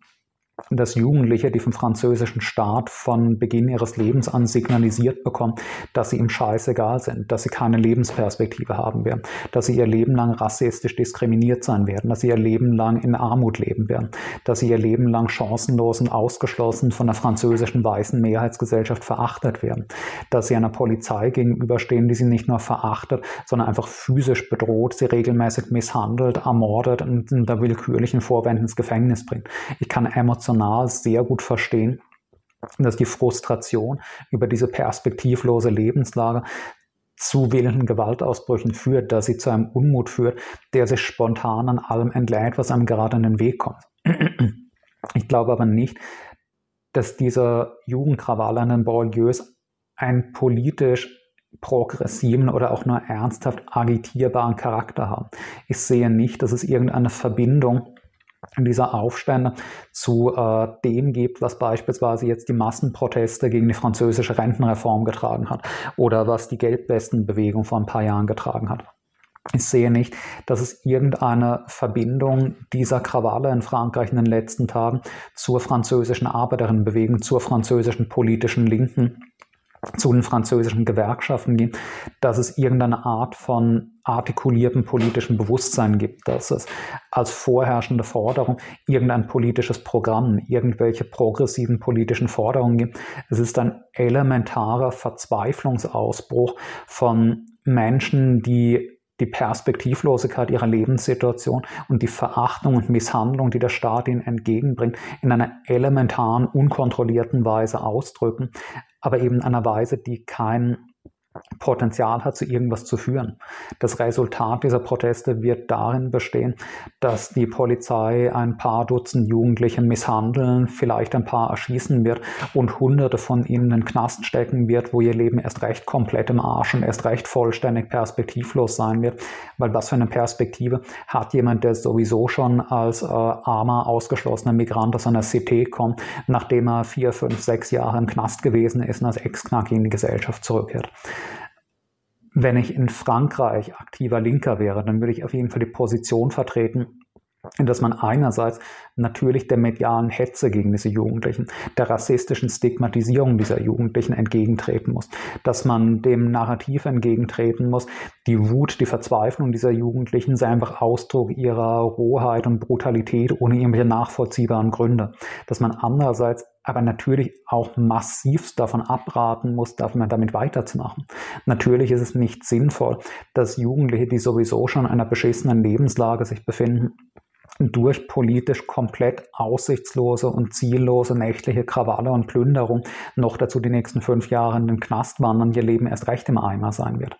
S1: dass Jugendliche, die vom französischen Staat von Beginn ihres Lebens an signalisiert bekommen, dass sie ihm scheißegal sind, dass sie keine Lebensperspektive haben werden, dass sie ihr Leben lang rassistisch diskriminiert sein werden, dass sie ihr Leben lang in Armut leben werden, dass sie ihr Leben lang chancenlos und ausgeschlossen von der französischen weißen Mehrheitsgesellschaft verachtet werden, dass sie einer Polizei gegenüberstehen, die sie nicht nur verachtet, sondern einfach physisch bedroht, sie regelmäßig misshandelt, ermordet und unter willkürlichen Vorwänden ins Gefängnis bringt. Ich kann emotional emotional sehr gut verstehen, dass die Frustration über diese perspektivlose Lebenslage zu wilden Gewaltausbrüchen führt, dass sie zu einem Unmut führt, der sich spontan an allem entlädt, was einem gerade in den Weg kommt. Ich glaube aber nicht, dass diese Jugendkrawalle in den Banlieues einen politisch progressiven oder auch nur ernsthaft agitierbaren Charakter haben. Ich sehe nicht, dass es irgendeine Verbindung dieser Aufstände zu äh, dem gibt, was beispielsweise jetzt die Massenproteste gegen die französische Rentenreform getragen hat oder was die Gelbwestenbewegung vor ein paar Jahren getragen hat. Ich sehe nicht, dass es irgendeine Verbindung dieser Krawalle in Frankreich in den letzten Tagen zur französischen Arbeiterinnenbewegung, zur französischen politischen Linken zu den französischen Gewerkschaften gehen, dass es irgendeine Art von artikuliertem politischen Bewusstsein gibt, dass es als vorherrschende Forderung irgendein politisches Programm, irgendwelche progressiven politischen Forderungen gibt. Es ist ein elementarer Verzweiflungsausbruch von Menschen, die die Perspektivlosigkeit ihrer Lebenssituation und die Verachtung und Misshandlung, die der Staat ihnen entgegenbringt, in einer elementaren, unkontrollierten Weise ausdrücken, aber eben in einer Weise, die kein Potenzial hat, zu irgendwas zu führen. Das Resultat dieser Proteste wird darin bestehen, dass die Polizei ein paar Dutzend Jugendliche misshandeln, vielleicht ein paar erschießen wird und Hunderte von ihnen in den Knast stecken wird, wo ihr Leben erst recht komplett im Arsch und erst recht vollständig perspektivlos sein wird. Weil was für eine Perspektive hat jemand, der sowieso schon als äh, armer, ausgeschlossener Migrant aus einer Cité kommt, nachdem er vier, fünf, sechs Jahre im Knast gewesen ist und als Ex-Knack in die Gesellschaft zurückkehrt wenn ich in Frankreich aktiver Linker wäre, dann würde ich auf jeden Fall die Position vertreten, dass man einerseits natürlich der medialen Hetze gegen diese Jugendlichen, der rassistischen Stigmatisierung dieser Jugendlichen entgegentreten muss, dass man dem Narrativ entgegentreten muss, die Wut, die Verzweiflung dieser Jugendlichen sei einfach Ausdruck ihrer Rohheit und Brutalität ohne irgendwelche nachvollziehbaren Gründe, dass man andererseits aber natürlich auch massivst davon abraten muss, damit weiterzumachen. Natürlich ist es nicht sinnvoll, dass Jugendliche, die sowieso schon in einer beschissenen Lebenslage sich befinden, durch politisch komplett aussichtslose und ziellose nächtliche Krawalle und Plünderung noch dazu die nächsten fünf Jahre in den Knast wandern ihr Leben erst recht im Eimer sein wird.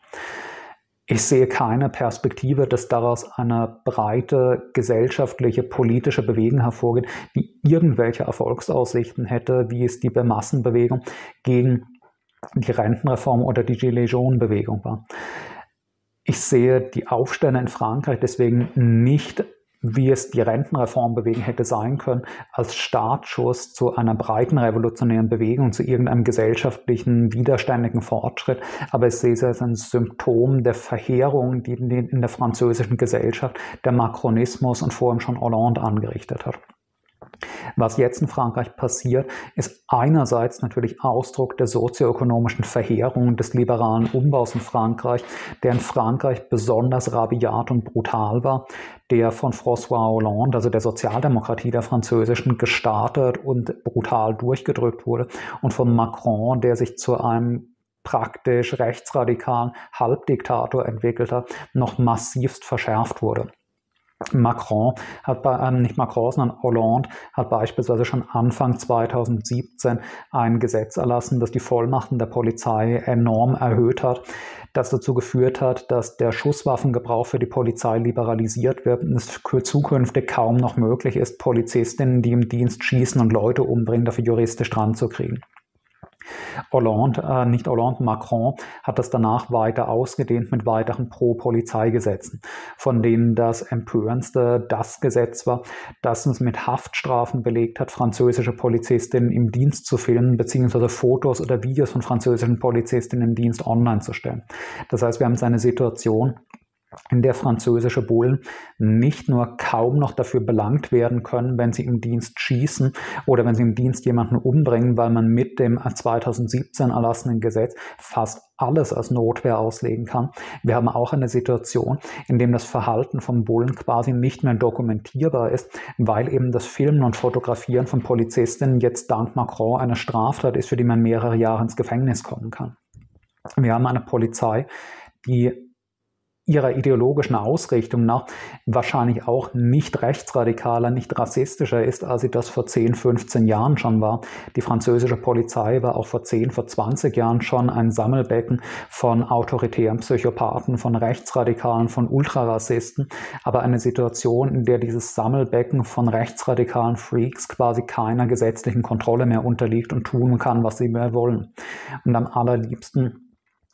S1: Ich sehe keine Perspektive, dass daraus eine breite gesellschaftliche, politische Bewegung hervorgeht, die irgendwelche Erfolgsaussichten hätte, wie es die Massenbewegung gegen die Rentenreform oder die Gilets Jaunes-Bewegung war. Ich sehe die Aufstände in Frankreich deswegen nicht wie es die Rentenreformbewegung hätte sein können, als Startschuss zu einer breiten revolutionären Bewegung, zu irgendeinem gesellschaftlichen, widerständigen Fortschritt. Aber ich sehe es als ein Symptom der Verheerung, die in der französischen Gesellschaft der Macronismus und vor allem schon Hollande angerichtet hat. Was jetzt in Frankreich passiert, ist einerseits natürlich Ausdruck der sozioökonomischen Verheerung des liberalen Umbaus in Frankreich, der in Frankreich besonders rabiat und brutal war, der von François Hollande, also der Sozialdemokratie der französischen, gestartet und brutal durchgedrückt wurde und von Macron, der sich zu einem praktisch rechtsradikalen Halbdiktator entwickelt hat, noch massivst verschärft wurde. Macron hat bei, äh, nicht Macron, sondern Hollande hat beispielsweise schon Anfang 2017 ein Gesetz erlassen, das die Vollmachten der Polizei enorm erhöht hat, das dazu geführt hat, dass der Schusswaffengebrauch für die Polizei liberalisiert wird und es zukünftig kaum noch möglich ist, Polizistinnen, die im Dienst schießen und Leute umbringen, dafür juristisch dran zu kriegen. Hollande, äh, nicht Hollande, Macron hat das danach weiter ausgedehnt mit weiteren Pro-Polizeigesetzen, von denen das empörendste das Gesetz war, das es mit Haftstrafen belegt hat, französische Polizistinnen im Dienst zu filmen, beziehungsweise Fotos oder Videos von französischen Polizistinnen im Dienst online zu stellen. Das heißt, wir haben eine Situation, in der französische Bullen nicht nur kaum noch dafür belangt werden können, wenn sie im Dienst schießen oder wenn sie im Dienst jemanden umbringen, weil man mit dem 2017 erlassenen Gesetz fast alles als Notwehr auslegen kann. Wir haben auch eine Situation, in dem das Verhalten von Bullen quasi nicht mehr dokumentierbar ist, weil eben das Filmen und Fotografieren von Polizistinnen jetzt dank Macron eine Straftat ist, für die man mehrere Jahre ins Gefängnis kommen kann. Wir haben eine Polizei, die ihrer ideologischen Ausrichtung nach wahrscheinlich auch nicht rechtsradikaler, nicht rassistischer ist, als sie das vor 10, 15 Jahren schon war. Die französische Polizei war auch vor 10, vor 20 Jahren schon ein Sammelbecken von autoritären Psychopathen, von Rechtsradikalen, von Ultrarassisten, aber eine Situation, in der dieses Sammelbecken von rechtsradikalen Freaks quasi keiner gesetzlichen Kontrolle mehr unterliegt und tun kann, was sie mehr wollen. Und am allerliebsten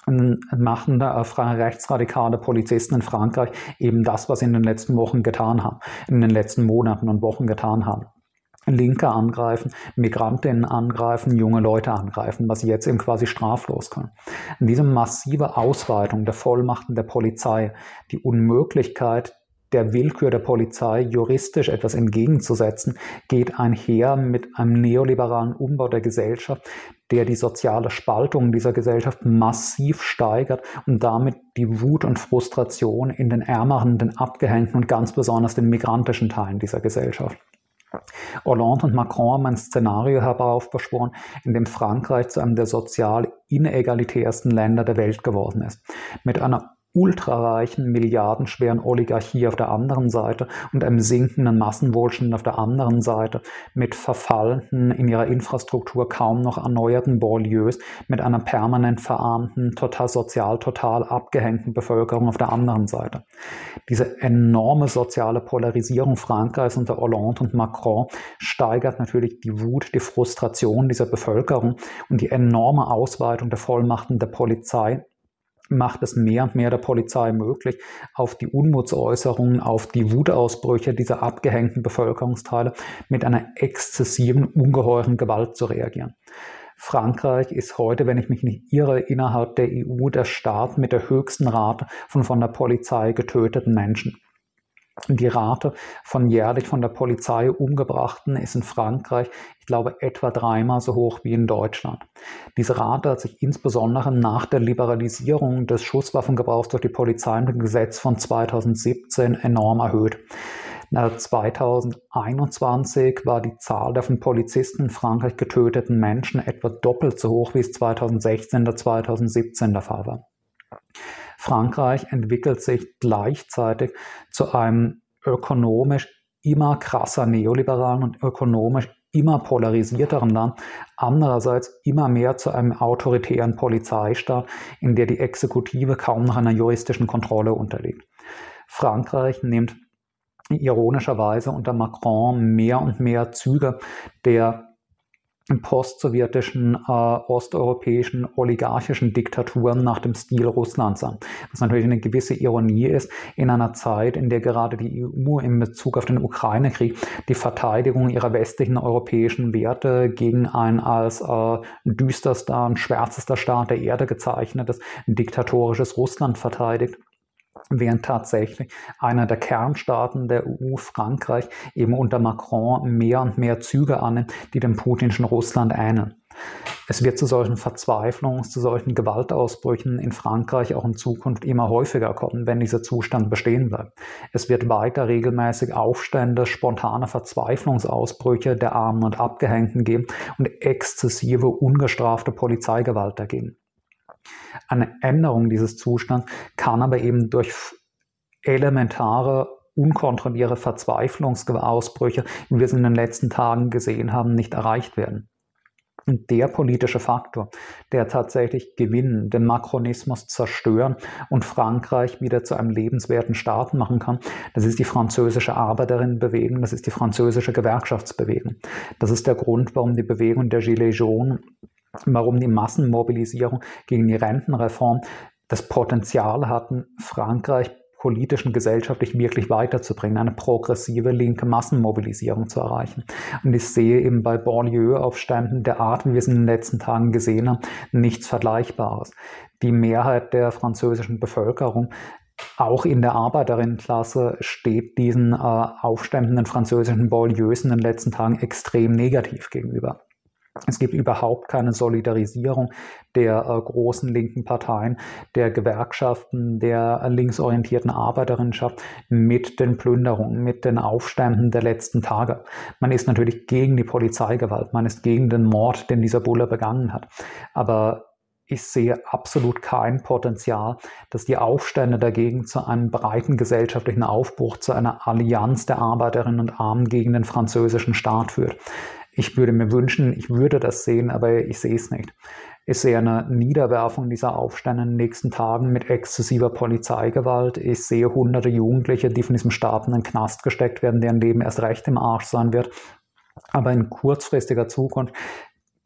S1: machen äh, rechtsradikale Polizisten in Frankreich eben das, was sie in den letzten Wochen getan haben, in den letzten Monaten und Wochen getan haben. Linke angreifen, Migrantinnen angreifen, junge Leute angreifen, was sie jetzt eben quasi straflos können. Diese massive Ausweitung der Vollmachten der Polizei, die Unmöglichkeit der Willkür der Polizei juristisch etwas entgegenzusetzen, geht einher mit einem neoliberalen Umbau der Gesellschaft, der die soziale Spaltung dieser Gesellschaft massiv steigert und damit die Wut und Frustration in den ärmeren, den abgehängten und ganz besonders den migrantischen Teilen dieser Gesellschaft. Hollande und Macron haben ein Szenario heraufbeschworen, in dem Frankreich zu einem der sozial inegalitärsten Länder der Welt geworden ist. Mit einer ultrareichen, milliardenschweren Oligarchie auf der anderen Seite und einem sinkenden Massenwohlstand auf der anderen Seite, mit verfallenden, in ihrer Infrastruktur kaum noch erneuerten Banlieues, mit einer permanent verarmten, total sozial, total abgehängten Bevölkerung auf der anderen Seite. Diese enorme soziale Polarisierung Frankreichs unter Hollande und Macron steigert natürlich die Wut, die Frustration dieser Bevölkerung und die enorme Ausweitung der Vollmachten der Polizei macht es mehr und mehr der Polizei möglich, auf die Unmutsäußerungen, auf die Wutausbrüche dieser abgehängten Bevölkerungsteile mit einer exzessiven, ungeheuren Gewalt zu reagieren. Frankreich ist heute, wenn ich mich nicht irre, innerhalb der EU der Staat mit der höchsten Rate von von der Polizei getöteten Menschen. Die Rate von jährlich von der Polizei umgebrachten ist in Frankreich, ich glaube, etwa dreimal so hoch wie in Deutschland. Diese Rate hat sich insbesondere nach der Liberalisierung des Schusswaffengebrauchs durch die Polizei im Gesetz von 2017 enorm erhöht. 2021 war die Zahl der von Polizisten in Frankreich getöteten Menschen etwa doppelt so hoch, wie es 2016 oder 2017 der Fall war. Frankreich entwickelt sich gleichzeitig zu einem ökonomisch immer krasser neoliberalen und ökonomisch immer polarisierteren Land, andererseits immer mehr zu einem autoritären Polizeistaat, in der die Exekutive kaum noch einer juristischen Kontrolle unterliegt. Frankreich nimmt ironischerweise unter Macron mehr und mehr Züge der postsowjetischen, äh, osteuropäischen, oligarchischen Diktaturen nach dem Stil Russlands an. Was natürlich eine gewisse Ironie ist, in einer Zeit, in der gerade die EU in Bezug auf den Ukraine-Krieg die Verteidigung ihrer westlichen europäischen Werte gegen ein als äh, düsterster und schwärzester Staat der Erde gezeichnetes diktatorisches Russland verteidigt während tatsächlich einer der Kernstaaten der EU, Frankreich, eben unter Macron mehr und mehr Züge annimmt, die dem putinschen Russland ähneln. Es wird zu solchen Verzweiflungs-, zu solchen Gewaltausbrüchen in Frankreich auch in Zukunft immer häufiger kommen, wenn dieser Zustand bestehen bleibt. Es wird weiter regelmäßig Aufstände, spontane Verzweiflungsausbrüche der Armen und Abgehängten geben und exzessive, ungestrafte Polizeigewalt dagegen. Eine Änderung dieses Zustands kann aber eben durch elementare unkontrollierte Verzweiflungsausbrüche, wie wir es in den letzten Tagen gesehen haben, nicht erreicht werden. Und der politische Faktor, der tatsächlich gewinnen, den Makronismus zerstören und Frankreich wieder zu einem lebenswerten Staat machen kann, das ist die französische Arbeiterinnenbewegung, das ist die französische Gewerkschaftsbewegung. Das ist der Grund, warum die Bewegung der Gilets jaunes warum die Massenmobilisierung gegen die Rentenreform das Potenzial hatten, Frankreich politisch und gesellschaftlich wirklich weiterzubringen, eine progressive linke Massenmobilisierung zu erreichen. Und ich sehe eben bei Banlieue-Aufständen der Art, wie wir es in den letzten Tagen gesehen haben, nichts Vergleichbares. Die Mehrheit der französischen Bevölkerung auch in der Arbeiterinnenklasse steht diesen äh, aufständenden französischen Banlieues in den letzten Tagen extrem negativ gegenüber. Es gibt überhaupt keine Solidarisierung der äh, großen linken Parteien, der Gewerkschaften, der linksorientierten Arbeiterinnenschaft mit den Plünderungen, mit den Aufständen der letzten Tage. Man ist natürlich gegen die Polizeigewalt, man ist gegen den Mord, den dieser Bulle begangen hat. Aber ich sehe absolut kein Potenzial, dass die Aufstände dagegen zu einem breiten gesellschaftlichen Aufbruch, zu einer Allianz der Arbeiterinnen und Armen gegen den französischen Staat führt. Ich würde mir wünschen, ich würde das sehen, aber ich sehe es nicht. Ich sehe eine Niederwerfung dieser Aufstände in den nächsten Tagen mit exzessiver Polizeigewalt. Ich sehe hunderte Jugendliche, die von diesem Staat in den Knast gesteckt werden, deren Leben erst recht im Arsch sein wird. Aber in kurzfristiger Zukunft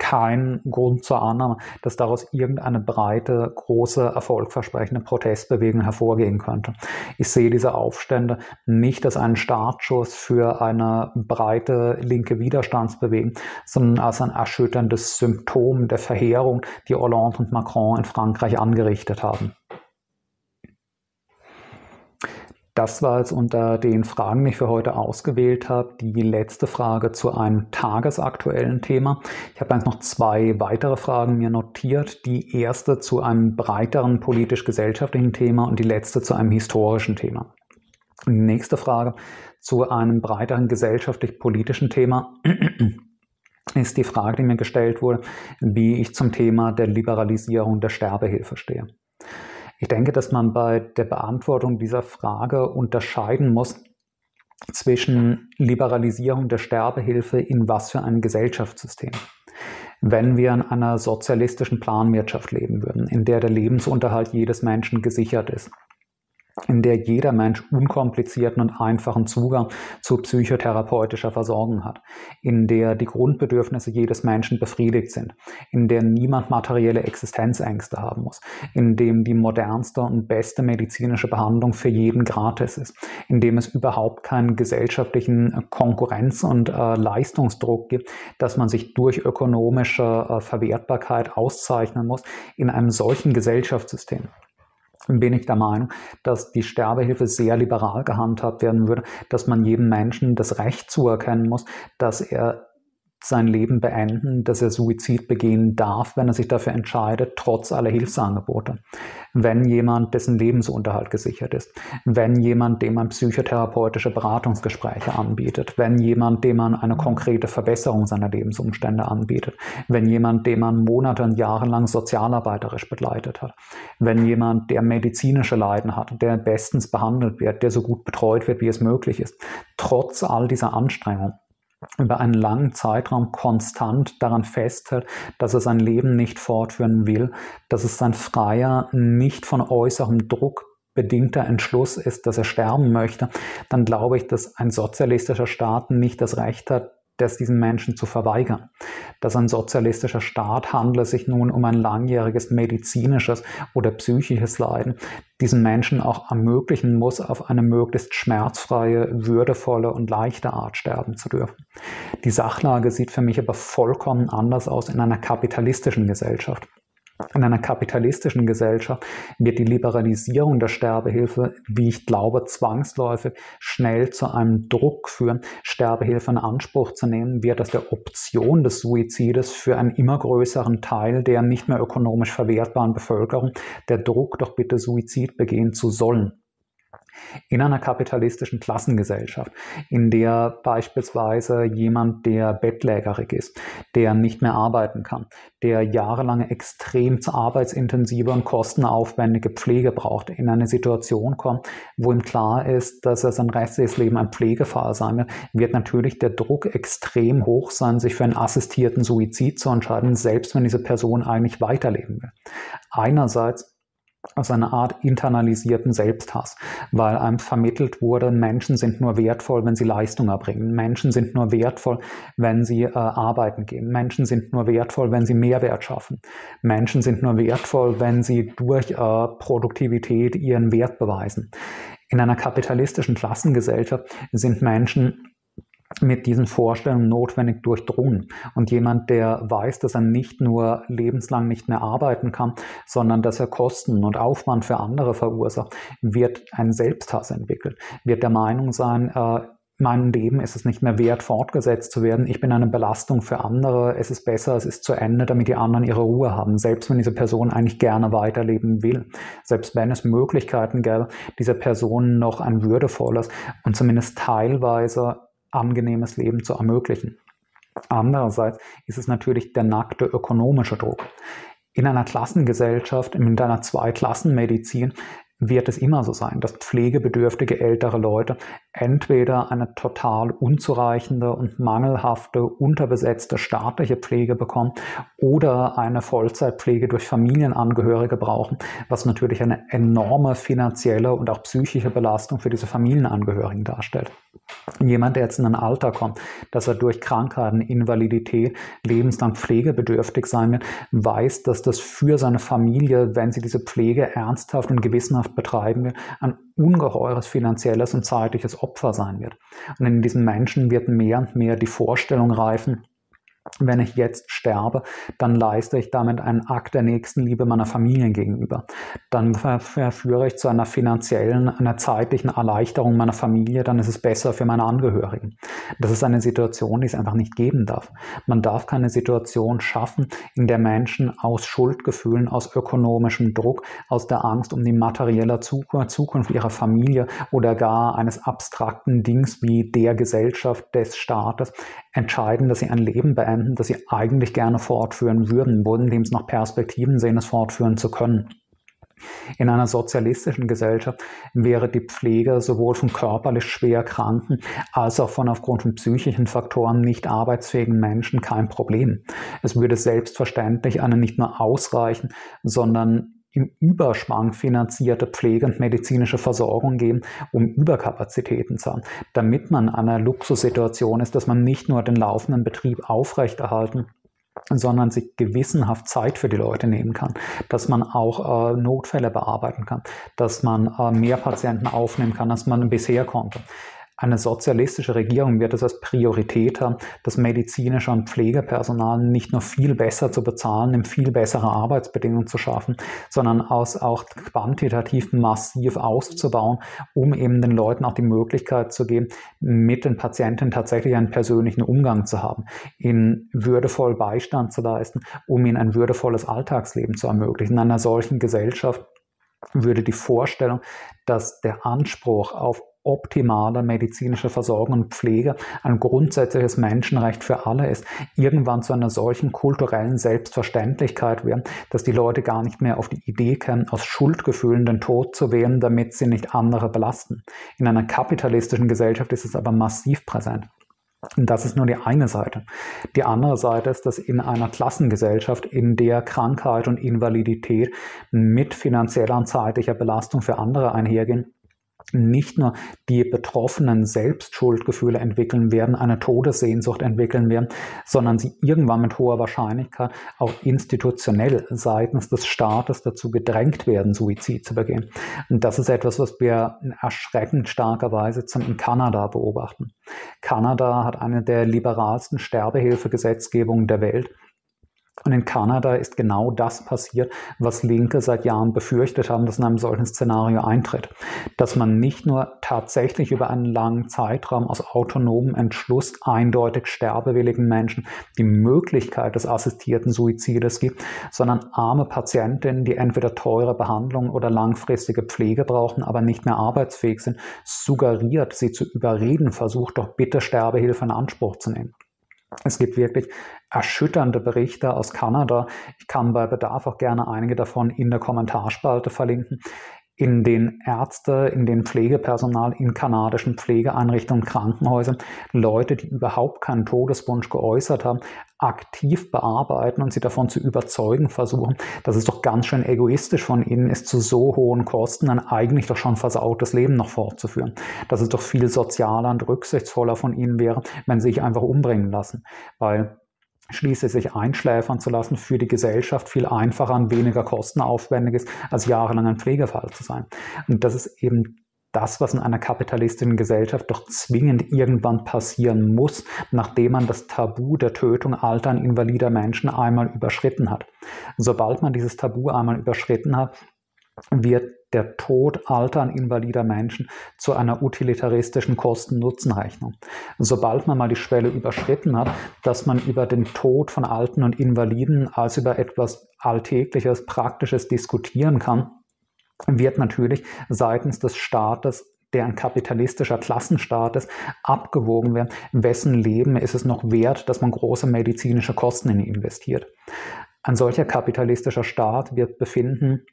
S1: kein Grund zur Annahme, dass daraus irgendeine breite, große, erfolgversprechende Protestbewegung hervorgehen könnte. Ich sehe diese Aufstände nicht als einen Startschuss für eine breite linke Widerstandsbewegung, sondern als ein erschütterndes Symptom der Verheerung, die Hollande und Macron in Frankreich angerichtet haben. Das war jetzt unter den Fragen, die ich für heute ausgewählt habe, die letzte Frage zu einem tagesaktuellen Thema. Ich habe jetzt noch zwei weitere Fragen mir notiert. Die erste zu einem breiteren politisch-gesellschaftlichen Thema und die letzte zu einem historischen Thema. Nächste Frage zu einem breiteren gesellschaftlich-politischen Thema (clears throat) ist die Frage, die mir gestellt wurde, wie ich zum Thema der Liberalisierung der Sterbehilfe stehe. Ich denke, dass man bei der Beantwortung dieser Frage unterscheiden muss zwischen Liberalisierung der Sterbehilfe in was für ein Gesellschaftssystem. Wenn wir in einer sozialistischen Planwirtschaft leben würden, in der der Lebensunterhalt jedes Menschen gesichert ist, in der jeder Mensch unkomplizierten und einfachen Zugang zu psychotherapeutischer Versorgung hat, in der die Grundbedürfnisse jedes Menschen befriedigt sind, in der niemand materielle Existenzängste haben muss, in dem die modernste und beste medizinische Behandlung für jeden gratis ist, in dem es überhaupt keinen gesellschaftlichen Konkurrenz- und äh, Leistungsdruck gibt, dass man sich durch ökonomische äh, Verwertbarkeit auszeichnen muss, in einem solchen Gesellschaftssystem bin ich der Meinung, dass die Sterbehilfe sehr liberal gehandhabt werden würde, dass man jedem Menschen das Recht zuerkennen muss, dass er sein Leben beenden, dass er Suizid begehen darf, wenn er sich dafür entscheidet, trotz aller Hilfsangebote. Wenn jemand, dessen Lebensunterhalt gesichert ist, wenn jemand, dem man psychotherapeutische Beratungsgespräche anbietet, wenn jemand, dem man eine konkrete Verbesserung seiner Lebensumstände anbietet, wenn jemand, dem man Monate und Jahre lang sozialarbeiterisch begleitet hat, wenn jemand, der medizinische Leiden hat, der bestens behandelt wird, der so gut betreut wird, wie es möglich ist, trotz all dieser Anstrengungen über einen langen Zeitraum konstant daran festhält, dass er sein Leben nicht fortführen will, dass es sein freier, nicht von äußerem Druck bedingter Entschluss ist, dass er sterben möchte, dann glaube ich, dass ein sozialistischer Staat nicht das Recht hat, das diesen Menschen zu verweigern. Dass ein sozialistischer Staat handle sich nun um ein langjähriges medizinisches oder psychisches Leiden, diesen Menschen auch ermöglichen muss, auf eine möglichst schmerzfreie, würdevolle und leichte Art sterben zu dürfen. Die Sachlage sieht für mich aber vollkommen anders aus in einer kapitalistischen Gesellschaft. In einer kapitalistischen Gesellschaft wird die Liberalisierung der Sterbehilfe, wie ich glaube, zwangsläufig schnell zu einem Druck führen, Sterbehilfe in Anspruch zu nehmen, wird aus der Option des Suizides für einen immer größeren Teil der nicht mehr ökonomisch verwertbaren Bevölkerung der Druck, doch bitte Suizid begehen zu sollen in einer kapitalistischen Klassengesellschaft, in der beispielsweise jemand, der bettlägerig ist, der nicht mehr arbeiten kann, der jahrelange extrem arbeitsintensive und kostenaufwendige Pflege braucht, in eine Situation kommt, wo ihm klar ist, dass er sein restliches Leben ein Pflegefall sein wird, wird natürlich der Druck extrem hoch sein, sich für einen assistierten Suizid zu entscheiden, selbst wenn diese Person eigentlich weiterleben will. Einerseits aus einer Art internalisierten Selbsthass, weil einem vermittelt wurde, Menschen sind nur wertvoll, wenn sie Leistung erbringen. Menschen sind nur wertvoll, wenn sie äh, arbeiten gehen. Menschen sind nur wertvoll, wenn sie Mehrwert schaffen. Menschen sind nur wertvoll, wenn sie durch äh, Produktivität ihren Wert beweisen. In einer kapitalistischen Klassengesellschaft sind Menschen mit diesen Vorstellungen notwendig durchdrungen. Und jemand, der weiß, dass er nicht nur lebenslang nicht mehr arbeiten kann, sondern dass er Kosten und Aufwand für andere verursacht, wird einen Selbsthass entwickeln, wird der Meinung sein, äh, mein Leben ist es nicht mehr wert, fortgesetzt zu werden. Ich bin eine Belastung für andere. Es ist besser, es ist zu Ende, damit die anderen ihre Ruhe haben. Selbst wenn diese Person eigentlich gerne weiterleben will. Selbst wenn es Möglichkeiten gäbe, dieser Person noch ein würdevolles und zumindest teilweise angenehmes Leben zu ermöglichen. Andererseits ist es natürlich der nackte ökonomische Druck. In einer Klassengesellschaft, in einer Zweiklassenmedizin wird es immer so sein, dass pflegebedürftige ältere Leute entweder eine total unzureichende und mangelhafte, unterbesetzte staatliche Pflege bekommen oder eine Vollzeitpflege durch Familienangehörige brauchen, was natürlich eine enorme finanzielle und auch psychische Belastung für diese Familienangehörigen darstellt. Jemand, der jetzt in ein Alter kommt, dass er durch Krankheiten, Invalidität lebenslang pflegebedürftig sein wird, weiß, dass das für seine Familie, wenn sie diese Pflege ernsthaft und gewissenhaft betreiben will, ein ungeheures finanzielles und zeitliches Opfer sein wird. Und in diesen Menschen wird mehr und mehr die Vorstellung reifen, wenn ich jetzt sterbe, dann leiste ich damit einen Akt der Nächstenliebe meiner Familien gegenüber. Dann verführe ich zu einer finanziellen, einer zeitlichen Erleichterung meiner Familie, dann ist es besser für meine Angehörigen. Das ist eine Situation, die es einfach nicht geben darf. Man darf keine Situation schaffen, in der Menschen aus Schuldgefühlen, aus ökonomischem Druck, aus der Angst um die materielle Zukunft ihrer Familie oder gar eines abstrakten Dings wie der Gesellschaft, des Staates entscheiden, dass sie ein Leben beenden, das sie eigentlich gerne fortführen würden, wo indem es noch Perspektiven sehen, es fortführen zu können. In einer sozialistischen Gesellschaft wäre die Pflege sowohl von körperlich schwer Kranken als auch von aufgrund von psychischen Faktoren nicht arbeitsfähigen Menschen kein Problem. Es würde selbstverständlich eine nicht nur ausreichen, sondern im Überschwang finanzierte Pflege- und medizinische Versorgung geben, um Überkapazitäten zu haben, damit man an einer Luxussituation ist, dass man nicht nur den laufenden Betrieb aufrechterhalten sondern sich gewissenhaft Zeit für die Leute nehmen kann, dass man auch äh, Notfälle bearbeiten kann, dass man äh, mehr Patienten aufnehmen kann, als man bisher konnte. Eine sozialistische Regierung wird es als Priorität haben, das medizinische und Pflegepersonal nicht nur viel besser zu bezahlen, in viel bessere Arbeitsbedingungen zu schaffen, sondern aus auch quantitativ massiv auszubauen, um eben den Leuten auch die Möglichkeit zu geben, mit den Patienten tatsächlich einen persönlichen Umgang zu haben, ihnen würdevoll Beistand zu leisten, um ihnen ein würdevolles Alltagsleben zu ermöglichen. In einer solchen Gesellschaft würde die Vorstellung, dass der Anspruch auf optimale medizinische Versorgung und Pflege ein grundsätzliches Menschenrecht für alle ist, irgendwann zu einer solchen kulturellen Selbstverständlichkeit werden, dass die Leute gar nicht mehr auf die Idee kämen, aus Schuldgefühlen den Tod zu wählen, damit sie nicht andere belasten. In einer kapitalistischen Gesellschaft ist es aber massiv präsent. Und das ist nur die eine Seite. Die andere Seite ist, dass in einer Klassengesellschaft, in der Krankheit und Invalidität mit finanzieller und zeitlicher Belastung für andere einhergehen, nicht nur die Betroffenen selbst Schuldgefühle entwickeln werden, eine Todessehnsucht entwickeln werden, sondern sie irgendwann mit hoher Wahrscheinlichkeit auch institutionell seitens des Staates dazu gedrängt werden, Suizid zu begehen. Und das ist etwas, was wir in erschreckend starker Weise zum in Kanada beobachten. Kanada hat eine der liberalsten Sterbehilfegesetzgebungen der Welt. Und in Kanada ist genau das passiert, was Linke seit Jahren befürchtet haben, dass in einem solchen Szenario eintritt. Dass man nicht nur tatsächlich über einen langen Zeitraum aus autonomem Entschluss eindeutig sterbewilligen Menschen die Möglichkeit des assistierten Suizides gibt, sondern arme Patientinnen, die entweder teure Behandlung oder langfristige Pflege brauchen, aber nicht mehr arbeitsfähig sind, suggeriert, sie zu überreden versucht, doch bitte Sterbehilfe in Anspruch zu nehmen. Es gibt wirklich erschütternde Berichte aus Kanada. Ich kann bei Bedarf auch gerne einige davon in der Kommentarspalte verlinken, in den Ärzte, in den Pflegepersonal, in kanadischen Pflegeeinrichtungen, Krankenhäusern, Leute, die überhaupt keinen Todeswunsch geäußert haben, aktiv bearbeiten und sie davon zu überzeugen versuchen, dass es doch ganz schön egoistisch von ihnen ist, zu so hohen Kosten ein eigentlich doch schon versautes Leben noch fortzuführen. Dass es doch viel sozialer und rücksichtsvoller von ihnen wäre, wenn sie sich einfach umbringen lassen. Weil schließlich sich einschläfern zu lassen, für die Gesellschaft viel einfacher und weniger kostenaufwendig ist, als jahrelang ein Pflegefall zu sein. Und das ist eben das, was in einer kapitalistischen Gesellschaft doch zwingend irgendwann passieren muss, nachdem man das Tabu der Tötung alter und invalider Menschen einmal überschritten hat. Sobald man dieses Tabu einmal überschritten hat, wird der Tod alter und invalider Menschen zu einer utilitaristischen Kosten-Nutzen-Rechnung. Sobald man mal die Schwelle überschritten hat, dass man über den Tod von Alten und Invaliden als über etwas Alltägliches, Praktisches diskutieren kann, wird natürlich seitens des Staates der ein kapitalistischer Klassenstaat ist, abgewogen werden, wessen Leben ist es noch wert, dass man große medizinische Kosten in ihn investiert. Ein solcher kapitalistischer Staat wird befinden,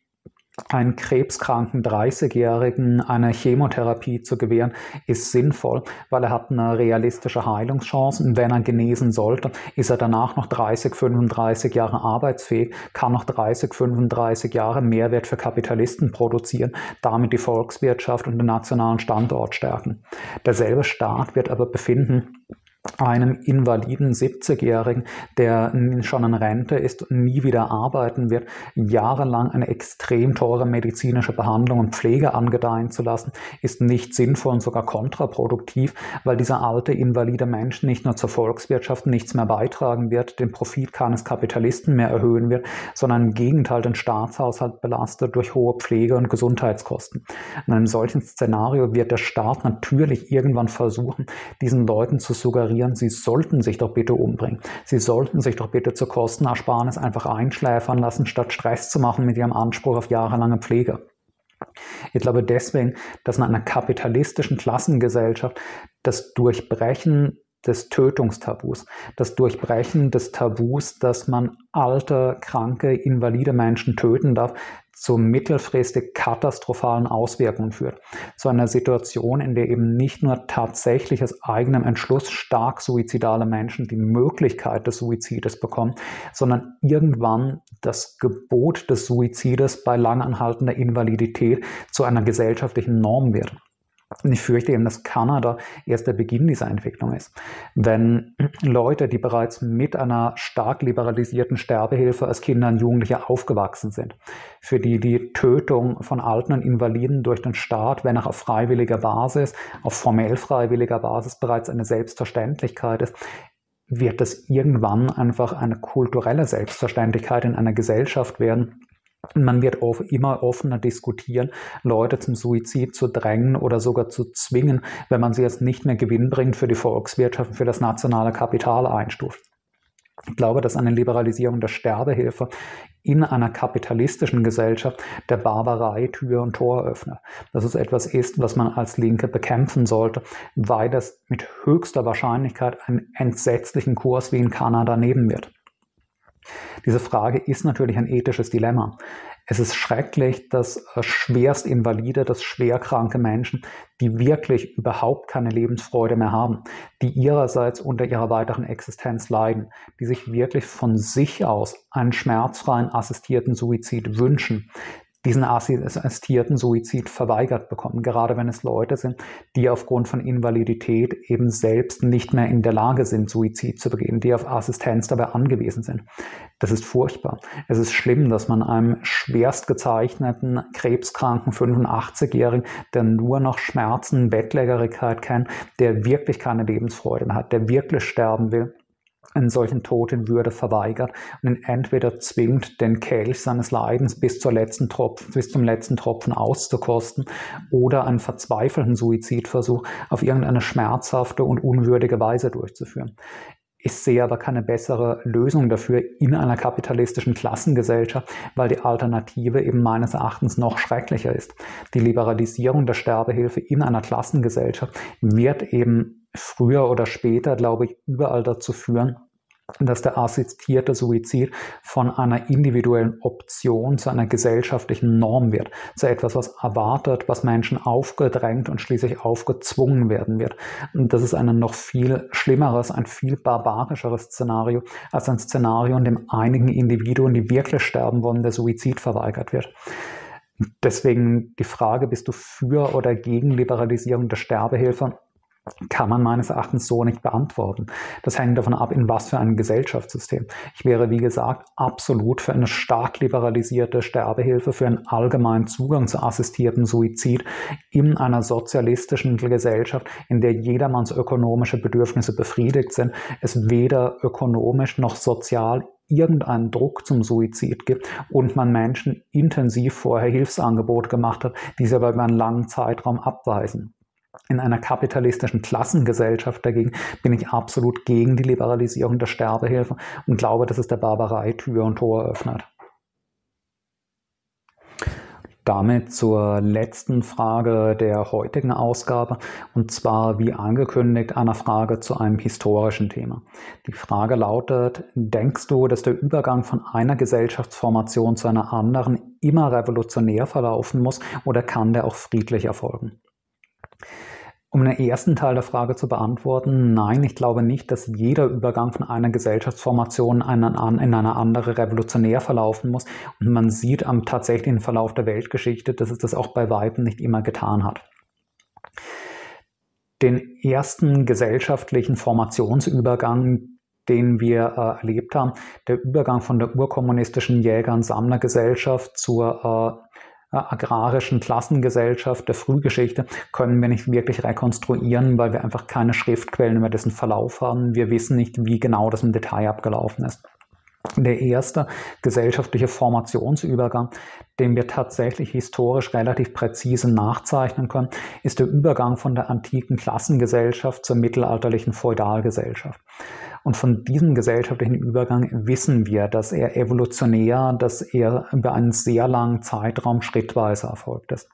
S1: einen krebskranken 30-Jährigen eine Chemotherapie zu gewähren, ist sinnvoll, weil er hat eine realistische Heilungschance und wenn er genesen sollte, ist er danach noch 30, 35 Jahre arbeitsfähig, kann noch 30, 35 Jahre Mehrwert für Kapitalisten produzieren, damit die Volkswirtschaft und den nationalen Standort stärken. Derselbe Staat wird aber befinden, einem invaliden 70-Jährigen, der schon in Rente ist und nie wieder arbeiten wird, jahrelang eine extrem teure medizinische Behandlung und Pflege angedeihen zu lassen, ist nicht sinnvoll und sogar kontraproduktiv, weil dieser alte, invalide Mensch nicht nur zur Volkswirtschaft nichts mehr beitragen wird, den Profit keines Kapitalisten mehr erhöhen wird, sondern im Gegenteil den Staatshaushalt belastet durch hohe Pflege- und Gesundheitskosten. In einem solchen Szenario wird der Staat natürlich irgendwann versuchen, diesen Leuten zu suggerieren, suggerieren, sie sollten sich doch bitte umbringen. Sie sollten sich doch bitte zur Kostenersparnis einfach einschläfern lassen, statt Stress zu machen mit ihrem Anspruch auf jahrelange Pflege. Ich glaube deswegen, dass in einer kapitalistischen Klassengesellschaft das Durchbrechen des Tötungstabus, das Durchbrechen des Tabus, dass man alte, kranke, invalide Menschen töten darf, zu mittelfristig katastrophalen Auswirkungen führt. Zu einer Situation, in der eben nicht nur tatsächlich aus eigenem Entschluss stark suizidale Menschen die Möglichkeit des Suizides bekommen, sondern irgendwann das Gebot des Suizides bei langanhaltender Invalidität zu einer gesellschaftlichen Norm wird. Und ich fürchte eben, dass Kanada erst der Beginn dieser Entwicklung ist. Wenn (clears throat) Leute, die bereits mit einer stark liberalisierten Sterbehilfe als Kinder und Jugendliche aufgewachsen sind, für die die Tötung von Alten und Invaliden durch den Staat, wenn auch auf freiwilliger Basis, auf formell freiwilliger Basis bereits eine Selbstverständlichkeit ist, wird das irgendwann einfach eine kulturelle Selbstverständlichkeit in einer Gesellschaft werden, man wird immer offener diskutieren, Leute zum Suizid zu drängen oder sogar zu zwingen, wenn man sie jetzt nicht mehr gewinnbringend für die Volkswirtschaft, für das nationale Kapital einstuft. Ich glaube, dass eine Liberalisierung der Sterbehilfe in einer kapitalistischen Gesellschaft der Barbarei Tür und Tor öffnet. Dass es etwas ist, was man als Linke bekämpfen sollte, weil das mit höchster Wahrscheinlichkeit einen entsetzlichen Kurs wie in Kanada nehmen wird. Diese Frage ist natürlich ein ethisches Dilemma. Es ist schrecklich, dass äh, schwerst Invalide, dass schwerkranke Menschen, die wirklich überhaupt keine Lebensfreude mehr haben, die ihrerseits unter ihrer weiteren Existenz leiden, die sich wirklich von sich aus einen schmerzfreien assistierten Suizid wünschen, diesen assistierten Suizid verweigert bekommen, gerade wenn es Leute sind, die aufgrund von Invalidität eben selbst nicht mehr in der Lage sind, Suizid zu begehen, die auf Assistenz dabei angewiesen sind. Das ist furchtbar. Es ist schlimm, dass man einem schwerst gezeichneten, krebskranken 85-Jährigen, der nur noch Schmerzen, Bettlägerigkeit kennt, der wirklich keine Lebensfreude mehr hat, der wirklich sterben will, einen solchen Tod in Würde verweigert und ihn entweder zwingt, den Kelch seines Leidens bis, zur letzten Tropfen, bis zum letzten Tropfen auszukosten oder einen verzweifelten Suizidversuch auf irgendeine schmerzhafte und unwürdige Weise durchzuführen. Ich sehe aber keine bessere Lösung dafür in einer kapitalistischen Klassengesellschaft, weil die Alternative eben meines Erachtens noch schrecklicher ist. Die Liberalisierung der Sterbehilfe in einer Klassengesellschaft wird eben früher oder später, glaube ich, überall dazu führen, dass der assistierte Suizid von einer individuellen Option zu einer gesellschaftlichen Norm wird, zu etwas, was erwartet, was Menschen aufgedrängt und schließlich aufgezwungen werden wird. Und das ist ein noch viel schlimmeres, ein viel barbarischeres Szenario als ein Szenario, in dem einigen Individuen, die wirklich sterben wollen, der Suizid verweigert wird. Deswegen die Frage, bist du für oder gegen Liberalisierung der Sterbehilfe? Kann man meines Erachtens so nicht beantworten. Das hängt davon ab, in was für ein Gesellschaftssystem. Ich wäre, wie gesagt, absolut für eine stark liberalisierte Sterbehilfe, für einen allgemeinen Zugang zu assistiertem Suizid in einer sozialistischen Gesellschaft, in der jedermanns ökonomische Bedürfnisse befriedigt sind, es weder ökonomisch noch sozial irgendeinen Druck zum Suizid gibt und man Menschen intensiv vorher Hilfsangebote gemacht hat, die sie aber über einen langen Zeitraum abweisen. In einer kapitalistischen Klassengesellschaft dagegen bin ich absolut gegen die Liberalisierung der Sterbehilfe und glaube, dass es der Barbarei Tür und Tor öffnet. Damit zur letzten Frage der heutigen Ausgabe und zwar wie angekündigt einer Frage zu einem historischen Thema. Die Frage lautet, denkst du, dass der Übergang von einer Gesellschaftsformation zu einer anderen immer revolutionär verlaufen muss oder kann der auch friedlich erfolgen? Um den ersten Teil der Frage zu beantworten, nein, ich glaube nicht, dass jeder Übergang von einer Gesellschaftsformation in eine andere revolutionär verlaufen muss. Und man sieht am tatsächlichen Verlauf der Weltgeschichte, dass es das auch bei Weitem nicht immer getan hat. Den ersten gesellschaftlichen Formationsübergang, den wir äh, erlebt haben, der Übergang von der urkommunistischen Jäger- und Sammlergesellschaft zur äh, agrarischen Klassengesellschaft der Frühgeschichte können wir nicht wirklich rekonstruieren, weil wir einfach keine Schriftquellen über dessen Verlauf haben. Wir wissen nicht, wie genau das im Detail abgelaufen ist. Der erste gesellschaftliche Formationsübergang, den wir tatsächlich historisch relativ präzise nachzeichnen können, ist der Übergang von der antiken Klassengesellschaft zur mittelalterlichen Feudalgesellschaft. Und von diesem gesellschaftlichen Übergang wissen wir, dass er evolutionär, dass er über einen sehr langen Zeitraum schrittweise erfolgt ist.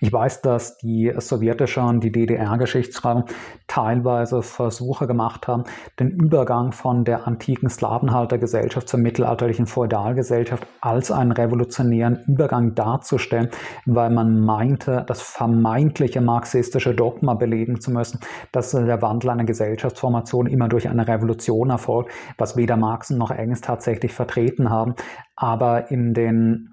S1: Ich weiß, dass die sowjetische und die DDR-Geschichtsschreibung teilweise Versuche gemacht haben, den Übergang von der antiken Slavenhaltergesellschaft zur mittelalterlichen Feudalgesellschaft als einen revolutionären Übergang darzustellen, weil man meinte, das vermeintliche marxistische Dogma belegen zu müssen, dass der Wandel einer Gesellschaftsformation immer durch eine Revolution erfolgt, was weder Marx noch Engels tatsächlich vertreten haben. Aber in den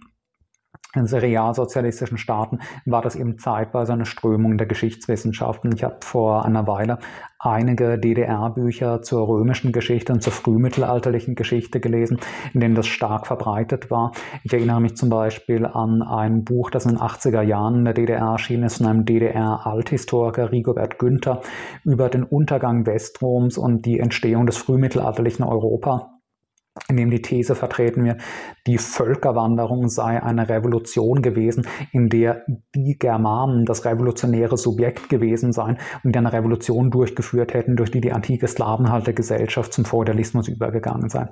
S1: realsozialistischen Staaten war das eben zeitweise eine Strömung der Geschichtswissenschaften. Ich habe vor einer Weile einige DDR-Bücher zur römischen Geschichte und zur frühmittelalterlichen Geschichte gelesen, in denen das stark verbreitet war. Ich erinnere mich zum Beispiel an ein Buch, das in den 80er Jahren in der DDR erschienen ist, von einem DDR-Althistoriker Rigobert Günther über den Untergang Westroms und die Entstehung des frühmittelalterlichen Europa in dem die These vertreten wird, die Völkerwanderung sei eine Revolution gewesen, in der die Germanen das revolutionäre Subjekt gewesen seien und eine Revolution durchgeführt hätten, durch die die antike Slavenhaltergesellschaft zum Feudalismus übergegangen sei.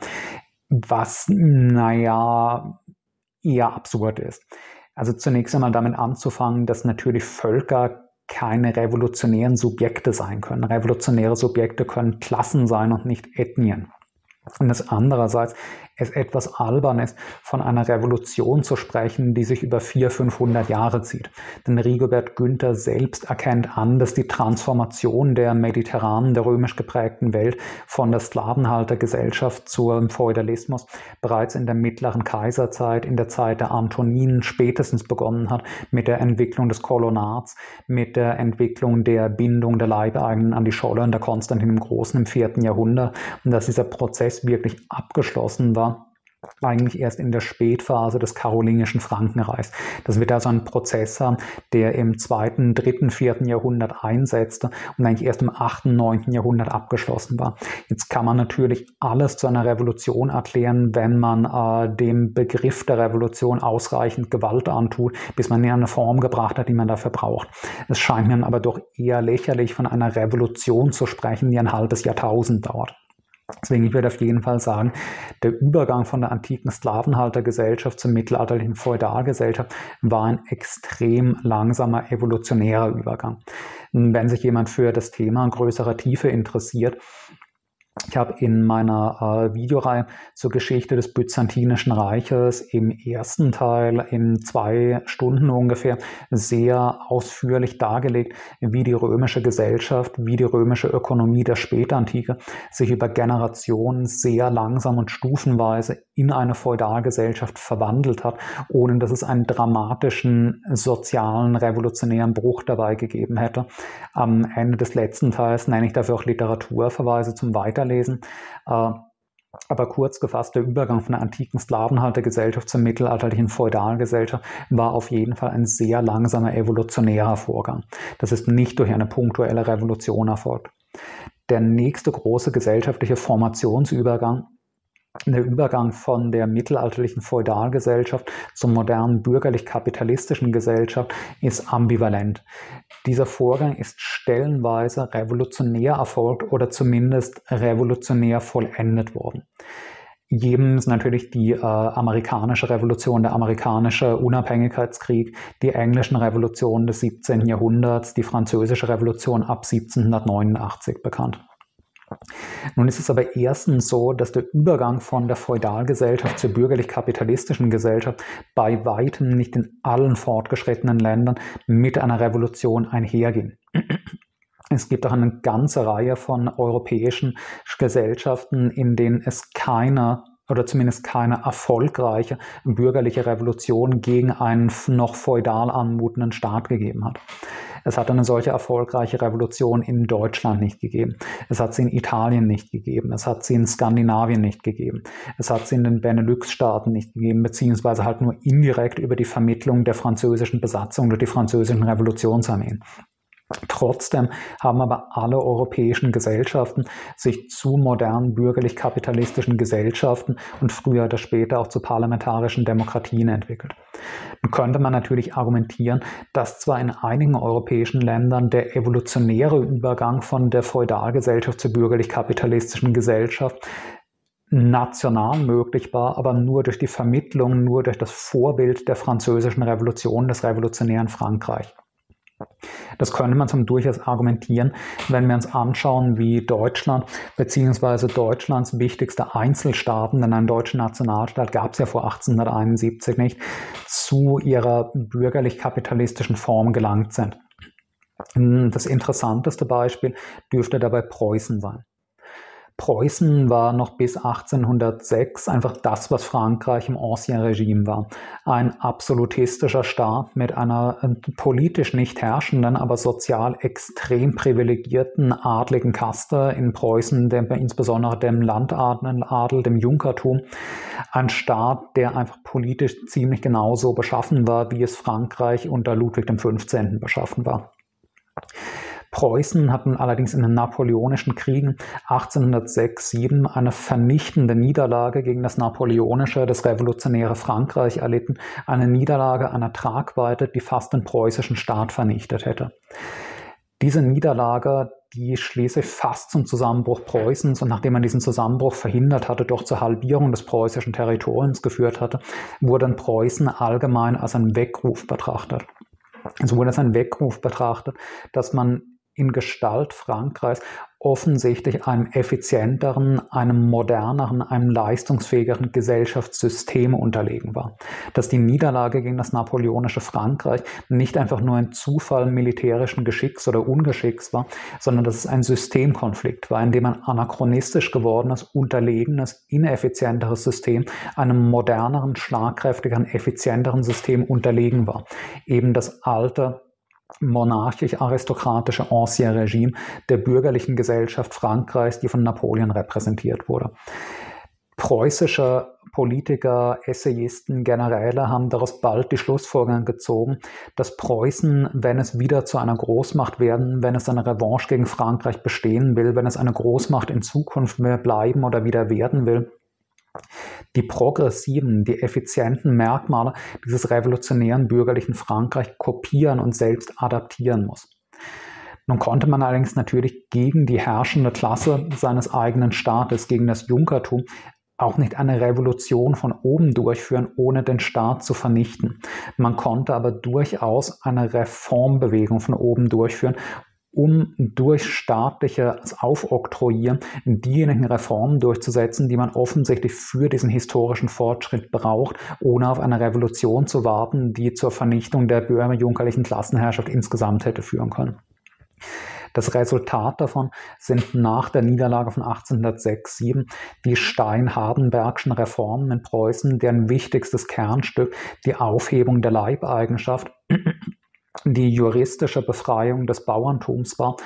S1: Was, naja, eher absurd ist. Also zunächst einmal damit anzufangen, dass natürlich Völker keine revolutionären Subjekte sein können. Revolutionäre Subjekte können Klassen sein und nicht Ethnien. Und das andererseits es etwas albern ist, von einer Revolution zu sprechen, die sich über 400, 500 Jahre zieht. Denn Rigobert Günther selbst erkennt an, dass die Transformation der mediterranen, der römisch geprägten Welt von der Sklavenhaltergesellschaft zum Feudalismus bereits in der mittleren Kaiserzeit, in der Zeit der Antoninen spätestens begonnen hat, mit der Entwicklung des Kolonats, mit der Entwicklung der Bindung der Leibeigenen an die Scholle und der Konstantin im Großen im vierten Jahrhundert und dass dieser Prozess wirklich abgeschlossen war eigentlich erst in der Spätphase des karolingischen Frankenreichs. Das wird also ein Prozess haben, der im zweiten, dritten, vierten Jahrhundert einsetzte und eigentlich erst im achten, neunten Jahrhundert abgeschlossen war. Jetzt kann man natürlich alles zu einer Revolution erklären, wenn man äh, dem Begriff der Revolution ausreichend Gewalt antut, bis man ihn in eine Form gebracht hat, die man dafür braucht. Es scheint mir aber doch eher lächerlich, von einer Revolution zu sprechen, die ein halbes Jahrtausend dauert. Deswegen, ich würde auf jeden Fall sagen, der Übergang von der antiken Sklavenhaltergesellschaft zur mittelalterlichen Feudalgesellschaft war ein extrem langsamer evolutionärer Übergang. Wenn sich jemand für das Thema in größerer Tiefe interessiert, ich habe in meiner äh, Videoreihe zur Geschichte des Byzantinischen Reiches im ersten Teil in zwei Stunden ungefähr sehr ausführlich dargelegt, wie die römische Gesellschaft, wie die römische Ökonomie der Spätantike sich über Generationen sehr langsam und stufenweise in eine Feudalgesellschaft verwandelt hat, ohne dass es einen dramatischen sozialen, revolutionären Bruch dabei gegeben hätte. Am Ende des letzten Teils nenne ich dafür auch Literaturverweise zum Weiter weiterlesen. Äh, aber kurz gefasst, der Übergang von der antiken Sklavenhaltergesellschaft zur mittelalterlichen Feudalgesellschaft war auf jeden Fall ein sehr langsamer evolutionärer Vorgang. Das ist nicht durch eine punktuelle Revolution erfolgt. Der nächste große gesellschaftliche Formationsübergang der Übergang von der mittelalterlichen Feudalgesellschaft zur modernen bürgerlich-kapitalistischen Gesellschaft ist ambivalent. Dieser Vorgang ist stellenweise revolutionär erfolgt oder zumindest revolutionär vollendet worden. Jedem ist natürlich die äh, amerikanische Revolution, der amerikanische Unabhängigkeitskrieg, die englischen Revolutionen des 17. Jahrhunderts, die französische Revolution ab 1789 bekannt. Nun ist es aber erstens so, dass der Übergang von der Feudalgesellschaft zur bürgerlich-kapitalistischen Gesellschaft bei weitem nicht in allen fortgeschrittenen Ländern mit einer Revolution einherging. Es gibt auch eine ganze Reihe von europäischen Gesellschaften, in denen es keine oder zumindest keine erfolgreiche bürgerliche Revolution gegen einen noch feudal anmutenden Staat gegeben hat. Es hat eine solche erfolgreiche Revolution in Deutschland nicht gegeben. Es hat sie in Italien nicht gegeben. Es hat sie in Skandinavien nicht gegeben. Es hat sie in den Benelux-Staaten nicht gegeben, beziehungsweise halt nur indirekt über die Vermittlung der französischen Besatzung durch die französischen Revolutionsarmeen. Trotzdem haben aber alle europäischen Gesellschaften sich zu modernen bürgerlich-kapitalistischen Gesellschaften und früher oder später auch zu parlamentarischen Demokratien entwickelt. Nun könnte man natürlich argumentieren, dass zwar in einigen europäischen Ländern der evolutionäre Übergang von der Feudalgesellschaft zur bürgerlich-kapitalistischen Gesellschaft national möglich war, aber nur durch die Vermittlung, nur durch das Vorbild der französischen Revolution, des revolutionären Frankreich. Das könnte man zum durchaus argumentieren, wenn wir uns anschauen, wie Deutschland bzw. Deutschlands wichtigste Einzelstaaten, denn einen deutschen Nationalstaat gab es ja vor 1871 nicht, zu ihrer bürgerlich-kapitalistischen Form gelangt sind. Das interessanteste Beispiel dürfte dabei Preußen sein. Preußen war noch bis 1806 einfach das, was Frankreich im Ancien Regime war. Ein absolutistischer Staat mit einer äh, politisch nicht herrschenden, aber sozial extrem privilegierten adligen Kaste in Preußen, dem, insbesondere dem Landadel, dem Junkertum. Ein Staat, der einfach politisch ziemlich genauso beschaffen war, wie es Frankreich unter Ludwig XV. beschaffen war. Preußen hatten allerdings in den napoleonischen Kriegen 1806-7 eine vernichtende Niederlage gegen das napoleonische, das revolutionäre Frankreich erlitten, eine Niederlage einer Tragweite, die fast den preußischen Staat vernichtet hätte. Diese Niederlage, die schließlich fast zum Zusammenbruch Preußens und nachdem man diesen Zusammenbruch verhindert hatte, doch zur Halbierung des preußischen Territoriums geführt hatte, wurde Preußen allgemein als ein Weckruf betrachtet. Es wurde als ein Weckruf betrachtet, dass man in Gestalt Frankreichs offensichtlich einem effizienteren, einem moderneren, einem leistungsfähigeren Gesellschaftssystem unterlegen war. Dass die Niederlage gegen das napoleonische Frankreich nicht einfach nur ein Zufall militärischen Geschicks oder Ungeschicks war, sondern dass es ein Systemkonflikt war, in dem ein anachronistisch gewordenes, unterlegenes, ineffizienteres System einem moderneren, schlagkräftigeren, effizienteren System unterlegen war. Eben das alte monarchisch-aristokratische Ancien Regime der bürgerlichen Gesellschaft Frankreichs, die von Napoleon repräsentiert wurde. Preußische Politiker, Essayisten, Generäle haben daraus bald die Schlussfolgerung gezogen, dass Preußen, wenn es wieder zu einer Großmacht werden, wenn es eine Revanche gegen Frankreich bestehen will, wenn es eine Großmacht in Zukunft mehr bleiben oder wieder werden will, die progressiven, die effizienten Merkmale dieses revolutionären bürgerlichen Frankreich kopieren und selbst adaptieren muss. Nun konnte man allerdings natürlich gegen die herrschende Klasse seines eigenen Staates, gegen das Junkertum, auch nicht eine Revolution von oben durchführen, ohne den Staat zu vernichten. Man konnte aber durchaus eine Reformbewegung von oben durchführen, um durch staatliches Aufoktroyieren diejenigen Reformen durchzusetzen, die man offensichtlich für diesen historischen Fortschritt braucht, ohne auf eine Revolution zu warten, die zur Vernichtung der bürgerjunkerlichen Klassenherrschaft insgesamt hätte führen können. Das Resultat davon sind nach der Niederlage von 1806-7 die Stein-Hardenbergschen Reformen in Preußen, deren wichtigstes Kernstück die Aufhebung der Leibeigenschaft die juristische Befreiung des Bauerntums war,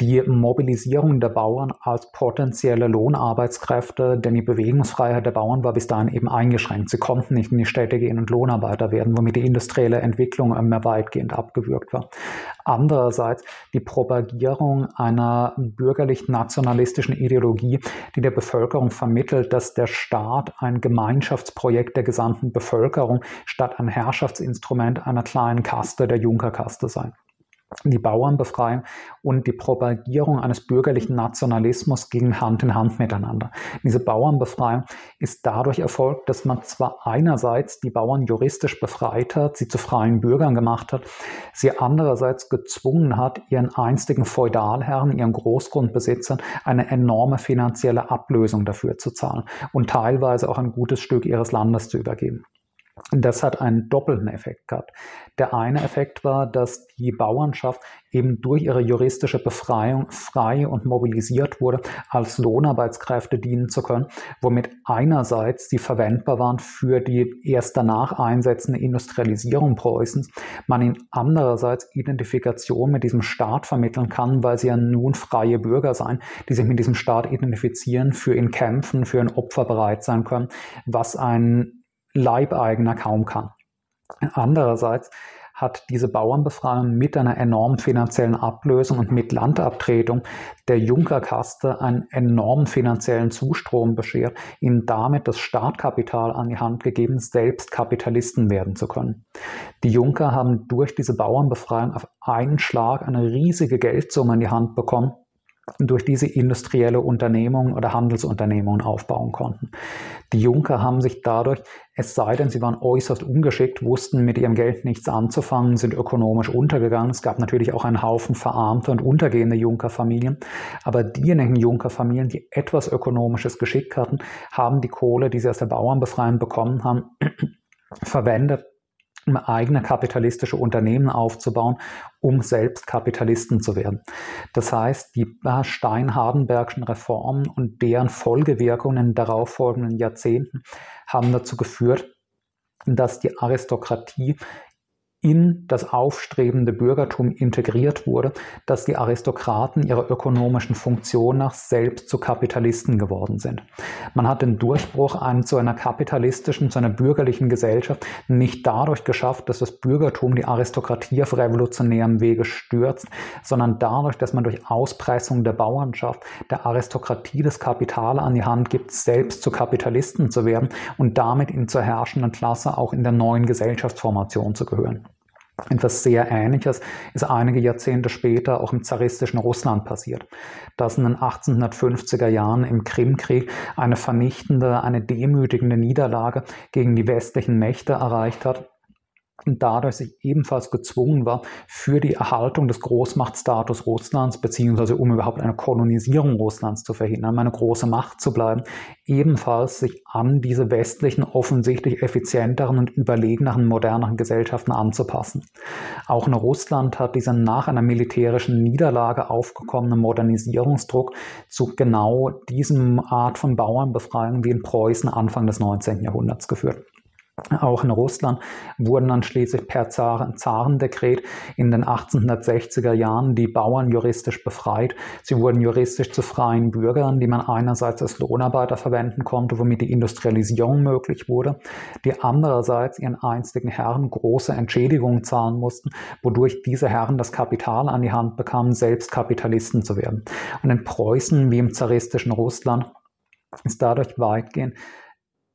S1: die Mobilisierung der Bauern als potenzielle Lohnarbeitskräfte, denn die Bewegungsfreiheit der Bauern war bis dahin eben eingeschränkt. Sie konnten nicht in die Städte gehen und Lohnarbeiter werden, womit die industrielle Entwicklung mehr weitgehend abgewürgt war. Andererseits die Propagierung einer bürgerlich-nationalistischen Ideologie, die der Bevölkerung vermittelt, dass der Staat ein Gemeinschaftsprojekt der gesamten Bevölkerung statt ein Herrschaftsinstrument einer kleinen Kaste, der Junkerkaste sei die Bauernbefreiung und die Propagierung eines bürgerlichen Nationalismus gingen Hand in Hand miteinander. Diese Bauernbefreiung ist dadurch erfolgt, dass man zwar einerseits die Bauern juristisch befreit hat, sie zu freien Bürgern gemacht hat, sie andererseits gezwungen hat, ihren einstigen Feudalherren, ihren Großgrundbesitzern eine enorme finanzielle Ablösung dafür zu zahlen und teilweise auch ein gutes Stück ihres Landes zu übergeben. Das hat einen doppelten Effekt gehabt. Der eine Effekt war, dass die Bauernschaft eben durch ihre juristische Befreiung frei und mobilisiert wurde, als Lohnarbeitskräfte dienen zu können, womit einerseits sie verwendbar waren für die erst danach einsetzende Industrialisierung Preußens, man ihnen andererseits Identifikation mit diesem Staat vermitteln kann, weil sie ja nun freie Bürger seien, die sich mit diesem Staat identifizieren, für ihn kämpfen, für ein Opfer bereit sein können, was ein Leibeigener kaum kann. Andererseits hat diese Bauernbefreiung mit einer enormen finanziellen Ablösung und mit Landabtretung der Junkerkaste einen enormen finanziellen Zustrom beschert, ihnen damit das Startkapital an die Hand gegeben, selbst Kapitalisten werden zu können. Die Junker haben durch diese Bauernbefreiung auf einen Schlag eine riesige Geldsumme in die Hand bekommen, durch diese industrielle Unternehmung oder Handelsunternehmungen aufbauen konnten. Die Junker haben sich dadurch, es sei denn, sie waren äußerst ungeschickt, wussten mit ihrem Geld nichts anzufangen, sind ökonomisch untergegangen. Es gab natürlich auch einen Haufen verarmte und untergehende Junkerfamilien. Aber diejenigen Junkerfamilien, die etwas ökonomisches Geschick hatten, haben die Kohle, die sie aus der Bauernbefreiung bekommen haben, (clears throat) verwendet, eigene kapitalistische Unternehmen aufzubauen, um selbst Kapitalisten zu werden. Das heißt, die Stein-Hardenbergschen Reformen und deren Folgewirkungen in den darauffolgenden Jahrzehnten haben dazu geführt, dass die Aristokratie in das aufstrebende Bürgertum integriert wurde, dass die Aristokraten ihrer ökonomischen Funktion nach selbst zu Kapitalisten geworden sind. Man hat den Durchbruch an, zu einer kapitalistischen, zu einer bürgerlichen Gesellschaft nicht dadurch geschafft, dass das Bürgertum die Aristokratie auf revolutionärem Wege stürzt, sondern dadurch, dass man durch Auspressung der Bauernschaft der Aristokratie das Kapital an die Hand gibt, selbst zu Kapitalisten zu werden und damit in zur herrschenden Klasse auch in der neuen Gesellschaftsformation zu gehören. Etwas sehr Ähnliches ist einige Jahrzehnte später auch im zaristischen Russland passiert, das in den 1850er Jahren im Krimkrieg eine vernichtende, eine demütigende Niederlage gegen die westlichen Mächte erreicht hat dadurch sich ebenfalls gezwungen war, für die Erhaltung des Großmachtstatus Russlands, beziehungsweise um überhaupt eine Kolonisierung Russlands zu verhindern, um eine große Macht zu bleiben, ebenfalls sich an diese westlichen, offensichtlich effizienteren und überlegeneren, moderneren Gesellschaften anzupassen. Auch in Russland hat dieser nach einer militärischen Niederlage aufgekommene Modernisierungsdruck zu genau diesem Art von Bauernbefreiung wie in Preußen Anfang des 19. Jahrhunderts geführt. Auch in Russland wurden dann schließlich per Zarendekret in den 1860er Jahren die Bauern juristisch befreit. Sie wurden juristisch zu freien Bürgern, die man einerseits als Lohnarbeiter verwenden konnte, womit die Industrialisierung möglich wurde, die andererseits ihren einstigen Herren große Entschädigungen zahlen mussten, wodurch diese Herren das Kapital an die Hand bekamen, selbst Kapitalisten zu werden. Und in Preußen wie im zaristischen Russland ist dadurch weitgehend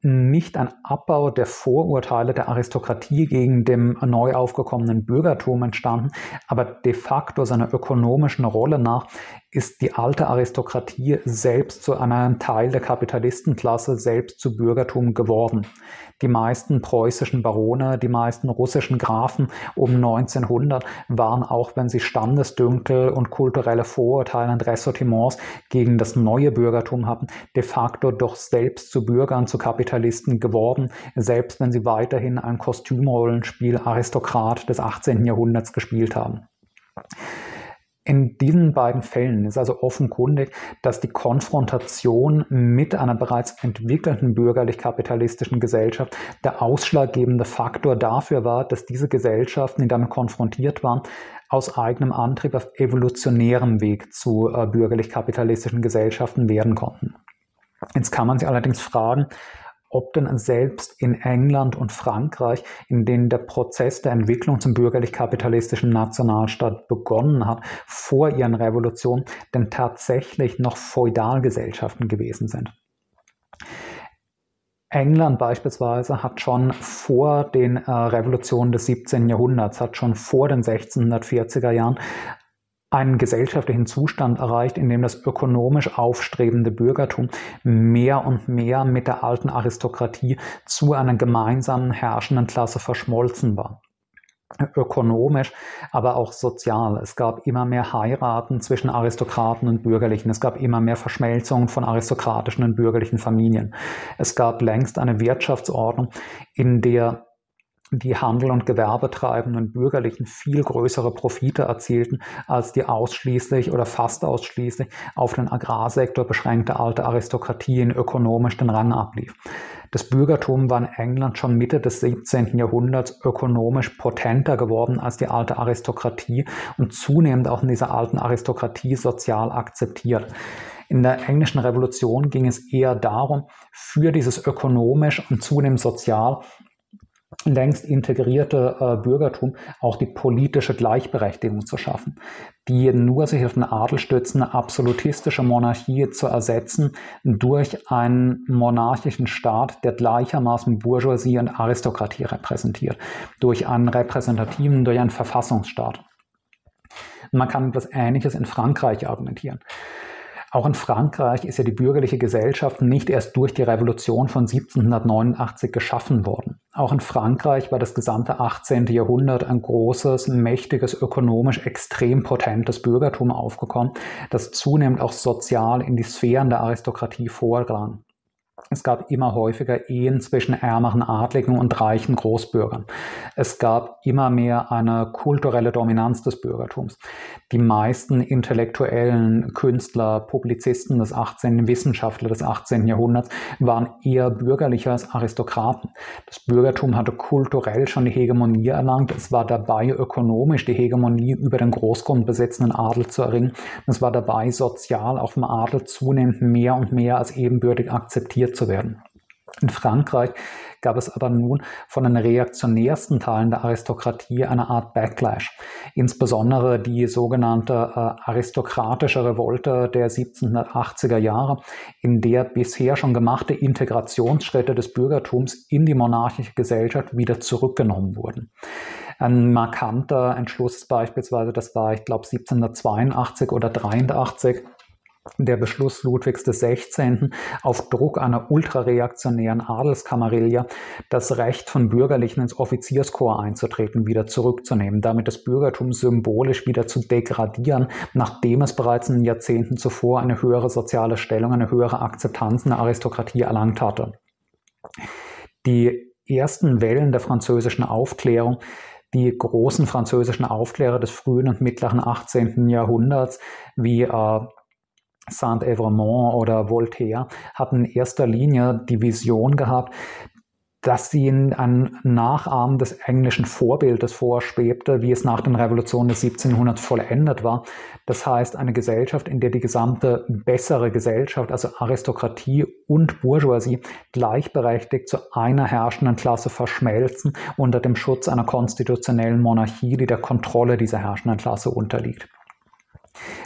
S1: nicht ein Abbau der Vorurteile der Aristokratie gegen dem neu aufgekommenen Bürgertum entstanden, aber de facto seiner ökonomischen Rolle nach ist die alte Aristokratie selbst zu einem Teil der Kapitalistenklasse, selbst zu Bürgertum geworden. Die meisten preußischen Barone, die meisten russischen Grafen um 1900 waren, auch wenn sie Standesdünkel und kulturelle Vorurteile und Ressortiments gegen das neue Bürgertum hatten, de facto doch selbst zu Bürgern, zu Kapitalisten geworden, selbst wenn sie weiterhin ein Kostümrollenspiel Aristokrat des 18. Jahrhunderts gespielt haben. In diesen beiden Fällen ist also offenkundig, dass die Konfrontation mit einer bereits entwickelten bürgerlich-kapitalistischen Gesellschaft der ausschlaggebende Faktor dafür war, dass diese Gesellschaften, die damit konfrontiert waren, aus eigenem Antrieb auf evolutionärem Weg zu äh, bürgerlich-kapitalistischen Gesellschaften werden konnten. Jetzt kann man sich allerdings fragen, ob denn selbst in England und Frankreich, in denen der Prozess der Entwicklung zum bürgerlich-kapitalistischen Nationalstaat begonnen hat, vor ihren Revolutionen, denn tatsächlich noch Feudalgesellschaften gewesen sind. England beispielsweise hat schon vor den äh, Revolutionen des 17. Jahrhunderts, hat schon vor den 1640er Jahren einen gesellschaftlichen Zustand erreicht, in dem das ökonomisch aufstrebende Bürgertum mehr und mehr mit der alten Aristokratie zu einer gemeinsamen herrschenden Klasse verschmolzen war ökonomisch, aber auch sozial. Es gab immer mehr Heiraten zwischen Aristokraten und Bürgerlichen. Es gab immer mehr Verschmelzungen von aristokratischen und bürgerlichen Familien. Es gab längst eine Wirtschaftsordnung, in der die Handel- und Gewerbetreibenden Bürgerlichen viel größere Profite erzielten als die ausschließlich oder fast ausschließlich auf den Agrarsektor beschränkte alte Aristokratie in ökonomisch den Rang ablief. Das Bürgertum war in England schon Mitte des 17. Jahrhunderts ökonomisch potenter geworden als die alte Aristokratie und zunehmend auch in dieser alten Aristokratie sozial akzeptiert. In der englischen Revolution ging es eher darum, für dieses ökonomisch und zunehmend sozial längst integrierte äh, Bürgertum auch die politische Gleichberechtigung zu schaffen, die nur sich auf den Adel stützende absolutistische Monarchie zu ersetzen durch einen monarchischen Staat, der gleichermaßen Bourgeoisie und Aristokratie repräsentiert, durch einen repräsentativen, durch einen Verfassungsstaat. Man kann etwas Ähnliches in Frankreich argumentieren. Auch in Frankreich ist ja die bürgerliche Gesellschaft nicht erst durch die Revolution von 1789 geschaffen worden. Auch in Frankreich war das gesamte 18. Jahrhundert ein großes, mächtiges, ökonomisch extrem potentes Bürgertum aufgekommen, das zunehmend auch sozial in die Sphären der Aristokratie vordrang. Es gab immer häufiger Ehen zwischen ärmeren Adligen und reichen Großbürgern. Es gab immer mehr eine kulturelle Dominanz des Bürgertums. Die meisten intellektuellen Künstler, Publizisten des 18. Wissenschaftler des 18. Jahrhunderts waren eher bürgerlicher als Aristokraten. Das Bürgertum hatte kulturell schon die Hegemonie erlangt. Es war dabei, ökonomisch die Hegemonie über den großgrundbesitzenden Adel zu erringen. Es war dabei, sozial auch vom Adel zunehmend mehr und mehr als ebenbürtig akzeptiert zu werden. In Frankreich gab es aber nun von den reaktionärsten Teilen der Aristokratie eine Art Backlash. Insbesondere die sogenannte äh, aristokratische Revolte der 1780er Jahre, in der bisher schon gemachte Integrationsschritte des Bürgertums in die monarchische Gesellschaft wieder zurückgenommen wurden. Ein markanter Entschluss beispielsweise, das war, ich glaube, 1782 oder 83 der Beschluss Ludwigs XVI. auf Druck einer ultrareaktionären Adelskamarilla das Recht von Bürgerlichen ins Offizierskorps einzutreten wieder zurückzunehmen, damit das Bürgertum symbolisch wieder zu degradieren, nachdem es bereits in Jahrzehnten zuvor eine höhere soziale Stellung, eine höhere Akzeptanz in der Aristokratie erlangt hatte. Die ersten Wellen der französischen Aufklärung die großen französischen Aufklärer des frühen und mittleren 18. Jahrhunderts, wie äh, Saint-Evremont oder Voltaire hatten in erster Linie die Vision gehabt, dass sie in ein Nachahmen des englischen Vorbildes vorschwebte, wie es nach den Revolutionen des 1700 vollendet war. Das heißt, eine Gesellschaft, in der die gesamte bessere Gesellschaft, also Aristokratie und Bourgeoisie, gleichberechtigt zu einer herrschenden Klasse verschmelzen unter dem Schutz einer konstitutionellen Monarchie, die der Kontrolle dieser herrschenden Klasse unterliegt.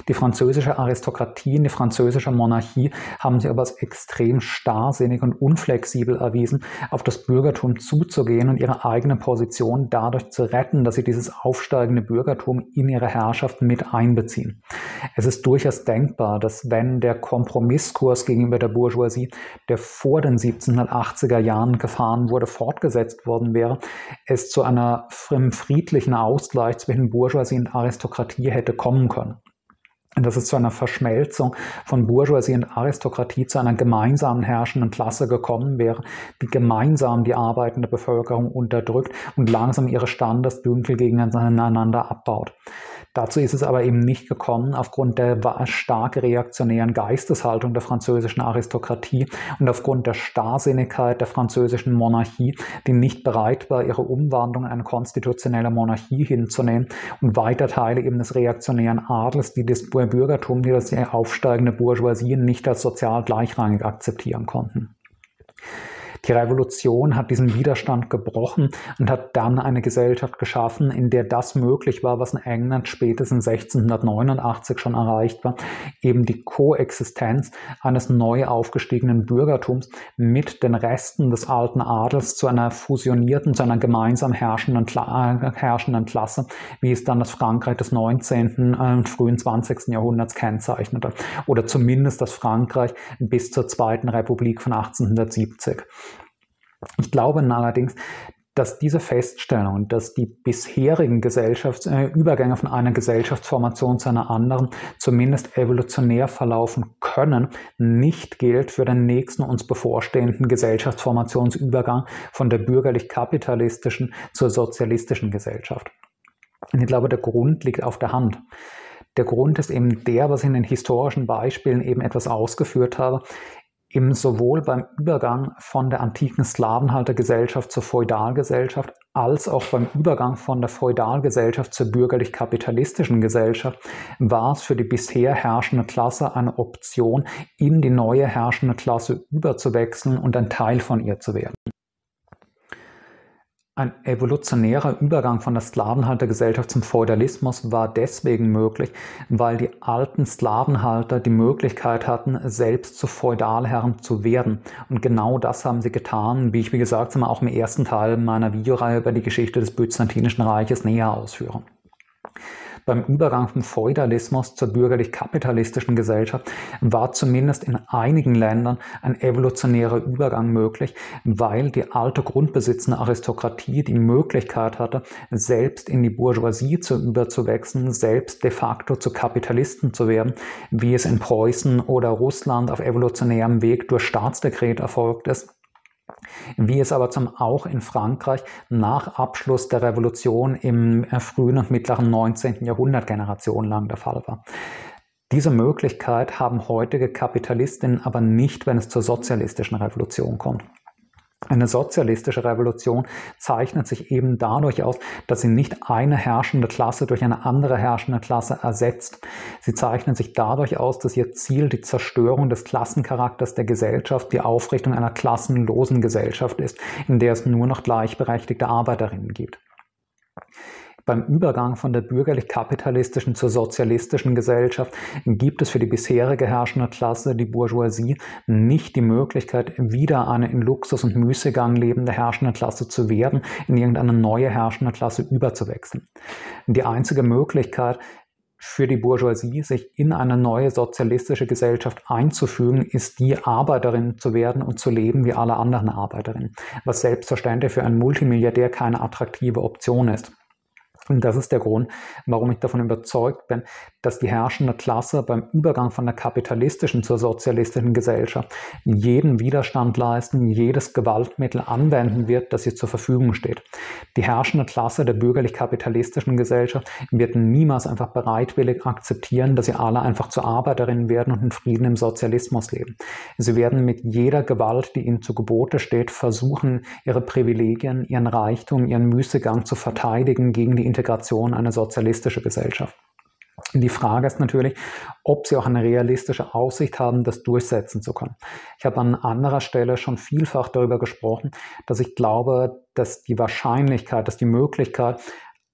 S1: Die französische Aristokratie und die französische Monarchie haben sich aber als extrem starrsinnig und unflexibel erwiesen, auf das Bürgertum zuzugehen und ihre eigene Position dadurch zu retten, dass sie dieses aufsteigende Bürgertum in ihre Herrschaft mit einbeziehen. Es ist durchaus denkbar, dass wenn der Kompromisskurs gegenüber der Bourgeoisie, der vor den 1780er Jahren gefahren wurde, fortgesetzt worden wäre, es zu einer friedlichen Ausgleich zwischen Bourgeoisie und Aristokratie hätte kommen können dass es zu einer Verschmelzung von Bourgeoisie und Aristokratie, zu einer gemeinsamen herrschenden Klasse gekommen wäre, die gemeinsam die arbeitende Bevölkerung unterdrückt und langsam ihre Standesdünkel gegeneinander abbaut. Dazu ist es aber eben nicht gekommen aufgrund der stark reaktionären Geisteshaltung der französischen Aristokratie und aufgrund der Starrsinnigkeit der französischen Monarchie, die nicht bereit war, ihre Umwandlung in eine konstitutionelle Monarchie hinzunehmen und weiter Teile eben des reaktionären Adels, die das Bürgertum, die das aufsteigende Bourgeoisie nicht als sozial gleichrangig akzeptieren konnten. Die Revolution hat diesen Widerstand gebrochen und hat dann eine Gesellschaft geschaffen, in der das möglich war, was in England spätestens 1689 schon erreicht war, eben die Koexistenz eines neu aufgestiegenen Bürgertums mit den Resten des alten Adels zu einer fusionierten, zu einer gemeinsam herrschenden, äh, herrschenden Klasse, wie es dann das Frankreich des 19. und frühen 20. Jahrhunderts kennzeichnete. Oder zumindest das Frankreich bis zur Zweiten Republik von 1870. Ich glaube allerdings, dass diese Feststellung, dass die bisherigen Gesellschaftsübergänge äh, von einer Gesellschaftsformation zu einer anderen zumindest evolutionär verlaufen können, nicht gilt für den nächsten uns bevorstehenden Gesellschaftsformationsübergang von der bürgerlich-kapitalistischen zur sozialistischen Gesellschaft. Und ich glaube, der Grund liegt auf der Hand. Der Grund ist eben der, was ich in den historischen Beispielen eben etwas ausgeführt habe eben sowohl beim Übergang von der antiken Sklavenhaltergesellschaft zur Feudalgesellschaft als auch beim Übergang von der Feudalgesellschaft zur bürgerlich-kapitalistischen Gesellschaft war es für die bisher herrschende Klasse eine Option, in die neue herrschende Klasse überzuwechseln und ein Teil von ihr zu werden. Ein evolutionärer Übergang von der Sklavenhaltergesellschaft zum Feudalismus war deswegen möglich, weil die alten Sklavenhalter die Möglichkeit hatten, selbst zu Feudalherren zu werden. Und genau das haben sie getan, wie ich, wie gesagt, auch im ersten Teil meiner Videoreihe über die Geschichte des Byzantinischen Reiches näher ausführe beim Übergang vom Feudalismus zur bürgerlich-kapitalistischen Gesellschaft war zumindest in einigen Ländern ein evolutionärer Übergang möglich, weil die alte grundbesitzende Aristokratie die Möglichkeit hatte, selbst in die Bourgeoisie zu überzuwechseln, selbst de facto zu Kapitalisten zu werden, wie es in Preußen oder Russland auf evolutionärem Weg durch Staatsdekret erfolgt ist wie es aber zum auch in Frankreich nach Abschluss der Revolution im äh, frühen und mittleren 19. Jahrhundert generationenlang der Fall war. Diese Möglichkeit haben heutige Kapitalistinnen aber nicht, wenn es zur sozialistischen Revolution kommt. Eine sozialistische Revolution zeichnet sich eben dadurch aus, dass sie nicht eine herrschende Klasse durch eine andere herrschende Klasse ersetzt. Sie zeichnet sich dadurch aus, dass ihr Ziel die Zerstörung des Klassencharakters der Gesellschaft, die Aufrichtung einer klassenlosen Gesellschaft ist, in der es nur noch gleichberechtigte Arbeiterinnen gibt beim Übergang von der bürgerlich-kapitalistischen zur sozialistischen Gesellschaft gibt es für die bisherige herrschende Klasse, die Bourgeoisie, nicht die Möglichkeit, wieder eine in Luxus und Müßiggang lebende herrschende Klasse zu werden, in irgendeine neue herrschende Klasse überzuwechseln. Die einzige Möglichkeit, für die Bourgeoisie, sich in eine neue sozialistische Gesellschaft einzufügen, ist die Arbeiterin zu werden und zu leben wie alle anderen Arbeiterinnen, was selbstverständlich für einen Multimilliardär keine attraktive Option ist. Und das ist der Grund, warum ich davon überzeugt bin, dass die herrschende Klasse beim Übergang von der kapitalistischen zur sozialistischen Gesellschaft jeden Widerstand leisten, jedes Gewaltmittel anwenden wird, das ihr zur Verfügung steht. Die herrschende Klasse der bürgerlich-kapitalistischen Gesellschaft wird niemals einfach bereitwillig akzeptieren, dass sie alle einfach zu Arbeiterinnen werden und in Frieden im Sozialismus leben. Sie werden mit jeder Gewalt, die ihnen zu Gebote steht, versuchen, ihre Privilegien, ihren Reichtum, ihren Müßiggang zu verteidigen gegen die Integration eine sozialistische Gesellschaft. Die Frage ist natürlich, ob sie auch eine realistische Aussicht haben, das durchsetzen zu können. Ich habe an anderer Stelle schon vielfach darüber gesprochen, dass ich glaube, dass die Wahrscheinlichkeit, dass die Möglichkeit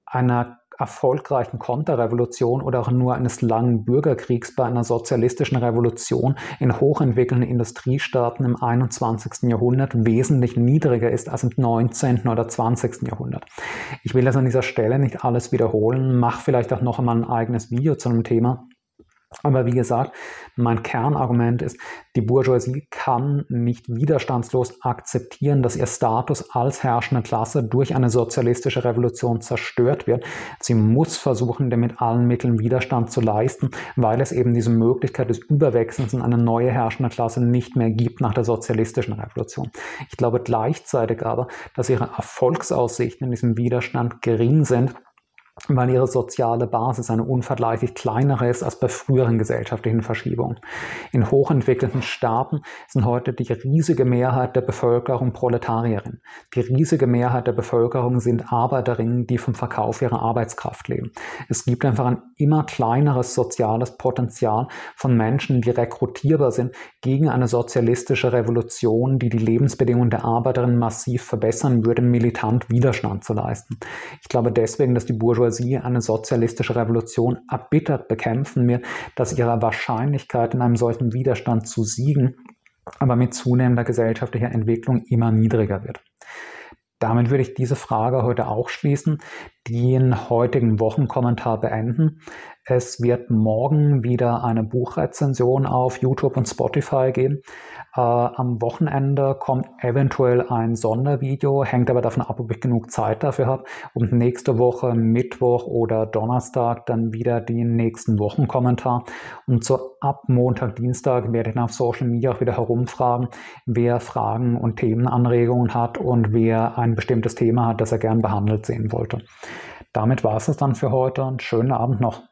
S1: einer erfolgreichen Konterrevolution oder auch nur eines langen Bürgerkriegs bei einer sozialistischen Revolution in hochentwickelnden Industriestaaten im 21. Jahrhundert wesentlich niedriger ist als im 19. oder 20. Jahrhundert. Ich will das an dieser Stelle nicht alles wiederholen, mache vielleicht auch noch einmal ein eigenes Video zu einem Thema. Aber wie gesagt, mein Kernargument ist, die Bourgeoisie kann nicht widerstandslos akzeptieren, dass ihr Status als herrschende Klasse durch eine sozialistische Revolution zerstört wird. Sie muss versuchen, dem mit allen Mitteln Widerstand zu leisten, weil es eben diese Möglichkeit des Überwechselns in eine neue herrschende Klasse nicht mehr gibt nach der sozialistischen Revolution. Ich glaube gleichzeitig aber, dass ihre Erfolgsaussichten in diesem Widerstand gering sind weil ihre soziale Basis eine unvergleichlich kleinere ist als bei früheren gesellschaftlichen Verschiebungen. In hochentwickelten Staaten sind heute die riesige Mehrheit der Bevölkerung Proletarierin. Die riesige Mehrheit der Bevölkerung sind Arbeiterinnen, die vom Verkauf ihrer Arbeitskraft leben. Es gibt einfach ein immer kleineres soziales Potenzial von Menschen, die rekrutierbar sind gegen eine sozialistische Revolution, die die Lebensbedingungen der Arbeiterinnen massiv verbessern würde, militant Widerstand zu leisten. Ich glaube deswegen, dass die Bourgeoisie Bourgeoisie eine sozialistische Revolution erbittert bekämpfen wird, dass ihre Wahrscheinlichkeit in einem solchen Widerstand zu siegen aber mit zunehmender gesellschaftlicher Entwicklung immer niedriger wird. Damit würde ich diese Frage heute auch schließen, den heutigen Wochenkommentar beenden. Es wird morgen wieder eine Buchrezension auf YouTube und Spotify geben. Äh, am Wochenende kommt eventuell ein Sondervideo, hängt aber davon ab, ob ich genug Zeit dafür habe. Und nächste Woche, Mittwoch oder Donnerstag, dann wieder den nächsten Wochenkommentar. Und so ab Montag, Dienstag werde ich auf Social Media auch wieder herumfragen, wer Fragen und Themenanregungen hat und wer ein bestimmtes Thema hat, das er gern behandelt sehen wollte. Damit war es dann für heute und schönen Abend noch.